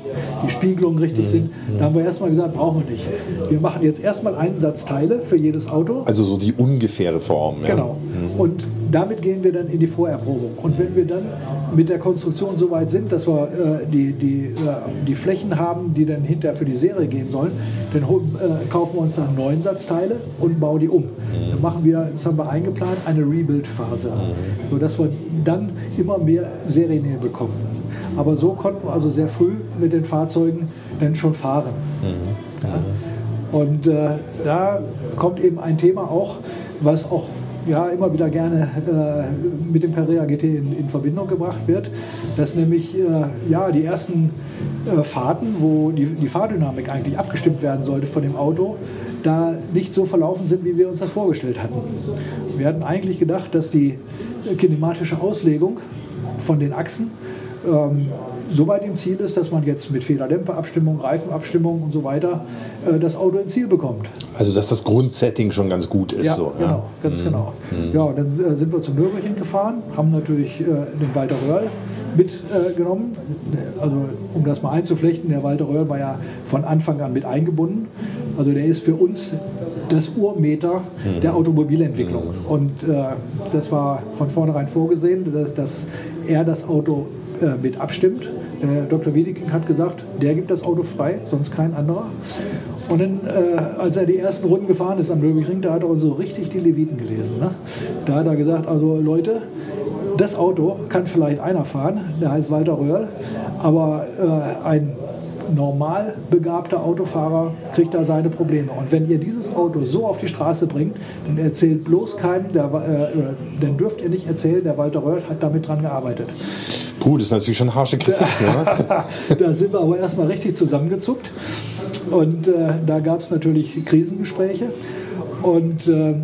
die Spiegelungen richtig sind. Da haben wir erstmal gesagt, brauchen wir nicht. Wir machen jetzt erstmal Einsatzteile für jedes Auto. also so die ungefähre Form. Ja. Genau. Und damit gehen wir dann in die Vorerprobung. Und wenn wir dann mit der Konstruktion so weit sind, dass wir äh, die, die, äh, die Flächen haben, die dann hinterher für die Serie gehen sollen, dann äh, kaufen wir uns dann neuen Satzteile und bauen die um. Dann machen wir, das haben wir eingeplant, eine Rebuild-Phase, sodass wir dann immer mehr Seriennähe bekommen. Aber so konnten wir also sehr früh mit den Fahrzeugen dann schon fahren. Ja. Und äh, da kommt eben ein Thema auch, was auch ja, immer wieder gerne äh, mit dem Carrera GT in, in Verbindung gebracht wird, dass nämlich äh, ja, die ersten äh, Fahrten, wo die, die Fahrdynamik eigentlich abgestimmt werden sollte von dem Auto, da nicht so verlaufen sind, wie wir uns das vorgestellt hatten. Wir hatten eigentlich gedacht, dass die kinematische Auslegung von den Achsen ähm, so weit im Ziel ist, dass man jetzt mit Federdämpferabstimmung, Reifenabstimmung und so weiter äh, das Auto ins Ziel bekommt. Also dass das Grundsetting schon ganz gut ist. Ja, so, genau, ja. ganz genau. Ja, und dann äh, sind wir zum Nürburgring gefahren, haben natürlich äh, den Walter Röhrl mitgenommen. also um das mal einzuflechten, der Walter Röhrl war ja von Anfang an mit eingebunden. Also der ist für uns das Urmeter der Automobilentwicklung. Und äh, das war von vornherein vorgesehen, dass, dass er das Auto äh, mit abstimmt. Der Dr. Wiedeking hat gesagt, der gibt das Auto frei, sonst kein anderer. Und dann, äh, als er die ersten Runden gefahren ist am Nürburgring, da hat er uns so richtig die Leviten gelesen. Ne? Da hat er gesagt, also Leute, das Auto kann vielleicht einer fahren, der heißt Walter Röhrl, aber äh, ein normal begabter Autofahrer kriegt da seine Probleme. Und wenn ihr dieses Auto so auf die Straße bringt, dann erzählt bloß keinem, der, äh, dann dürft ihr nicht erzählen, der Walter Röhrl hat damit dran gearbeitet. Puh, das ist natürlich schon harsche Kritik. ne? da sind wir aber erstmal richtig zusammengezuckt. Und äh, da gab es natürlich Krisengespräche. Und äh,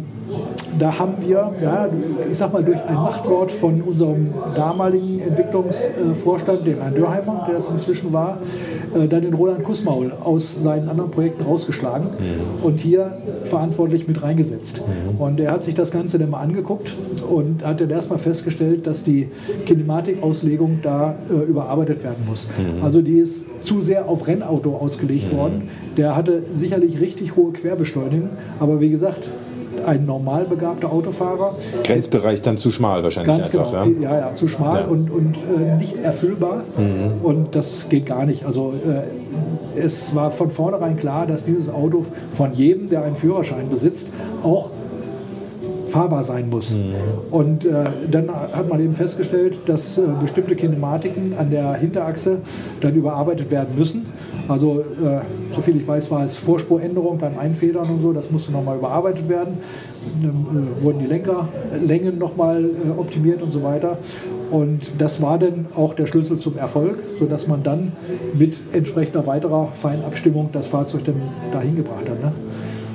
da haben wir, ja, ich sag mal, durch ein Machtwort von unserem damaligen Entwicklungsvorstand, dem Herrn Dörheimer, der es inzwischen war, äh, dann den Roland Kussmaul aus seinen anderen Projekten rausgeschlagen und hier verantwortlich mit reingesetzt. Und er hat sich das Ganze dann mal angeguckt und hat dann erstmal festgestellt, dass die Kinematikauslegung da äh, überarbeitet werden muss. Also die ist zu sehr auf Rennauto ausgelegt worden. Der hatte sicherlich richtig hohe Querbeschleunigung, aber wie gesagt, ein normal begabter Autofahrer. Grenzbereich dann zu schmal wahrscheinlich Ganz einfach. genau, ja? ja, ja, zu schmal Ja. und, und äh, nicht erfüllbar. Und das geht gar nicht. Also äh, es war von vornherein klar, dass dieses Auto von jedem, der einen Führerschein besitzt, auch fahrbar sein muss. Und äh, dann hat man eben festgestellt, dass äh, bestimmte Kinematiken an der Hinterachse dann überarbeitet werden müssen. Also, äh, soviel ich weiß, war es Vorspuränderung beim Einfedern und so, das musste nochmal überarbeitet werden. Dann äh, wurden die Lenkerlängen nochmal äh, optimiert und so weiter. Und das war dann auch der Schlüssel zum Erfolg, sodass man dann mit entsprechender weiterer Feinabstimmung das Fahrzeug dann dahin gebracht hat. Ne?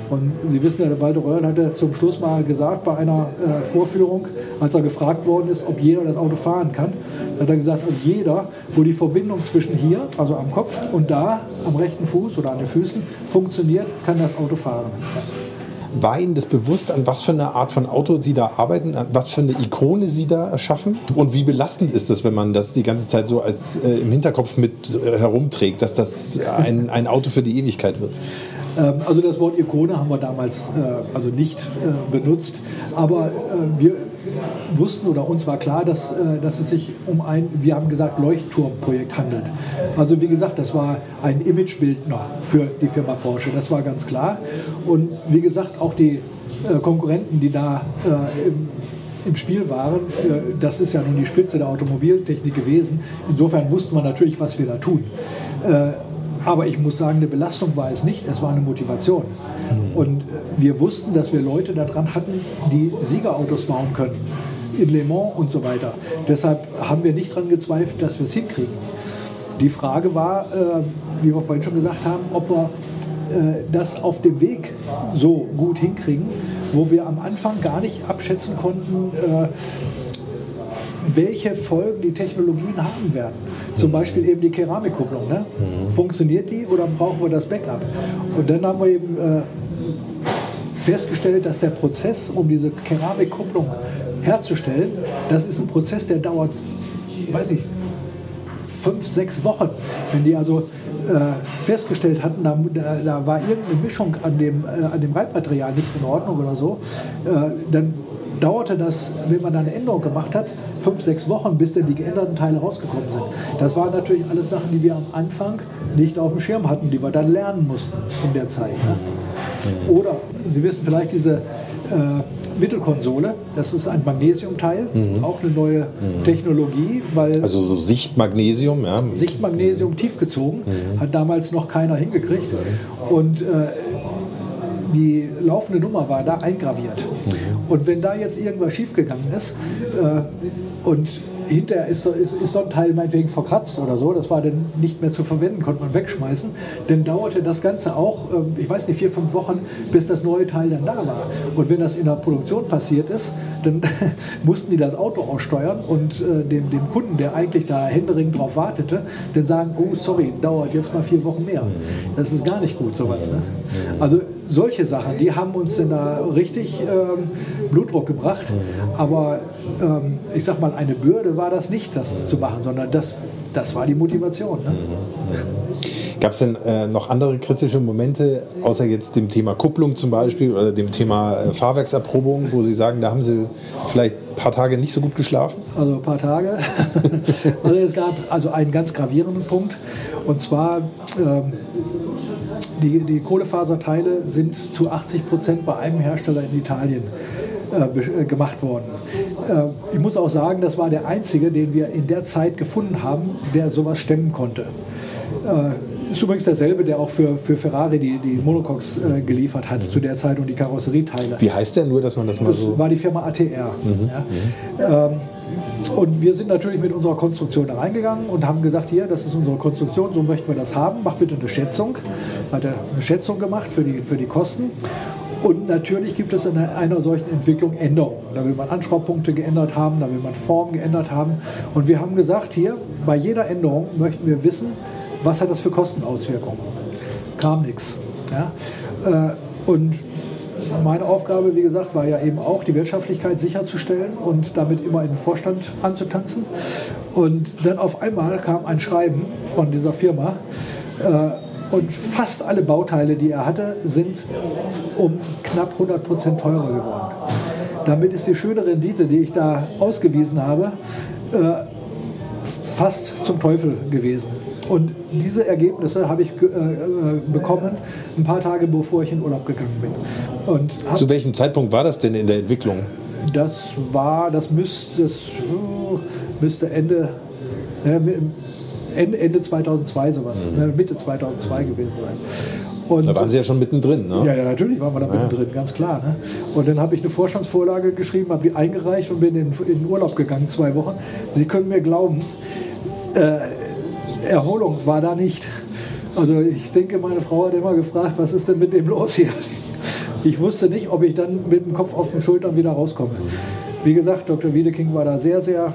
Und Sie wissen ja, der Walter Röhrl hat ja zum Schluss mal gesagt bei einer äh, Vorführung, als er gefragt worden ist, ob jeder das Auto fahren kann, hat er gesagt, also jeder, wo die Verbindung zwischen hier, also am Kopf und da, am rechten Fuß oder an den Füßen, funktioniert, kann das Auto fahren. War Ihnen das bewusst, an was für eine Art von Auto Sie da arbeiten, an was für eine Ikone Sie da erschaffen? Und wie belastend ist das, wenn man das die ganze Zeit so als äh, im Hinterkopf mit äh, herumträgt, dass das ein, ein Auto für die Ewigkeit wird? Ähm, Also das Wort Ikone haben wir damals äh, also nicht äh, benutzt, aber äh, wir wussten oder uns war klar, dass, äh, dass es sich um ein, wir haben gesagt, Leuchtturmprojekt handelt. Also wie gesagt, das war ein Imagebildner für die Firma Porsche, das war ganz klar. Und wie gesagt, auch die äh, Konkurrenten, die da im, im Spiel waren, das ist ja nun die Spitze der Automobiltechnik gewesen. Insofern wussten wir natürlich, was wir da tun. Äh, aber ich muss sagen, eine Belastung war es nicht, es war eine Motivation. Und wir wussten, dass wir Leute daran hatten, die Siegerautos bauen können, in Le Mans und so weiter. Deshalb haben wir nicht daran gezweifelt, dass wir es hinkriegen. Die Frage war, äh, wie wir vorhin schon gesagt haben, ob wir äh, das auf dem Weg so gut hinkriegen, wo wir am Anfang gar nicht abschätzen konnten, äh, welche Folgen die Technologien haben werden. Zum Beispiel eben die Keramikkupplung. Ne? Funktioniert die oder brauchen wir das Backup? Und dann haben wir eben äh, festgestellt, dass der Prozess, um diese Keramikkupplung herzustellen, das ist ein Prozess, der dauert, weiß ich, fünf, sechs Wochen. Wenn die also äh, festgestellt hatten, da, da, war irgendeine Mischung an dem, äh, an dem Reibmaterial nicht in Ordnung oder so, äh, dann dauerte das, wenn man da eine Änderung gemacht hat, fünf, sechs Wochen, bis dann die geänderten Teile rausgekommen sind. Das waren natürlich alles Sachen, die wir am Anfang nicht auf dem Schirm hatten, die wir dann lernen mussten in der Zeit. Ne? Oder Sie wissen vielleicht diese äh, Mittelkonsole, das ist ein Magnesiumteil, mhm. auch eine neue mhm. Technologie, weil also so Sichtmagnesium, ja. Sichtmagnesium tiefgezogen, mhm. hat damals noch keiner hingekriegt und äh, die laufende Nummer war da eingraviert. Und wenn da jetzt irgendwas schiefgegangen ist äh, und hinterher ist so, ist, ist so ein Teil meinetwegen verkratzt oder so, das war dann nicht mehr zu verwenden, konnte man wegschmeißen, dann dauerte das Ganze auch, ähm, ich weiß nicht, vier, fünf Wochen, bis das neue Teil dann da war. Und wenn das in der Produktion passiert ist, dann mussten die das Auto aussteuern und äh, dem, dem Kunden, der eigentlich da händeringend drauf wartete, dann sagen, oh sorry, dauert jetzt mal vier Wochen mehr. Das ist gar nicht gut, sowas. Ne? Also solche Sachen, die haben uns dann da richtig ähm, Blutdruck gebracht. Aber ähm, ich sag mal, eine Bürde war das nicht, das zu machen, sondern das, das war die Motivation. Ne? Gab es denn äh, noch andere kritische Momente, außer jetzt dem Thema Kupplung zum Beispiel oder dem Thema äh, Fahrwerkserprobung, wo Sie sagen, da haben Sie vielleicht ein paar Tage nicht so gut geschlafen? Also ein paar Tage. also es gab also einen ganz gravierenden Punkt. Und zwar, ähm, die, die Kohlefaserteile sind zu 80 Prozent bei einem Hersteller in Italien äh, äh, gemacht worden. Äh, ich muss auch sagen, das war der einzige, den wir in der Zeit gefunden haben, der sowas stemmen konnte. Ist übrigens derselbe, der auch für, für Ferrari die, die Monocoques äh, geliefert hat zu der Zeit und die Karosserieteile. Wie heißt der nur, dass man das mal so. Das war die Firma ATR. Mhm. Ja. Mhm. Ähm, und wir sind natürlich mit unserer Konstruktion da reingegangen und haben gesagt, hier, das ist unsere Konstruktion, so möchten wir das haben, mach bitte eine Schätzung. Hat er eine Schätzung gemacht für die, für die Kosten. Und natürlich gibt es in einer solchen Entwicklung Änderungen. Da will man Anschraubpunkte geändert haben, da will man Formen geändert haben. Und wir haben gesagt, hier, bei jeder Änderung möchten wir wissen, was hat das für Kostenauswirkungen. Kam nichts. Ja? Äh, und meine Aufgabe, wie gesagt, war ja eben auch, die Wirtschaftlichkeit sicherzustellen und damit immer in den Vorstand anzutanzen. Und dann auf einmal kam ein Schreiben von dieser Firma, äh, und fast alle Bauteile, die er hatte, sind um knapp 100 Prozent teurer geworden. Damit ist die schöne Rendite, die ich da ausgewiesen habe, äh, fast zum Teufel gewesen. Und diese Ergebnisse habe ich äh, äh, bekommen, ein paar Tage bevor ich in Urlaub gegangen bin. Und Zu welchem Zeitpunkt war das denn in der Entwicklung? Das war, das müsste, das, müsste Ende, Ende, Ende 2002 sowas, mhm. Ne, Mitte 2002 gewesen sein. Und da waren Sie ja schon mittendrin, ne? Ja, ja natürlich waren wir da ja. mittendrin, ganz klar. Ne? Und dann habe ich eine Vorstandsvorlage geschrieben, habe die eingereicht und bin in, in Urlaub gegangen, zwei Wochen. Sie können mir glauben, äh, Erholung war da nicht. Also ich denke, meine Frau hat immer gefragt, was ist denn mit dem los hier? Ich wusste nicht, ob ich dann mit dem Kopf auf den Schultern wieder rauskomme. Wie gesagt, Dr. Wiedeking war da sehr, sehr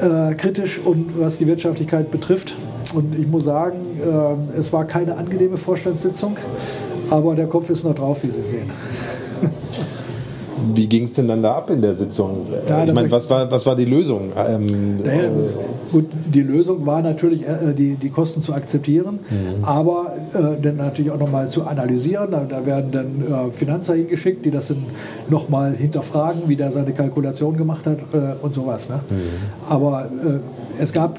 äh, kritisch und was die Wirtschaftlichkeit betrifft. Und ich muss sagen, äh, es war keine angenehme Vorstandssitzung, aber der Kopf ist noch drauf, wie Sie sehen. Wie ging es denn dann da ab in der Sitzung? Ja, ich meine, was war, was war die Lösung? Ähm, naja, gut, die Lösung war natürlich, äh, die, die Kosten zu akzeptieren, mhm. aber äh, dann natürlich auch nochmal zu analysieren. Da, da werden dann äh, Finanzer hingeschickt, die das dann nochmal hinterfragen, wie der seine Kalkulation gemacht hat äh, und sowas. Ne? Mhm. Aber äh, es gab,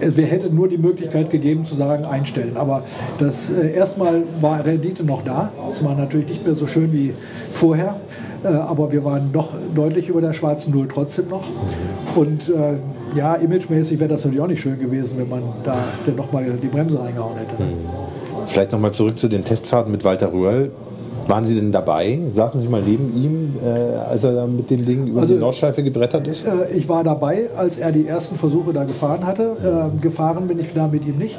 es hätte nur die Möglichkeit gegeben zu sagen, einstellen. Aber das äh, erstmal war Rendite noch da. Es war natürlich nicht mehr so schön wie vorher. Äh, aber wir waren doch deutlich über der schwarzen Null trotzdem noch. Und äh, ja, imagemäßig wäre das natürlich auch nicht schön gewesen, wenn man da dann nochmal die Bremse reingehauen hätte. Mhm. Vielleicht nochmal zurück zu den Testfahrten mit Walter Röhrl. Waren Sie denn dabei? Saßen Sie mal neben ihm, äh, als er mit dem Ding über also, die Nordschleife gebrettert ist? Äh, ich war dabei, als er die ersten Versuche da gefahren hatte. Äh, gefahren bin ich da mit ihm nicht.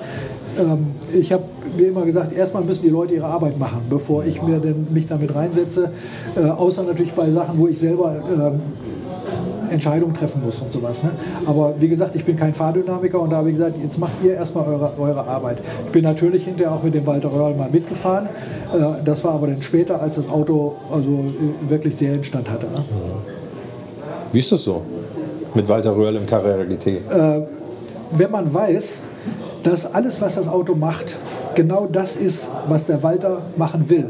Ähm, ich habe mir immer gesagt, erstmal müssen die Leute ihre Arbeit machen, bevor ich mir denn, mich damit reinsetze. Äh, außer natürlich bei Sachen, wo ich selber ähm, Entscheidungen treffen muss und sowas. Ne? Aber wie gesagt, ich bin kein Fahrdynamiker und da habe ich gesagt, jetzt macht ihr erstmal eure, eure Arbeit. Ich bin natürlich hinterher auch mit dem Walter Röhrl mal mitgefahren. Äh, das war aber dann später, als das Auto also äh, wirklich Serienstand hatte. Ne? Wie ist das so mit Walter Röhrl im Carrera GT? Äh, wenn man weiß, dass alles, was das Auto macht, genau das ist, was der Walter machen will,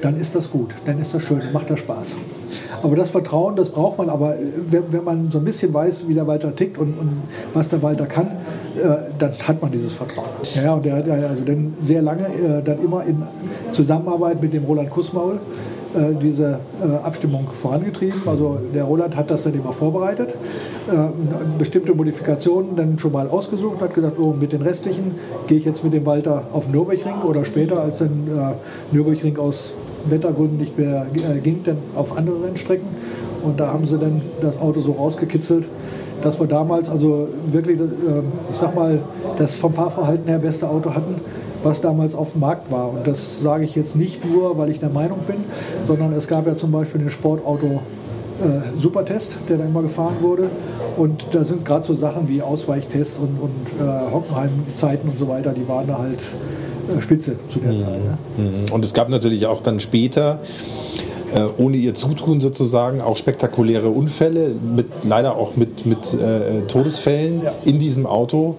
dann ist das gut, dann ist das schön, macht das Spaß. Aber das Vertrauen, das braucht man. Aber wenn, wenn man so ein bisschen weiß, wie der Walter tickt und, und was der Walter kann, äh, dann hat man dieses Vertrauen. Ja, und der hat also dann sehr lange äh, dann immer in Zusammenarbeit mit dem Roland Kussmaul äh, diese äh, Abstimmung vorangetrieben. Also der Roland hat das dann immer vorbereitet, äh, bestimmte Modifikationen dann schon mal ausgesucht, hat gesagt, oh, mit den restlichen gehe ich jetzt mit dem Walter auf Nürburgring oder später, als dann äh, Nürburgring aus Wettergründen nicht mehr äh, ging, dann auf andere Rennstrecken. Und da haben sie dann das Auto so rausgekitzelt, dass wir damals also wirklich, äh, ich sag mal, das vom Fahrverhalten her beste Auto hatten, was damals auf dem Markt war. Und das sage ich jetzt nicht nur, weil ich der Meinung bin, sondern es gab ja zum Beispiel den Sportauto äh, Supertest, der da immer gefahren wurde. Und da sind gerade so Sachen wie Ausweichtests und, und äh, Hockenheim-Zeiten und so weiter, die waren da halt äh, Spitze zu der mhm. Zeit. Ne? Mhm. Und es gab natürlich auch dann später äh, ohne ihr Zutun sozusagen auch spektakuläre Unfälle, mit, leider auch mit, mit äh, Todesfällen ja. in diesem Auto,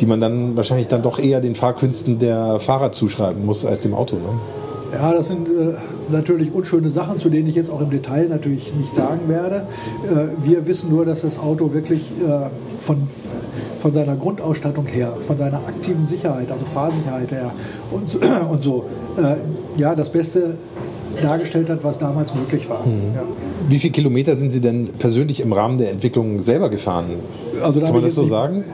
die man dann wahrscheinlich dann doch eher den Fahrkünsten der Fahrer zuschreiben muss als dem Auto. Ne? Ja, das sind äh, natürlich unschöne Sachen, zu denen ich jetzt auch im Detail natürlich nicht sagen werde. Äh, wir wissen nur, dass das Auto wirklich äh, von, von seiner Grundausstattung her, von seiner aktiven Sicherheit, also Fahrsicherheit her und so, und so äh, ja, das Beste dargestellt hat, was damals möglich war. Mhm. Ja. Wie viele Kilometer sind Sie denn persönlich im Rahmen der Entwicklung selber gefahren? Also da Kann man das so nicht, sagen?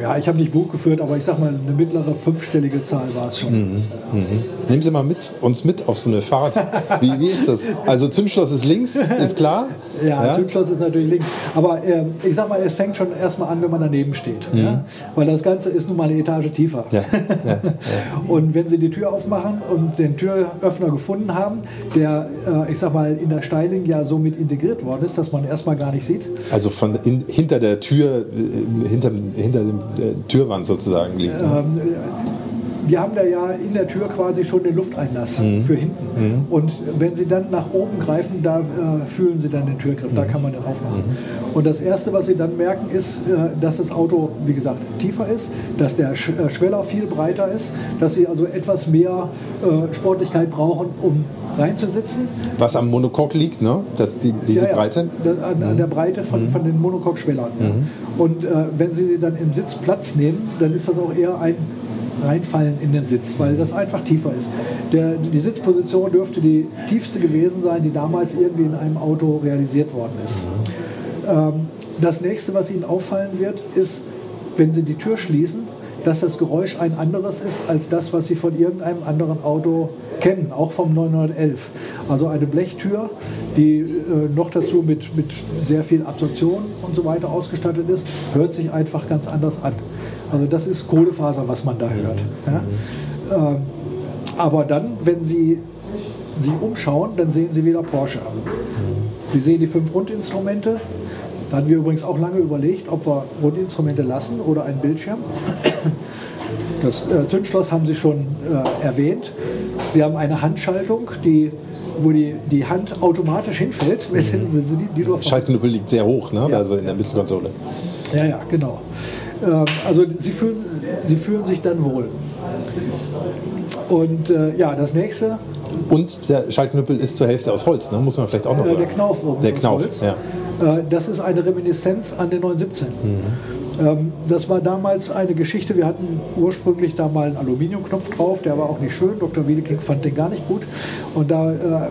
Ja, ich habe nicht Buch geführt, aber ich sage mal, eine mittlere fünfstellige Zahl war es schon. Mhm. Mhm. Nehmen Sie mal mit, uns mit auf so eine Fahrt. Wie, wie ist das? Also Zündschloss ist links, ist klar? ja, ja, Zündschloss ist natürlich links. Aber äh, ich sage mal, es fängt schon erstmal an, wenn man daneben steht. Mhm. Ja? Weil das Ganze ist nun mal eine Etage tiefer. Und wenn Sie die Tür aufmachen und den Türöffner gefunden haben, der, äh, ich sag mal, in der Styling ja somit integriert worden ist, dass man erstmal gar nicht sieht. Also von in, hinter der Tür, äh, hinter, hinter dem äh, Türwand sozusagen liegt. Ne? Ähm, wir haben da ja in der Tür quasi schon den Lufteinlass mhm. für hinten. Mhm. Und wenn Sie dann nach oben greifen, da äh, fühlen Sie dann den Türgriff, mhm. da kann man den aufmachen. Mhm. Und das Erste, was Sie dann merken, ist, äh, dass das Auto, wie gesagt, tiefer ist, dass der Sch äh, Schweller viel breiter ist, dass Sie also etwas mehr äh, Sportlichkeit brauchen, um reinzusitzen. Was am Monocoque liegt, ne? Das, die, diese ja, ja. Breite? an, an, mhm. der Breite von, mhm. von den Monocoque-Schwellern. Mhm. Und äh, wenn Sie dann im Sitz Platz nehmen, dann ist das auch eher ein reinfallen in den Sitz, weil das einfach tiefer ist. Der, die Sitzposition dürfte die tiefste gewesen sein, die damals irgendwie in einem Auto realisiert worden ist. Ähm, das nächste, was Ihnen auffallen wird, ist, wenn Sie die Tür schließen, dass das Geräusch ein anderes ist als das, was Sie von irgendeinem anderen Auto kennen, auch vom 911. Also eine Blechtür, die äh, noch dazu mit, mit sehr viel Absorption und so weiter ausgestattet ist, hört sich einfach ganz anders an. Also das ist Kohlefaser, was man da hört. Ja? Ähm, aber dann, wenn Sie sich umschauen, dann sehen Sie wieder Porsche. Sie sehen die fünf Rundinstrumente. Da hatten wir übrigens auch lange überlegt, ob wir Rundinstrumente lassen oder einen Bildschirm. Das äh, Zündschloss haben Sie schon äh, erwähnt. Sie haben eine Handschaltung, die, wo die, die Hand automatisch hinfällt, wenn mhm. Sie die, die Schaltknüppel liegt sehr hoch, ne? Ja, also in der Mittelkonsole. Ja, ja, genau. Ähm, also Sie fühlen, Sie fühlen sich dann wohl. Und äh, ja, das nächste. Und der Schaltknüppel ist zur Hälfte aus Holz, ne? muss man vielleicht auch noch äh, sagen. Der Knauf oben der Knauf, Holz. Ja. Äh, das ist eine Reminiszenz an den 917. Mhm. Ähm, das war damals eine Geschichte. Wir hatten ursprünglich da mal einen Aluminiumknopf drauf, der war auch nicht schön. Dr. Wiedeking fand den gar nicht gut. Und da äh,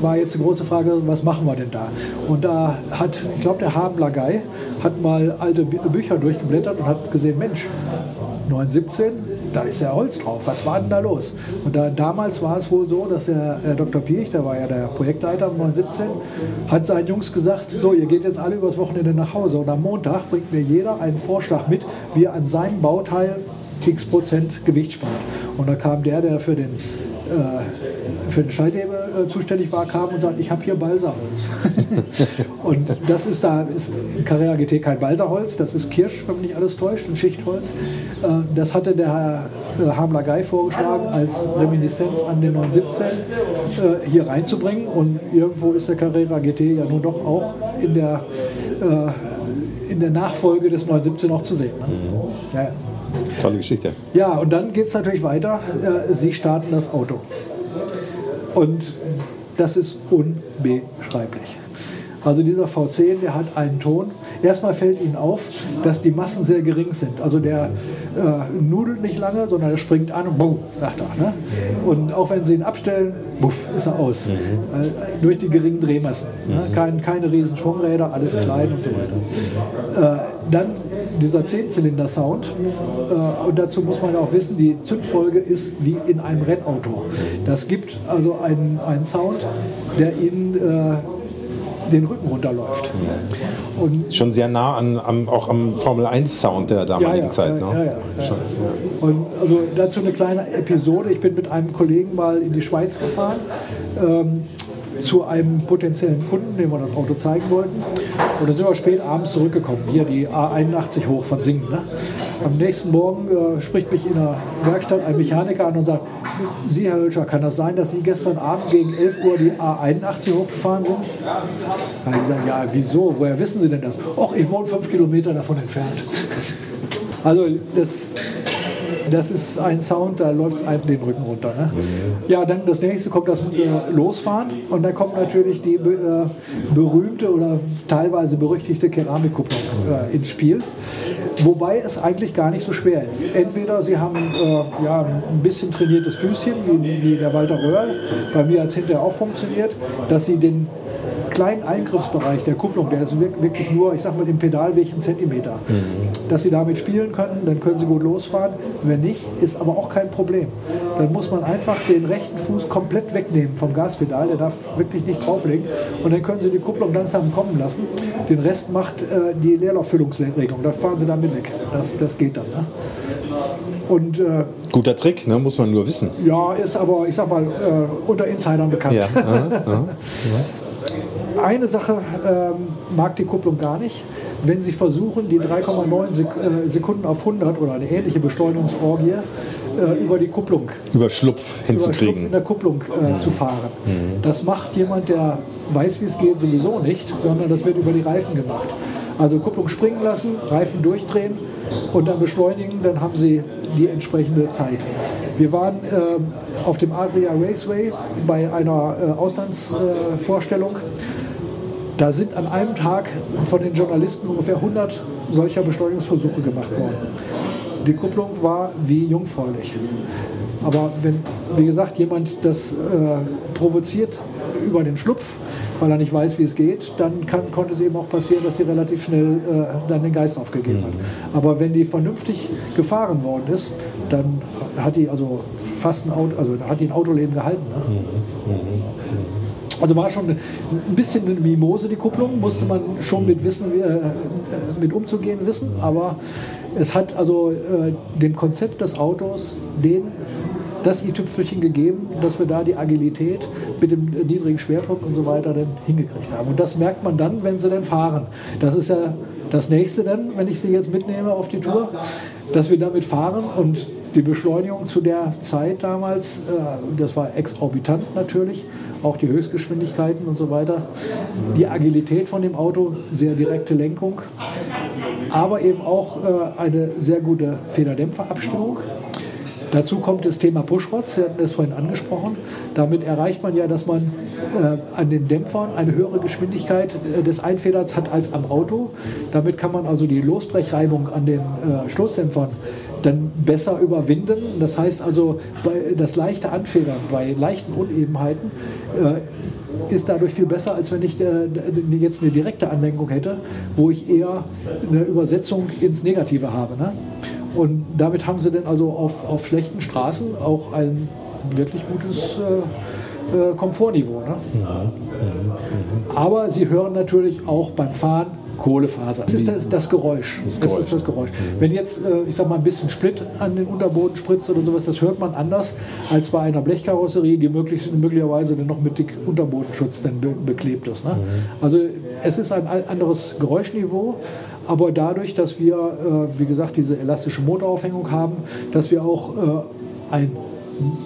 war jetzt die große Frage, was machen wir denn da? Und da hat, ich glaube, der Habenlagei hat mal alte Bü Bücher durchgeblättert und hat gesehen, Mensch, 917, da ist ja Holz drauf. Was war denn da los? Und da, damals war es wohl so, dass der, der Dr. Piech, der war ja der Projektleiter am 917, hat seinen Jungs gesagt, so, ihr geht jetzt alle übers Wochenende nach Hause und am Montag bringt mir jeder einen Vorschlag mit, wie er an seinem Bauteil x Prozent Gewicht spart. Und da kam der, der für den für den Schalthebel äh, zuständig war, kam und sagte, ich habe hier Balsaholz. und das ist da, ist in Carrera GT kein Balsaholz, das ist Kirsch, wenn mich nicht alles täuscht, ein Schichtholz. Äh, das hatte der Herr äh, Hamler Guy vorgeschlagen, als Reminiszenz an den 917 äh, hier reinzubringen. Und irgendwo ist der Carrera GT ja nun doch auch in der, äh, in der Nachfolge des 917 auch zu sehen. Ne? Mhm. Ja. Tolle Geschichte. Ja, und dann geht es natürlich weiter. Äh, Sie starten das Auto. Und das ist unbeschreiblich. Also dieser V10, der hat einen Ton. Erstmal fällt Ihnen auf, dass die Massen sehr gering sind. Also der äh, nudelt nicht lange, sondern er springt an und boom, sagt er. Ne? Und auch wenn Sie ihn abstellen, buff, ist er aus. Mhm. Äh, durch die geringen Drehmassen. Ne? Mhm. Kein, keine riesen Schwungräder, alles klein und so weiter. Äh, dann dieser 10-Zylinder-Sound. Äh, und dazu muss man auch wissen, die Zündfolge ist wie in einem Rennauto. Das gibt also einen, einen Sound, der Ihnen äh, den Rücken runterläuft. Und Schon sehr nah an, am, auch am Formel 1 Sound der damaligen ja, ja, Zeit. Ja, ne? Und also dazu eine kleine Episode. Ich bin mit einem Kollegen mal in die Schweiz gefahren. Ähm, zu einem potenziellen Kunden, dem wir das Auto zeigen wollten. Und dann sind wir spät abends zurückgekommen. Hier die A81 hoch von Singen. Ne? Am nächsten Morgen äh, spricht mich in der Werkstatt ein Mechaniker an und sagt, Sie, Herr Hölscher, kann das sein, dass Sie gestern Abend gegen 11 Uhr die A81 hochgefahren sind? Da ich gesagt, ja, wieso? Woher wissen Sie denn das? Och, ich wohne fünf Kilometer davon entfernt. Also das das ist ein Sound, da läuft es einem den Rücken runter. Ne? Ja, dann das nächste kommt das äh, Losfahren und dann kommt natürlich die äh, berühmte oder teilweise berüchtigte Keramikkupplung äh, ins Spiel. Wobei es eigentlich gar nicht so schwer ist. Entweder Sie haben äh, ja, ein bisschen trainiertes Füßchen, wie, wie der Walter Röhrl, bei mir als hinterher auch funktioniert, dass Sie den kleinen Eingriffsbereich der Kupplung, der ist wirklich nur, ich sag mal, im Pedalweg einen Zentimeter, mhm. dass Sie damit spielen können, dann können Sie gut losfahren. Wenn nicht, ist aber auch kein Problem. Dann muss man einfach den rechten Fuß komplett wegnehmen vom Gaspedal, der darf wirklich nicht drauflegen und dann können Sie die Kupplung langsam kommen lassen. Den Rest macht äh, die Leerlauffüllungsregelung, da fahren Sie damit weg. Das, das geht dann. Ne? Und, äh, Guter Trick, ne? muss man nur wissen. Ja, ist aber, ich sag mal, äh, unter Insidern bekannt. Ja. Aha, aha. Eine Sache ähm, mag die Kupplung gar nicht. Wenn Sie versuchen, die 3,9 Sek äh, Sekunden auf 100 oder eine ähnliche Beschleunigungsorgie äh, über die Kupplung über Schlupf hinzukriegen. Über Schlupf in der Kupplung äh, mhm. zu fahren. Mhm. Das macht jemand, der weiß, wie es geht, sowieso nicht, sondern das wird über die Reifen gemacht. Also Kupplung springen lassen, Reifen durchdrehen und dann beschleunigen, dann haben Sie die entsprechende Zeit. Wir waren äh, auf dem Adria Raceway bei einer äh, Auslandsvorstellung. da sind an einem Tag von den Journalisten ungefähr 100 solcher Beschleunigungsversuche gemacht worden. Die Kupplung war wie jungfräulich. Aber wenn, wie gesagt, jemand das äh, provoziert über den Schlupf, weil er nicht weiß, wie es geht, dann kann, konnte es eben auch passieren, dass sie relativ schnell äh, dann den Geist aufgegeben hat. Mhm. Aber wenn die vernünftig gefahren worden ist, dann hat die also fast ein Auto, also hat die ein Autoleben gehalten. Ne? Mhm. Mhm. Also war schon ein bisschen eine Mimose, die Kupplung, musste man schon mit Wissen, äh, mit umzugehen wissen, aber es hat also äh, dem Konzept des Autos den das i-Tüpfelchen gegeben, dass wir da die Agilität mit dem niedrigen Schwerpunkt und so weiter dann hingekriegt haben. Und das merkt man dann, wenn sie dann fahren. Das ist ja das nächste dann, wenn ich sie jetzt mitnehme auf die Tour, dass wir damit fahren und die Beschleunigung zu der Zeit damals, äh, das war exorbitant natürlich, auch die Höchstgeschwindigkeiten und so weiter. Die Agilität von dem Auto, sehr direkte Lenkung, aber eben auch äh, eine sehr gute Federdämpferabstimmung. Dazu kommt das Thema Pushrods, Sie hatten das vorhin angesprochen. Damit erreicht man ja, dass man äh, an den Dämpfern eine höhere Geschwindigkeit äh, des Einfederns hat als am Auto. Damit kann man also die Losbrechreibung an den äh, Stoßdämpfern dann besser überwinden. Das heißt also, das leichte Anfedern bei leichten Unebenheiten äh, ist dadurch viel besser, als wenn ich äh, jetzt eine direkte Anlenkung hätte, wo ich eher eine Übersetzung ins Negative habe. Ne? Und damit haben sie dann also auf, auf schlechten Straßen auch ein wirklich gutes äh, äh Komfortniveau. Ne? Aber sie hören natürlich auch beim Fahren Kohlefaser. Das ist das, das Geräusch. Das, das ist das Geräusch. Mhm. Wenn jetzt, äh, ich sag mal, ein bisschen Split an den Unterboden spritzt oder sowas, das hört man anders als bei einer Blechkarosserie, die möglich, möglicherweise dann noch mit dick Unterbodenschutz dann be beklebt ist. Ne? Mhm. Also es ist ein anderes Geräuschniveau, aber dadurch, dass wir, äh, wie gesagt, diese elastische Motoraufhängung haben, dass wir auch äh, ein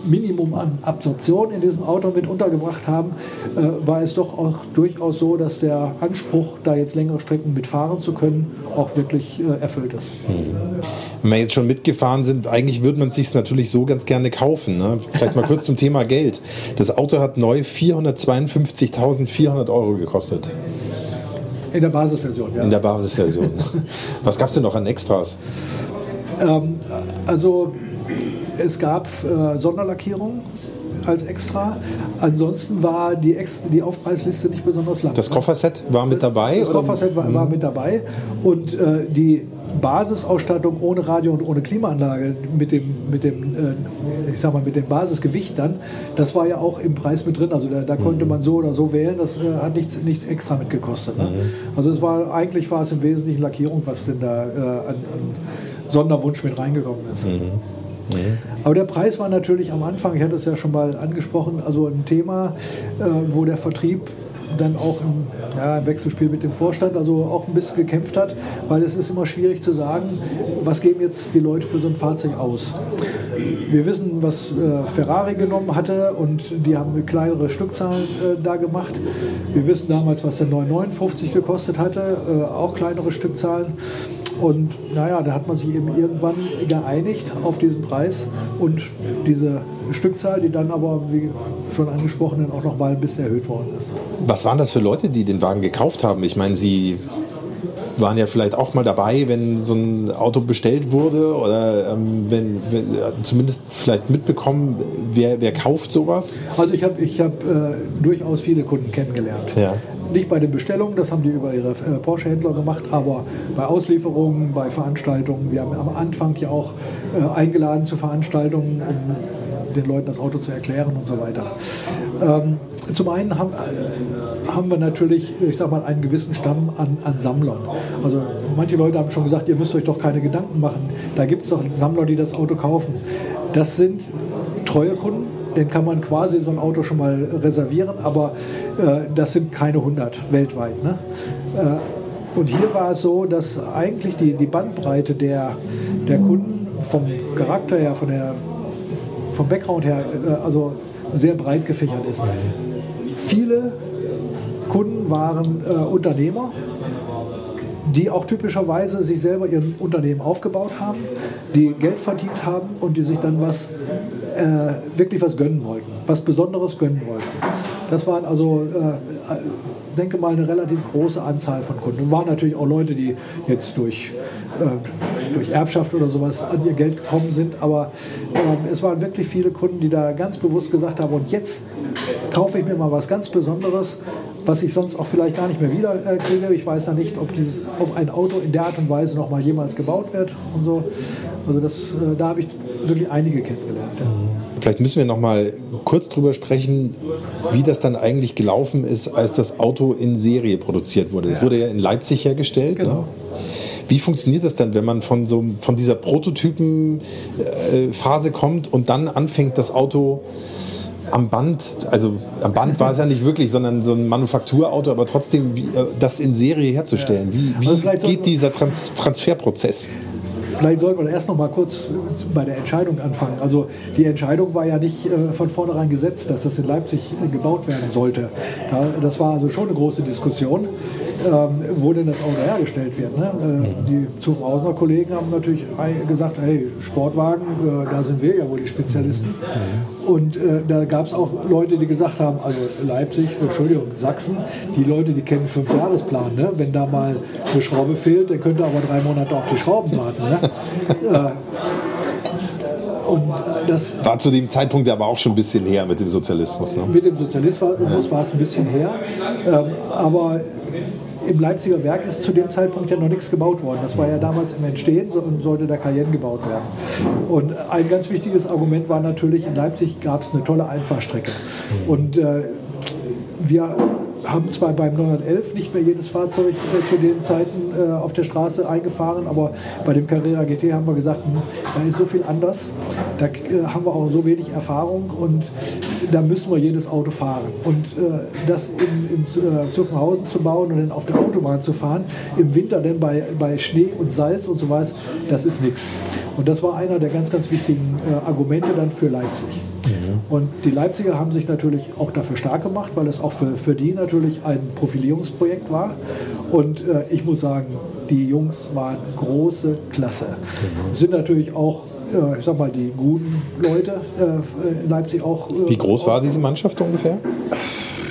Minimum an Absorption in diesem Auto mit untergebracht haben, äh, war es doch auch durchaus so, dass der Anspruch, da jetzt längere Strecken mitfahren zu können, auch wirklich äh, erfüllt ist. Hm. Wenn wir jetzt schon mitgefahren sind, eigentlich würde man es sich natürlich so ganz gerne kaufen. Ne? Vielleicht mal kurz zum Thema Geld. Das Auto hat neu 452.400 Euro gekostet. In der Basisversion, ja. In der Basisversion. Was gab es denn noch an Extras? Ähm, also es gab äh, Sonderlackierungen als extra. Ansonsten war die, Ex die Aufpreisliste nicht besonders lang. Das Kofferset war mit dabei? Das Kofferset war, war, mit dabei. Und äh, die Basisausstattung ohne Radio und ohne Klimaanlage mit dem, mit dem, äh, ich sag mal, mit dem Basisgewicht dann, das war ja auch im Preis mit drin. Also da, da konnte man so oder so wählen, das äh, hat nichts, nichts extra mitgekostet. Ne? Mhm. Also es war, eigentlich war es im Wesentlichen Lackierung, was denn da äh, an, an Sonderwunsch mit reingekommen ist. Mhm. Aber der Preis war natürlich am Anfang, ich hatte es ja schon mal angesprochen, also ein Thema, äh, wo der Vertrieb dann auch im, ja, im, Wechselspiel mit dem Vorstand also auch ein bisschen gekämpft hat, weil es ist immer schwierig zu sagen, was geben jetzt die Leute für so ein Fahrzeug aus. Wir wissen, was äh, Ferrari genommen hatte und die haben eine kleinere Stückzahl äh, da gemacht. Wir wissen damals, was der 959 gekostet hatte, äh, auch kleinere Stückzahlen. Und naja, da hat man sich eben irgendwann geeinigt auf diesen Preis und diese Stückzahl, die dann aber, wie schon angesprochen, dann auch noch mal ein bisschen erhöht worden ist. Was waren das für Leute, die den Wagen gekauft haben? Ich meine, Sie waren ja vielleicht auch mal dabei, wenn so ein Auto bestellt wurde oder ähm, wenn, wenn, zumindest vielleicht mitbekommen, wer, wer kauft sowas? Also ich habe ich hab, äh, durchaus viele Kunden kennengelernt. Ja. Nicht bei den Bestellungen, das haben die über ihre äh, Porsche-Händler gemacht, aber bei Auslieferungen, bei Veranstaltungen. Wir haben am Anfang ja auch äh, eingeladen zu Veranstaltungen, um den Leuten das Auto zu erklären und so weiter. Ähm, zum einen haben, äh, haben wir natürlich, ich sag mal, einen gewissen Stamm an, an Sammlern. Also manche Leute haben schon gesagt, ihr müsst euch doch keine Gedanken machen. Da gibt es doch Sammler, die das Auto kaufen. Das sind treue Kunden, den kann man quasi so ein Auto schon mal reservieren, aber äh, das sind keine 100 weltweit. Ne? Äh, und hier war es so, dass eigentlich die, die Bandbreite der, der Kunden vom Charakter her, von der, vom Background her, äh, also sehr breit gefächert ist. Viele Kunden waren äh, Unternehmer, die auch typischerweise sich selber ihr Unternehmen aufgebaut haben, die Geld verdient haben und die sich dann was äh, wirklich was gönnen wollten, was Besonderes gönnen wollten. Das waren also, äh, denke mal, eine relativ große Anzahl von Kunden. Und waren natürlich auch Leute, die jetzt durch, äh, durch Erbschaft oder sowas an ihr Geld gekommen sind. Aber äh, es waren wirklich viele Kunden, die da ganz bewusst gesagt haben, und jetzt kaufe ich mir mal was ganz Besonderes, was ich sonst auch vielleicht gar nicht mehr wieder äh, kriege. Ich weiß ja nicht, ob, dieses, ob ein Auto in der Art und Weise noch mal jemals gebaut wird und so. Also das, äh, da habe ich wirklich einige kennengelernt. Ja. Vielleicht müssen wir noch mal kurz drüber sprechen, wie das dann eigentlich gelaufen ist, als das Auto in Serie produziert wurde. Es ja. wurde ja in Leipzig hergestellt. Ne? Genau. Ne? Wie funktioniert das dann, wenn man von, so, von dieser Prototypenphase äh, kommt und dann anfängt, das Auto am Band, also am Band war es ja nicht wirklich, sondern so ein Manufakturauto, aber trotzdem wie, äh, das in Serie herzustellen. Wie, wie also geht dieser Trans Transferprozess? Vielleicht sollten wir erst noch mal kurz bei der Entscheidung anfangen. Also die Entscheidung war ja nicht äh, von vornherein gesetzt, dass das in Leipzig äh, gebaut werden sollte. das war also schon eine große Diskussion, ähm, wo denn das Auto hergestellt wird. Ne? Äh, die Zuffenhausener Kollegen haben natürlich gesagt, hey, Sportwagen, da sind wir ja wohl die Spezialisten. und äh, da gab es auch Leute, die gesagt haben, also Leipzig, Entschuldigung, Sachsen, die Leute, die kennen fünf Jahresplan. Ne? Wenn da mal eine Schraube fehlt, dann könnt ihr aber drei Monate auf die Schrauben warten. Ne? äh, und das war zu dem Zeitpunkt aber auch schon ein bisschen her mit dem Sozialismus. Ne? Mit dem Sozialismus ja. war es ein bisschen her. Ähm, aber im Leipziger Werk ist zu dem Zeitpunkt ja noch nichts gebaut worden. Das war ja damals im Entstehen und sollte der Cayenne gebaut werden. Und ein ganz wichtiges Argument war natürlich, in Leipzig gab es eine tolle Einfahrstrecke. Und äh, wir haben zwar beim 911 nicht mehr jedes Fahrzeug äh, zu den Zeiten äh, auf der Straße eingefahren, aber bei dem Carrera GT haben wir gesagt, hm, da ist so viel anders, da äh, haben wir auch so wenig Erfahrung und da müssen wir jedes Auto fahren. Und äh, das in, in äh, Zuffenhausen zu bauen und dann auf der Autobahn zu fahren, im Winter dann bei, bei Schnee und Salz und so was, das ist nichts. Und das war einer der ganz, ganz wichtigen äh, Argumente dann für Leipzig. Mhm. Und die Leipziger haben sich natürlich auch dafür stark gemacht, weil es auch für, für die natürlich ein Profilierungsprojekt war. Und äh, ich muss sagen, die Jungs waren große Klasse. Mhm. Sind natürlich auch äh, ich sag mal, die guten Leute äh, in Leipzig auch. Äh, Wie groß war diese Mannschaft ungefähr?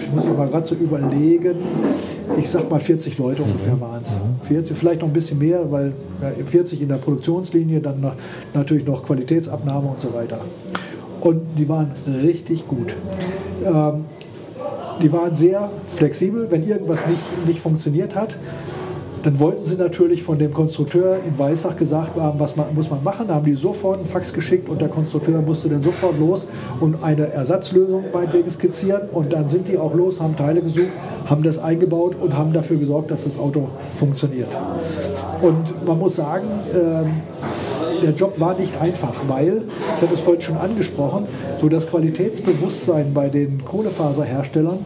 Ich muss mal gerade so überlegen. Ich sag mal 40 Leute mhm. ungefähr waren es. 40, vielleicht noch ein bisschen mehr, weil ja, 40 in der Produktionslinie, dann noch, natürlich noch Qualitätsabnahme und so weiter. Und die waren richtig gut. Ähm, die waren sehr flexibel, wenn irgendwas nicht, nicht funktioniert hat. Dann wollten sie natürlich von dem Konstrukteur in Weissach gesagt haben, was man, muss man machen. Da haben die sofort einen Fax geschickt und der Konstrukteur musste dann sofort los und eine Ersatzlösung meinetwegen skizzieren. Und dann sind die auch los, haben Teile gesucht, haben das eingebaut und haben dafür gesorgt, dass das Auto funktioniert. Und man muss sagen, äh, der Job war nicht einfach, weil, ich habe es vorhin schon angesprochen, so das Qualitätsbewusstsein bei den Kohlefaserherstellern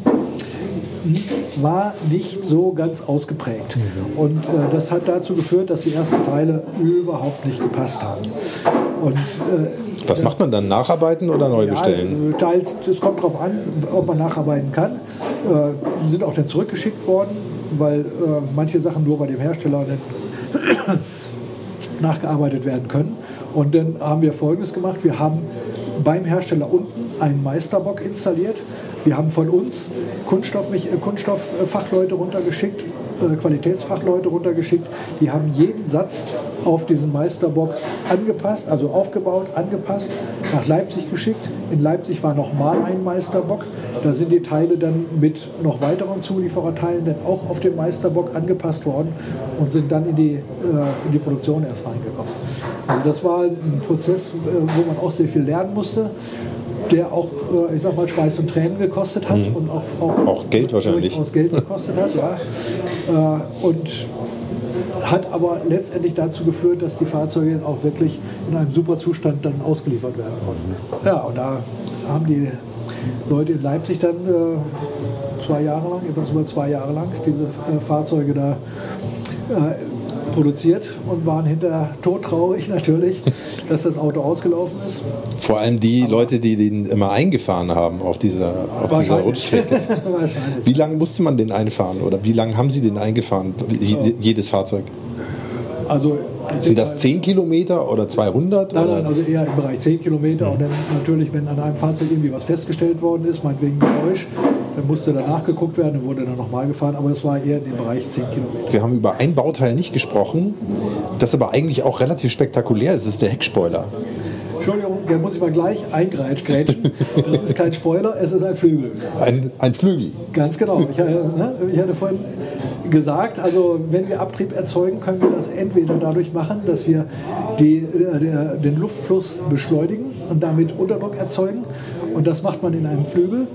war nicht so ganz ausgeprägt. Und äh, das hat dazu geführt, dass die ersten Teile überhaupt nicht gepasst haben. Und, äh, Was macht man dann? Nacharbeiten oder neu bestellen? Ja, teils, es kommt darauf an, ob man nacharbeiten kann. Äh, sind auch dann zurückgeschickt worden, weil äh, manche Sachen nur bei dem Hersteller nachgearbeitet werden können. Und dann haben wir Folgendes gemacht. Wir haben beim Hersteller unten einen Meisterbock installiert wir haben von uns Kunststoff, äh, Kunststofffachleute runtergeschickt, äh, Qualitätsfachleute runtergeschickt. Die haben jeden Satz auf diesen Meisterbock angepasst, also aufgebaut, angepasst, nach Leipzig geschickt. In Leipzig war nochmal ein Meisterbock. Da sind die Teile dann mit noch weiteren Zuliefererteilen dann auch auf den Meisterbock angepasst worden und sind dann in die, äh, in die Produktion erst reingekommen. Also das war ein Prozess, wo man auch sehr viel lernen musste der auch, äh, ich sag mal, Schweiß und Tränen gekostet hat mhm. und auch, auch, auch Geld wahrscheinlich. Aus Geld gekostet hat, ja. Äh, und hat aber letztendlich dazu geführt, dass die Fahrzeuge auch wirklich in einem super Zustand dann ausgeliefert werden konnten. Ja, und da haben die Leute in Leipzig dann äh, zwei Jahre lang, etwas über zwei Jahre lang, diese äh, Fahrzeuge da äh, produziert und waren hinterher todtraurig natürlich, dass das Auto ausgelaufen ist. Vor allem die Aber Leute, die den immer eingefahren haben auf dieser, auf dieser Rutschstrecke. wie lange musste man den einfahren oder wie lange haben Sie den eingefahren, jedes Fahrzeug? Also sind das 10 Kilometer oder 200? Nein, nein, also eher im Bereich 10 Kilometer. Und dann natürlich, wenn an einem Fahrzeug irgendwie was festgestellt worden ist, meinetwegen Geräusch, dann musste danach geguckt werden, dann wurde dann nochmal gefahren. Aber es war eher in dem Bereich 10 Kilometer. Wir haben über ein Bauteil nicht gesprochen, das aber eigentlich auch relativ spektakulär ist. Das ist der Heckspoiler. Entschuldigung, da muss ich mal gleich eingreifen. Das ist kein Spoiler, es ist ein Flügel. Ein, ein Flügel. Ganz genau. Ich, äh, ne, ich hatte vorhin gesagt, also wenn wir Abtrieb erzeugen, können wir das entweder dadurch machen, dass wir die, äh, der, den Luftfluss beschleunigen und damit Unterdruck erzeugen. Und das macht man in einem Flügel.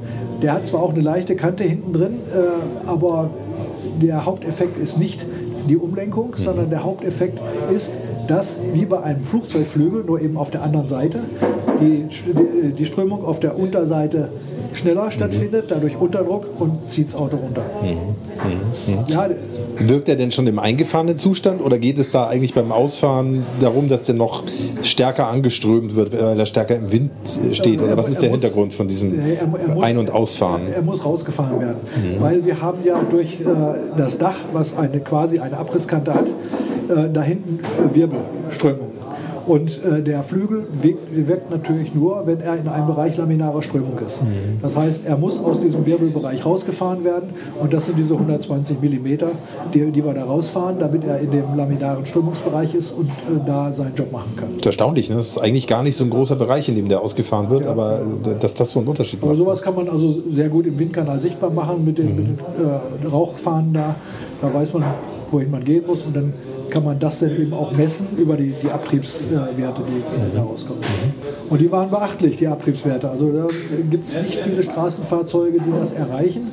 Der hat zwar auch eine leichte Kante hinten drin, äh, aber der Haupteffekt ist nicht die Umlenkung, mhm. sondern der Haupteffekt ist, dass wie bei einem Flugzeugflügel, nur eben auf der anderen Seite, die, die Strömung auf der Unterseite schneller stattfindet, dadurch Unterdruck und zieht das Auto runter. Ja, Wirkt er denn schon im eingefahrenen Zustand oder geht es da eigentlich beim Ausfahren darum, dass der noch stärker angeströmt wird, weil er stärker im Wind steht? Oder was ist der muss, Hintergrund von diesem muss, Ein- und Ausfahren? Er muss rausgefahren werden, mhm. weil wir haben ja durch äh, das Dach, was eine quasi eine Abrisskante hat, äh, da hinten äh, Wirbelströmung. Und äh, der Flügel wirkt, wirkt, natürlich nur, wenn er in einem Bereich laminarer Strömung ist. Mhm. Das heißt, er muss aus diesem Wirbelbereich rausgefahren werden und das sind diese 120 Millimeter, die, die wir da rausfahren, damit er in dem laminaren Strömungsbereich ist und äh, da seinen Job machen kann. Das ist erstaunlich, ne? das ist eigentlich gar nicht so ein großer Bereich, in dem der ausgefahren wird, ja. aber äh, dass das so einen Unterschied macht. Aber sowas kann man also sehr gut im Windkanal sichtbar machen mit den, mhm. mit den äh, Rauchfahnen da. Da weiß man, wohin man gehen muss und dann kann man das dann eben auch messen über die, die Abtriebswerte, die da rauskommen. Und die waren beachtlich, die Abtriebswerte. Also da gibt es nicht viele Straßenfahrzeuge, die das erreichen.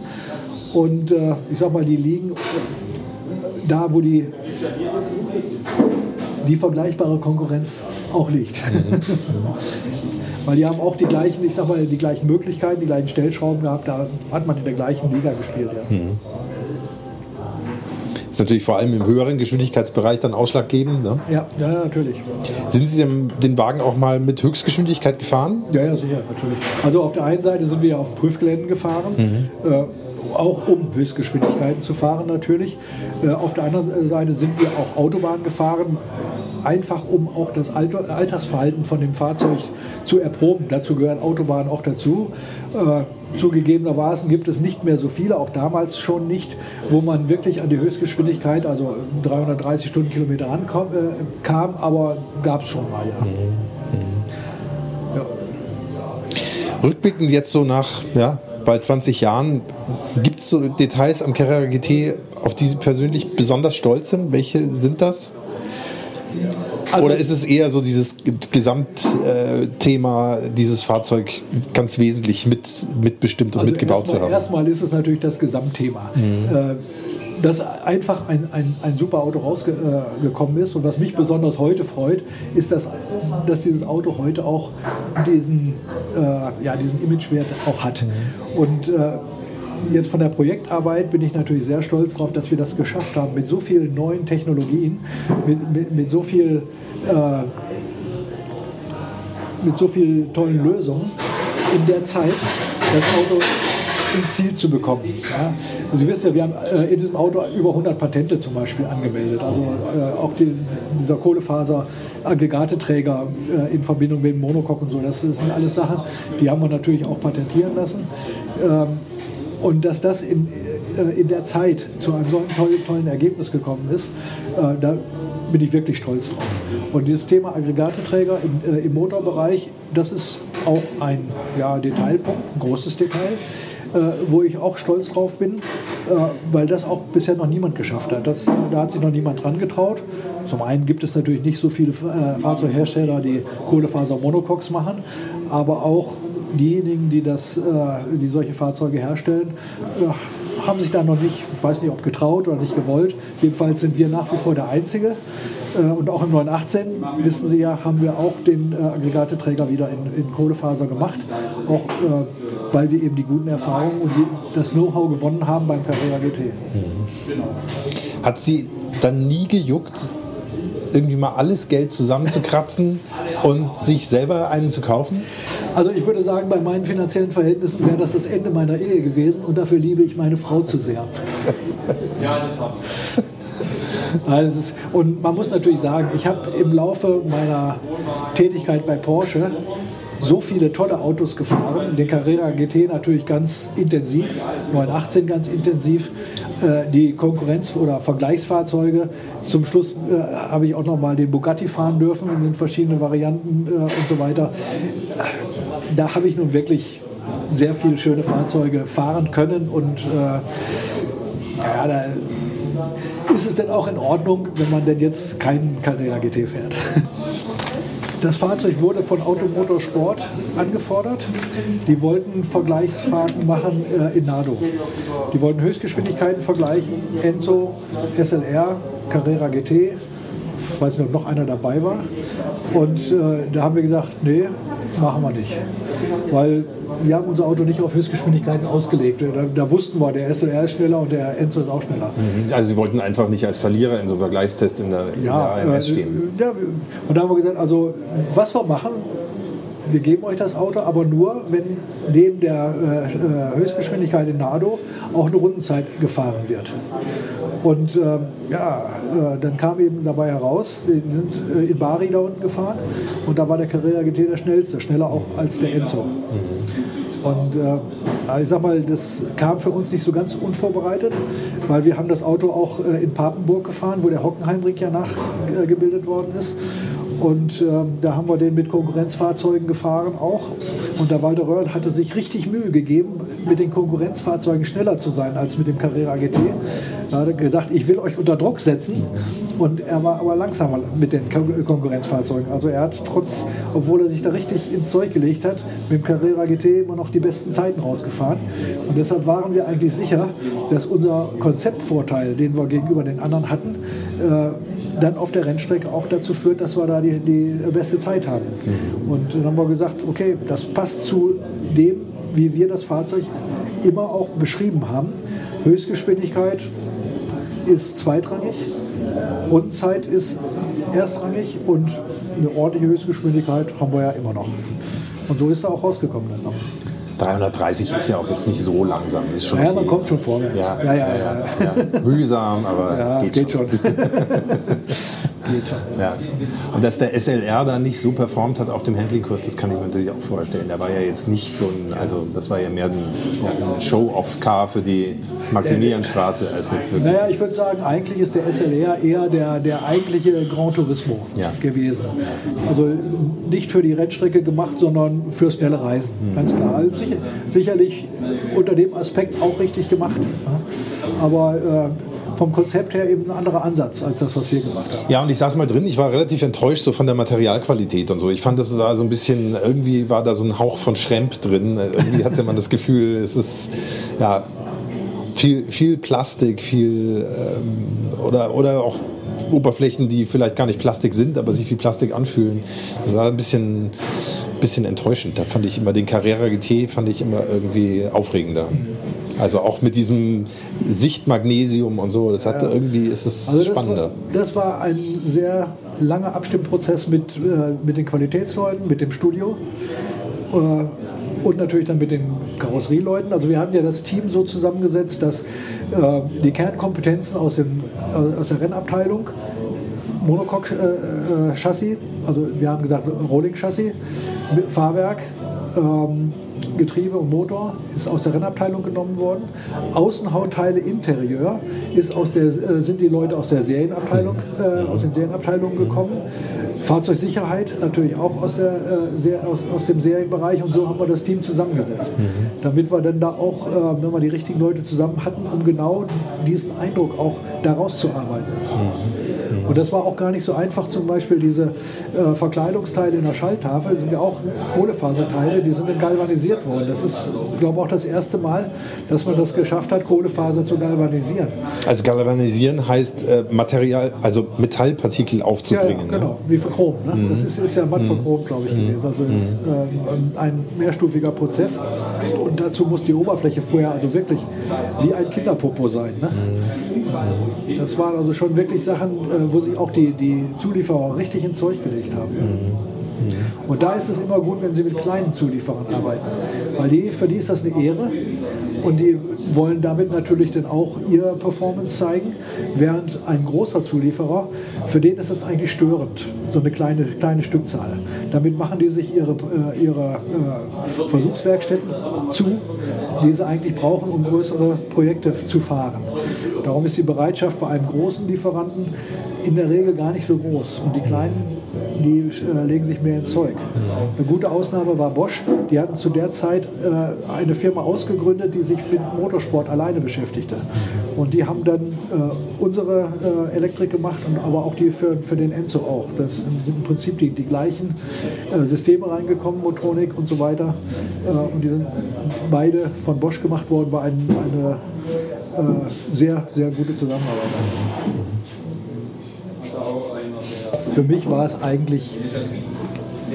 Und äh, ich sag mal, die liegen da, wo die, die vergleichbare Konkurrenz auch liegt. Weil die haben auch die gleichen, ich sag mal, die gleichen Möglichkeiten, die gleichen Stellschrauben gehabt. Da hat man in der gleichen Liga gespielt. Ja. Mhm. Das ist natürlich vor allem im höheren Geschwindigkeitsbereich dann ausschlaggebend. Ne? Ja, ja, natürlich. Sind Sie den Wagen auch mal mit Höchstgeschwindigkeit gefahren? Ja, ja, sicher, natürlich. Also auf der einen Seite sind wir auf Prüfgeländen gefahren. Mhm. Äh, auch um Höchstgeschwindigkeiten zu fahren natürlich. Äh, auf der anderen Seite sind wir auch Autobahn gefahren, einfach um auch das Alltagsverhalten von dem Fahrzeug zu erproben. Dazu gehören Autobahnen auch dazu. Äh, zugegebenermaßen gibt es nicht mehr so viele, auch damals schon nicht, wo man wirklich an die Höchstgeschwindigkeit, also 330 Stundenkilometer rankam, äh, aber gab es schon mal. Mhm. Mhm. ja. Rückblickend jetzt so nach ja, bald 20 Jahren, gibt es so Details am Carrera GT, auf die Sie persönlich besonders stolz sind? Welche sind das? Also Oder ist es eher so dieses Gesamtthema, dieses Fahrzeug ganz wesentlich mit, mitbestimmt und also mitgebaut zu haben? Erstmal ist es natürlich das Gesamtthema. Mhm. Äh, dass einfach ein, ein, ein super Auto rausgekommen ist. Und was mich besonders heute freut, ist, dass, dass dieses Auto heute auch diesen, äh, ja, diesen Imagewert auch hat. Und äh, jetzt von der Projektarbeit bin ich natürlich sehr stolz darauf, dass wir das geschafft haben mit so vielen neuen Technologien, mit, mit, mit so viel äh, mit so vielen tollen Lösungen in der Zeit das Auto ins Ziel zu bekommen. Ja. Sie wissen ja, wir haben äh, in diesem Auto über 100 Patente zum Beispiel angemeldet. Also äh, auch den, dieser Kohlefaser-Aggregateträger äh, in Verbindung mit dem Monocoque und so. Das, das, sind alles Sachen, die haben wir natürlich auch patentieren lassen. Ähm, und dass das in, äh, in der Zeit zu einem so tollen, tollen Ergebnis gekommen ist, äh, da bin ich wirklich stolz drauf. Und dieses Thema Aggregateträger im, äh, im Motorbereich, das ist auch ein ja, Detailpunkt, ein großes Detail. Äh, wo ich auch stolz drauf bin, äh, weil das auch bisher noch niemand geschafft hat. Das, da hat sich noch niemand dran getraut. Zum einen gibt es natürlich nicht so viele äh, Fahrzeughersteller, die Kohlefaser-Monocoques machen, aber auch diejenigen, die, das, die solche Fahrzeuge herstellen, haben sich da noch nicht, ich weiß nicht, ob getraut oder nicht gewollt. Jedenfalls sind wir nach wie vor der Einzige. Äh, und auch im 918, wissen Sie ja, haben wir auch den Aggregateträger wieder in, in Kohlefaser gemacht. Auch weil wir eben die guten Erfahrungen und die, das Know-how gewonnen haben beim Carrera GT. Mhm. Hat Sie dann nie gejuckt, irgendwie mal alles Geld zusammenzukratzen und sich selber einen zu kaufen? Also ich würde sagen, bei meinen finanziellen Verhältnissen wäre das das Ende meiner Ehe gewesen und dafür liebe ich meine Frau zu sehr. ja, das habe ich. Also und man muss natürlich sagen, ich habe im Laufe meiner Tätigkeit bei Porsche so viele tolle Autos gefahren. Den Carrera GT natürlich ganz intensiv, 918 ganz intensiv. Äh, die Konkurrenz- oder Vergleichsfahrzeuge. Zum Schluss äh, habe ich auch noch mal den Bugatti fahren dürfen in den verschiedenen Varianten äh, und so weiter. Da habe ich nun wirklich sehr viele schöne Fahrzeuge fahren können und ja, da ist es denn auch in Ordnung, wenn man denn jetzt keinen Carrera GT fährt. Das Fahrzeug wurde von Automotorsport angefordert. Die wollten Vergleichsfahrten machen äh, in Nado. Die wollten Höchstgeschwindigkeiten vergleichen. Enzo, SLR, Carrera GT. Ich weiß nicht, ob noch einer dabei war. Und äh, da haben wir gesagt, nee, machen wir nicht. Weil wir haben unser Auto nicht auf Höchstgeschwindigkeiten ausgelegt. Da, da, wussten wir, der SLR ist schneller und der Enzo ist auch schneller. Mhm. Also Sie wollten einfach nicht als Verlierer in so einem Vergleichstest in der, ja, in der AMS äh, stehen. Ja, und da haben wir gesagt, also was wir machen, wir geben euch das Auto, aber nur, wenn neben der äh, Höchstgeschwindigkeit in Nado auch eine Rundenzeit gefahren wird. Und ähm, ja, äh, dann kam eben dabei heraus, die sind äh, in Bari da unten gefahren und da war der Carrera GT der schnellste, schneller auch als der Enzo. Und äh, ich sag mal, das kam für uns nicht so ganz unvorbereitet, weil wir haben das Auto auch äh, in Papenburg gefahren, wo der Hockenheimring ja nachgebildet worden ist. Und ähm, da haben wir den mit Konkurrenzfahrzeugen gefahren auch. Und der Walter Röhrl hatte sich richtig Mühe gegeben, mit den Konkurrenzfahrzeugen schneller zu sein als mit dem Carrera GT. Da hat er gesagt, ich will euch unter Druck setzen. Und er war aber langsamer mit den Konkurrenzfahrzeugen. Also er hat trotz, obwohl er sich da richtig ins Zeug gelegt hat, mit dem Carrera GT immer noch die besten Zeiten rausgefahren. Und deshalb waren wir eigentlich sicher, dass unser Konzeptvorteil, den wir gegenüber den anderen hatten, äh, dann auf der Rennstrecke auch dazu führt, dass wir da die, die beste Zeit haben. Mhm. Und dann haben wir gesagt, okay, das passt zu dem, wie wir das Fahrzeug immer auch beschrieben haben. Höchstgeschwindigkeit ist zweitrangig, Rundenzeit ist erstrangig und eine ordentliche Höchstgeschwindigkeit haben wir ja immer noch. Und so ist er auch rausgekommen dann noch. 330 ist ja auch jetzt nicht so langsam. Ist schon ja, okay. man kommt schon vorwärts. Ja, ja, ja. ja, ja. Mühsam, aber ja, geht, geht schon. schon. schon. Ja. Und dass der SLR da nicht so performt hat auf dem Handling-Kurs, das kann ich mir natürlich auch vorstellen. Der war ja jetzt nicht so ein, also das war ja mehr ein, ein Show-off-Car für die Maximilianstraße als jetzt wirklich. Naja, ich würde sagen, eigentlich ist der SLR eher der, der eigentliche Grand Turismo ja. gewesen. Also nicht für die Rennstrecke gemacht, sondern für schnelle Reisen, mhm. ganz klar. Also sicher, sicherlich unter dem Aspekt auch richtig gemacht. Aber äh, vom Konzept her eben ein anderer Ansatz als das, was wir gemacht haben. Ja, und ich saß mal drin, ich war relativ enttäuscht so von der Materialqualität und so. Ich fand, das war so ein bisschen, irgendwie war da so ein Hauch von Schremp drin. Irgendwie hatte man das Gefühl, es ist, ja, viel, viel Plastik, viel ähm, oder, oder auch Oberflächen, die vielleicht gar nicht Plastik sind, aber sich wie Plastik anfühlen. Das war ein bisschen, bisschen enttäuschend. Da fand ich immer den Carrera GT fand ich immer irgendwie aufregender. Also auch mit diesem Sichtmagnesium und so, das hatte ja. irgendwie, ist es also spannender. War, das war ein sehr langer Abstimmprozess mit, äh, mit den Qualitätsleuten, mit dem Studio. Äh, und natürlich dann mit den Karosserieleuten. Also wir hatten ja das Team so zusammengesetzt, dass äh, die Kernkompetenzen aus, dem, äh, aus der Rennabteilung, Monocoque-Chassis, äh, äh also wir haben gesagt Rolling-Chassis, Fahrwerk, ähm, Getriebe und Motor ist aus der Rennabteilung genommen worden. Außenhautteile, Interieur ist aus der, äh, sind die Leute aus der Serienabteilung, äh, aus den Serienabteilungen gekommen. Fahrzeugsicherheit natürlich auch aus, der, äh, aus, aus, dem Serienbereich und so haben wir das Team zusammengesetzt, mhm. damit wir dann da auch, äh, wenn wir die richtigen Leute zusammen hatten, um genau diesen Eindruck auch daraus zu arbeiten. Mhm. Und das war auch gar nicht so einfach, zum Beispiel diese äh, Verkleidungsteile in der Schalltafel sind ja auch Kohlefaserteile, die sind dann galvanisiert worden. Das ist, glaube ich, auch das erste Mal, dass man das geschafft hat, Kohlefaser zu galvanisieren. Also galvanisieren heißt äh, Material, also Metallpartikel aufzubringen. Ja, ja genau, ne? Chrom. Ne? Mhm. Das ist, ist ja matt mhm. Chrom, glaube ich, mhm. gewesen. Also ist ähm, ein mehrstufiger Prozess. Und dazu muss die Oberfläche vorher also wirklich wie ein Kinderpopo sein. Ne? Mhm. Das waren also schon wirklich Sachen, äh, wo sich auch die, die Zulieferer richtig ins Zeug gelegt haben. Und da ist es immer gut, wenn Sie mit kleinen Zulieferern arbeiten, weil die, für die ist das eine Ehre und die wollen damit natürlich dann auch ihre Performance zeigen, während ein großer Zulieferer, für den ist das eigentlich störend, so eine kleine, kleine Stückzahl. Damit machen die sich ihre, äh, ihre äh, Versuchswerkstätten zu, die sie eigentlich brauchen, um größere Projekte zu fahren. Darum ist die Bereitschaft bei einem großen Lieferanten in der Regel gar nicht so groß. Und die kleinen, die äh, legen sich mehr ins Zeug. Eine gute Ausnahme war Bosch. Die hatten zu der Zeit äh, eine Firma ausgegründet, die sich mit Motorsport alleine beschäftigte. Und die haben dann äh, unsere äh, Elektrik gemacht und aber auch die für, für den Enzo auch. Das sind im Prinzip die, die gleichen äh, Systeme reingekommen, Motronik und so weiter. Und die sind beide von Bosch gemacht worden, war ein, eine sehr, sehr gute Zusammenarbeit für mich war es eigentlich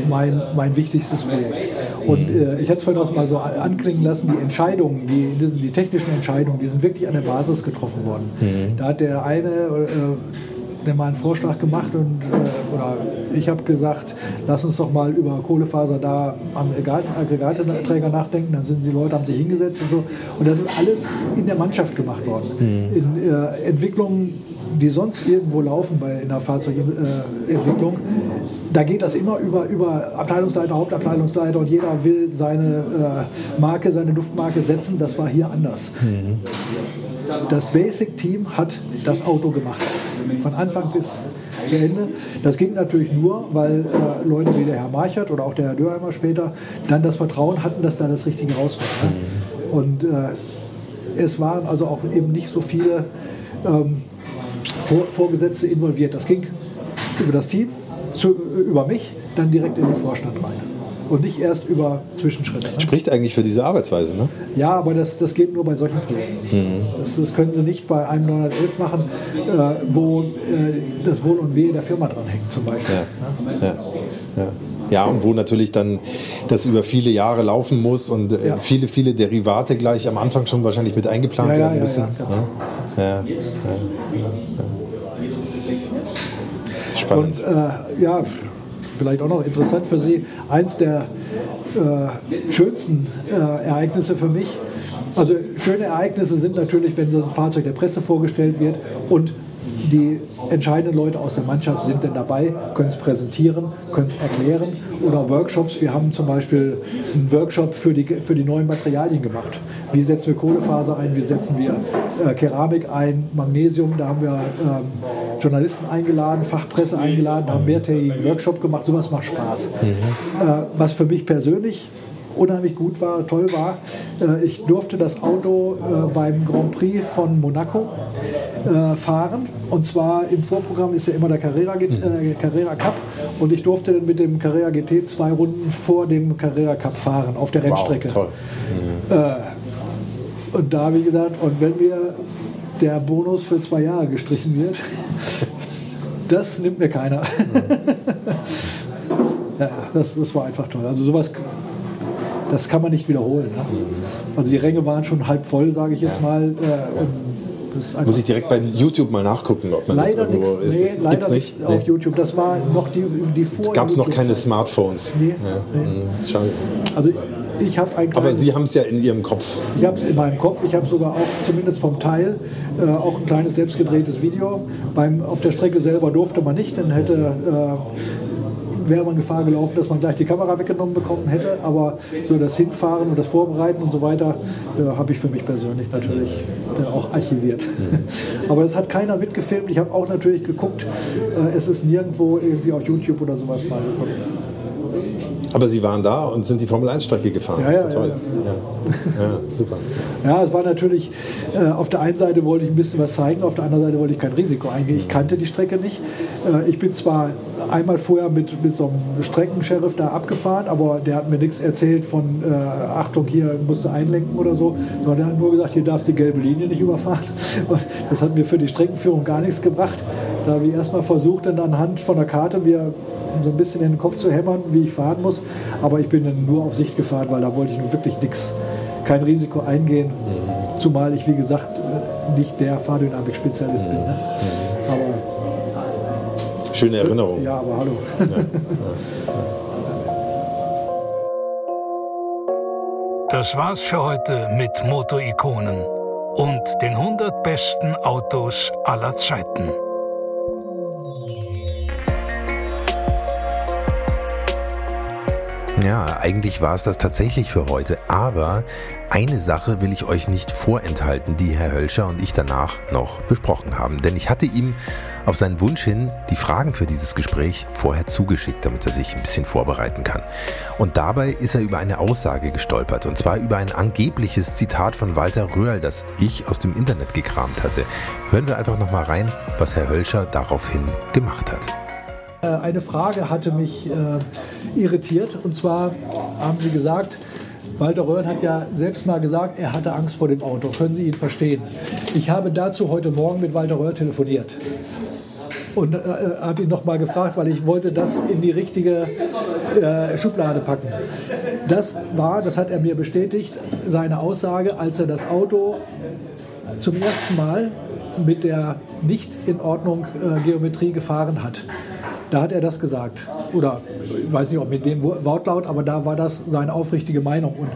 mein, mein wichtigstes Projekt. Und äh, ich hatte es vorhin auch mal so anklingen lassen, die Entscheidungen, die, die technischen Entscheidungen, die sind wirklich an der Basis getroffen worden. Mhm. Da hat der eine äh, mal einen Vorschlag gemacht und äh, oder ich habe gesagt, lass uns doch mal über Kohlefaser da am Aggregateträger nachdenken. Dann sind die Leute haben sich hingesetzt und so. Und das ist alles in der Mannschaft gemacht worden. Mhm. In äh, Entwicklungen die sonst irgendwo laufen bei in der Fahrzeugentwicklung, da geht das immer über, über Abteilungsleiter, Hauptabteilungsleiter und jeder will seine äh, Marke, seine Luftmarke setzen. Das war hier anders. Mhm. Das Basic Team hat das Auto gemacht. Von Anfang bis zu Ende. Das ging natürlich nur, weil äh, Leute wie der Herr Marchert oder auch der Herr Dörheimer später dann das Vertrauen hatten, dass da das Richtige rauskommt. Mhm. Und äh, es waren also auch eben nicht so viele ähm, vor, Vorgesetzte involviert. Das ging über das Team, zu, über mich, dann direkt in den Vorstand rein. Und nicht erst über Zwischenschritte. Ne? Spricht eigentlich für diese Arbeitsweise, ne? Ja, aber das, das geht nur bei solchen Projekten. Mhm. Das, das, können Sie nicht bei einem 911 machen, äh, wo äh, das Wohl und Wehe der Firma dran hängt, zum Beispiel. Ja. Ne? Ja. Ja. Ja, und wo natürlich dann das über viele Jahre laufen muss und äh, ja. viele, viele Derivate gleich am Anfang schon wahrscheinlich mit eingeplant ja, werden müssen. Ja, ja, Spannend. Und äh, ja, vielleicht auch noch interessant für Sie, eins der äh, schönsten äh, Ereignisse für mich. Also schöne Ereignisse sind natürlich, wenn so ein Fahrzeug der Presse vorgestellt wird und die entscheidenden Leute aus der Mannschaft sind denn dabei, können es präsentieren, können es erklären oder Workshops. Wir haben zum Beispiel einen Workshop für die, für die neuen Materialien gemacht. Wie setzen wir Kohlefaser ein, wie setzen wir äh, Keramik ein, Magnesium, da haben wir ähm, Journalisten eingeladen, Fachpresse eingeladen, haben mehrtägigen Workshop gemacht, sowas macht Spaß. Mhm. Äh, was für mich persönlich unheimlich gut war, toll war. Äh, ich durfte das Auto äh, beim Grand Prix von Monaco äh, fahren. Und zwar im Vorprogramm ist ja immer der Carrera, Carrera Cup. Und ich durfte dann mit dem Carrera GT zwei Runden vor dem Carrera Cup fahren, auf der Rennstrecke. Wow, toll. Mhm. Und da habe ich gesagt, und wenn mir der Bonus für zwei Jahre gestrichen wird, das nimmt mir keiner. ja, das, das war einfach toll. Also sowas das kann man nicht wiederholen. Ne? Also die Ränge waren schon halb voll, sage ich jetzt mal. Äh, Muss ich direkt bei YouTube mal nachgucken, ob man leider das irgendwo nix, ist. Nee, leider nicht auf nee. YouTube. Das war noch die, die vor. Gab es noch keine Smartphones? Nee. Ja. nee. Mhm. Schade. Also ich habe ein Aber Sie haben es ja in Ihrem Kopf. Ich habe es in meinem Kopf. Ich habe sogar auch zumindest vom Teil äh, auch ein kleines selbstgedrehtes Video. Beim, auf der Strecke selber durfte man nicht, dann hätte äh, wäre man Gefahr gelaufen, dass man gleich die Kamera weggenommen bekommen hätte. Aber so das Hinfahren und das Vorbereiten und so weiter äh, habe ich für mich persönlich natürlich dann auch archiviert. Mhm. aber das hat keiner mitgefilmt. Ich habe auch natürlich geguckt. Äh, es ist nirgendwo irgendwie auf YouTube oder sowas mal gekommen. Aber Sie waren da und sind die Formel-1-Strecke gefahren. Ja, ja, das ist toll. Ja, ja. ja, super. Ja, es war natürlich, äh, auf der einen Seite wollte ich ein bisschen was zeigen, auf der anderen Seite wollte ich kein Risiko eingehen. Ich kannte die Strecke nicht. Äh, ich bin zwar einmal vorher mit, mit so einem Streckensheriff da abgefahren, aber der hat mir nichts erzählt von äh, Achtung, hier musst du einlenken oder so, sondern der hat nur gesagt, hier darfst du die gelbe Linie nicht überfahren. Das hat mir für die Streckenführung gar nichts gebracht. Da habe ich erstmal versucht, dann anhand von der Karte mir so ein bisschen in den Kopf zu hämmern, wie ich fahren muss. Aber ich bin dann nur auf Sicht gefahren, weil da wollte ich nun wirklich nichts, kein Risiko eingehen. Mhm. Zumal ich, wie gesagt, äh, nicht der Fahrdynamik-Spezialist mhm. bin. Ne? Mhm. Aber, Schöne Erinnerung. Ja, aber hallo. Ja. Das war's für heute mit Motorikonen und den 100 besten Autos aller Zeiten. Ja, eigentlich war es das tatsächlich für heute, aber eine Sache will ich euch nicht vorenthalten, die Herr Hölscher und ich danach noch besprochen haben. Denn ich hatte ihm auf seinen Wunsch hin die Fragen für dieses Gespräch vorher zugeschickt, damit er sich ein bisschen vorbereiten kann. Und dabei ist er über eine Aussage gestolpert, und zwar über ein angebliches Zitat von Walter Röhrl, das ich aus dem Internet gekramt hatte. Hören wir einfach nochmal rein, was Herr Hölscher daraufhin gemacht hat. Äh, eine Frage hatte mich äh, irritiert. Und zwar haben Sie gesagt, Walter Röhrl hat ja selbst mal gesagt, er hatte Angst vor dem Auto. Können Sie ihn verstehen? Ich habe dazu heute Morgen mit Walter Röhrl telefoniert und äh, habe ihn noch mal gefragt, weil ich wollte das in die richtige äh, Schublade packen. Das war, das hat er mir bestätigt, seine Aussage, als er das Auto zum ersten Mal mit der nicht in Ordnung äh, Geometrie gefahren hat. Da hat er das gesagt. Oder ich weiß nicht, ob mit dem Wortlaut, aber da war das seine aufrichtige Meinung. Und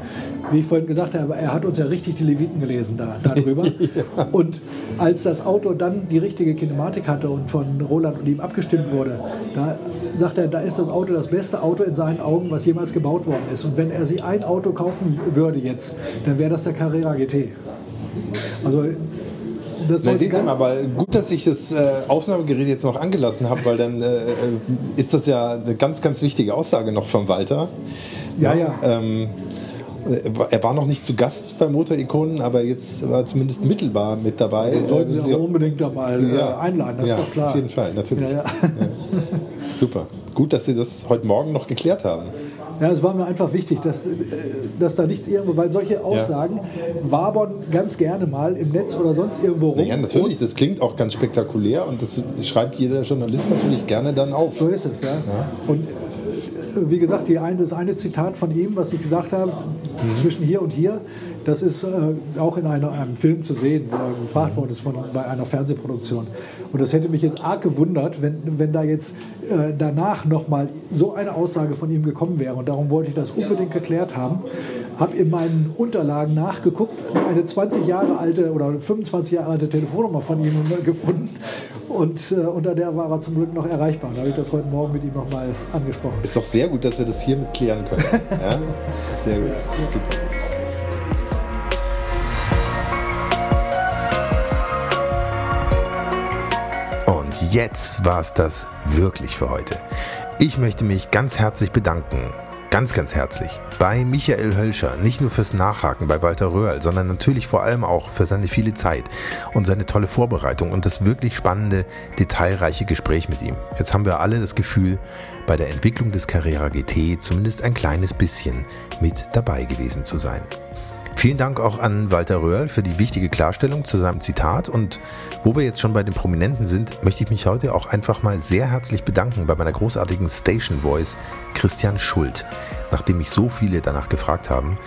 wie ich vorhin gesagt habe, er hat uns ja richtig die Leviten gelesen da, darüber. ja. Und als das Auto dann die richtige Kinematik hatte und von Roland und ihm abgestimmt wurde, da sagt er, da ist das Auto das beste Auto in seinen Augen, was jemals gebaut worden ist. Und wenn er sich ein Auto kaufen würde jetzt, dann wäre das der Carrera GT. Also das Na, sehen Sie mal, aber gut, dass ich das äh, Aufnahmegerät jetzt noch angelassen habe, weil dann äh, äh, ist das ja eine ganz, ganz wichtige Aussage noch von Walter. Ja, ja. ja. Ähm, äh, er war noch nicht zu Gast bei Motorikonen, aber jetzt war er zumindest mittelbar mit dabei. Wir sollten Sie, Sie auch unbedingt da mal ja, äh, einladen, das ja, ist doch klar. Auf jeden Fall, natürlich. Ja, Super. Gut, dass Sie das heute Morgen noch geklärt haben. Ja, es war mir einfach wichtig, dass, äh, dass da nichts irgendwo, weil solche Aussagen ja. wabern ganz gerne mal im Netz oder sonst irgendwo rum. Ja, natürlich, das klingt auch ganz spektakulär und das schreibt jeder Journalist natürlich gerne dann auf. So ist es, ja. ja. Und wie gesagt, die eine, das eine Zitat von ihm, was ich gesagt habe, mhm. zwischen hier und hier, das ist äh, auch in einer, einem Film zu sehen, wo er gefragt worden ist von, bei einer Fernsehproduktion. Und das hätte mich jetzt arg gewundert, wenn, wenn da jetzt äh, danach nochmal so eine Aussage von ihm gekommen wäre. Und darum wollte ich das unbedingt geklärt haben. Habe in meinen Unterlagen nachgeguckt, eine 20 Jahre alte oder 25 Jahre alte Telefonnummer von ihm gefunden. Und äh, unter der war er zum Glück noch erreichbar. Da habe ich das heute Morgen mit ihm nochmal angesprochen. Ist doch sehr gut, dass wir das hiermit klären können. ja? Sehr gut. Super. Jetzt war es das wirklich für heute. Ich möchte mich ganz herzlich bedanken ganz, ganz herzlich bei Michael Hölscher, nicht nur fürs Nachhaken bei Walter Röhrl, sondern natürlich vor allem auch für seine viele Zeit und seine tolle Vorbereitung und das wirklich spannende, detailreiche Gespräch mit ihm. Jetzt haben wir alle das Gefühl, bei der Entwicklung des Carrera GT zumindest ein kleines bisschen mit dabei gewesen zu sein. Vielen Dank auch an Walter Röhrl für die wichtige Klarstellung zu seinem Zitat. Und wo wir jetzt schon bei den Prominenten sind, möchte ich mich heute auch einfach mal sehr herzlich bedanken bei meiner großartigen Station Voice Christian Schuld, nachdem mich so viele danach gefragt haben.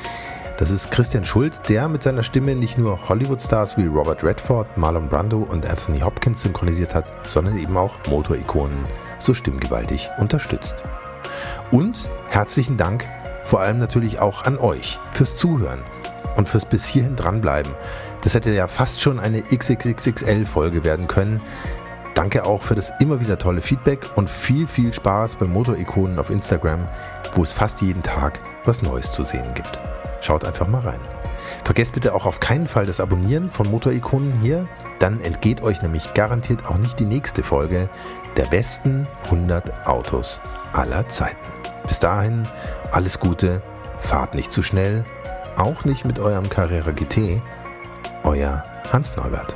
Das ist Christian Schuld, der mit seiner Stimme nicht nur Hollywood-Stars wie Robert Redford, Marlon Brando und Anthony Hopkins synchronisiert hat, sondern eben auch Motorikonen so stimmgewaltig unterstützt. Und herzlichen Dank vor allem natürlich auch an euch fürs Zuhören und fürs bis hierhin dranbleiben. Das hätte ja fast schon eine XXXXL-Folge werden können. Danke auch für das immer wieder tolle Feedback und viel, viel Spaß bei Motorikonen auf Instagram, wo es fast jeden Tag was Neues zu sehen gibt. Schaut einfach mal rein. Vergesst bitte auch auf keinen Fall das Abonnieren von Motorikonen hier, dann entgeht euch nämlich garantiert auch nicht die nächste Folge der besten 100 Autos aller Zeiten. Bis dahin, alles Gute, fahrt nicht zu schnell auch nicht mit eurem Carrera GT. Euer Hans Neubert.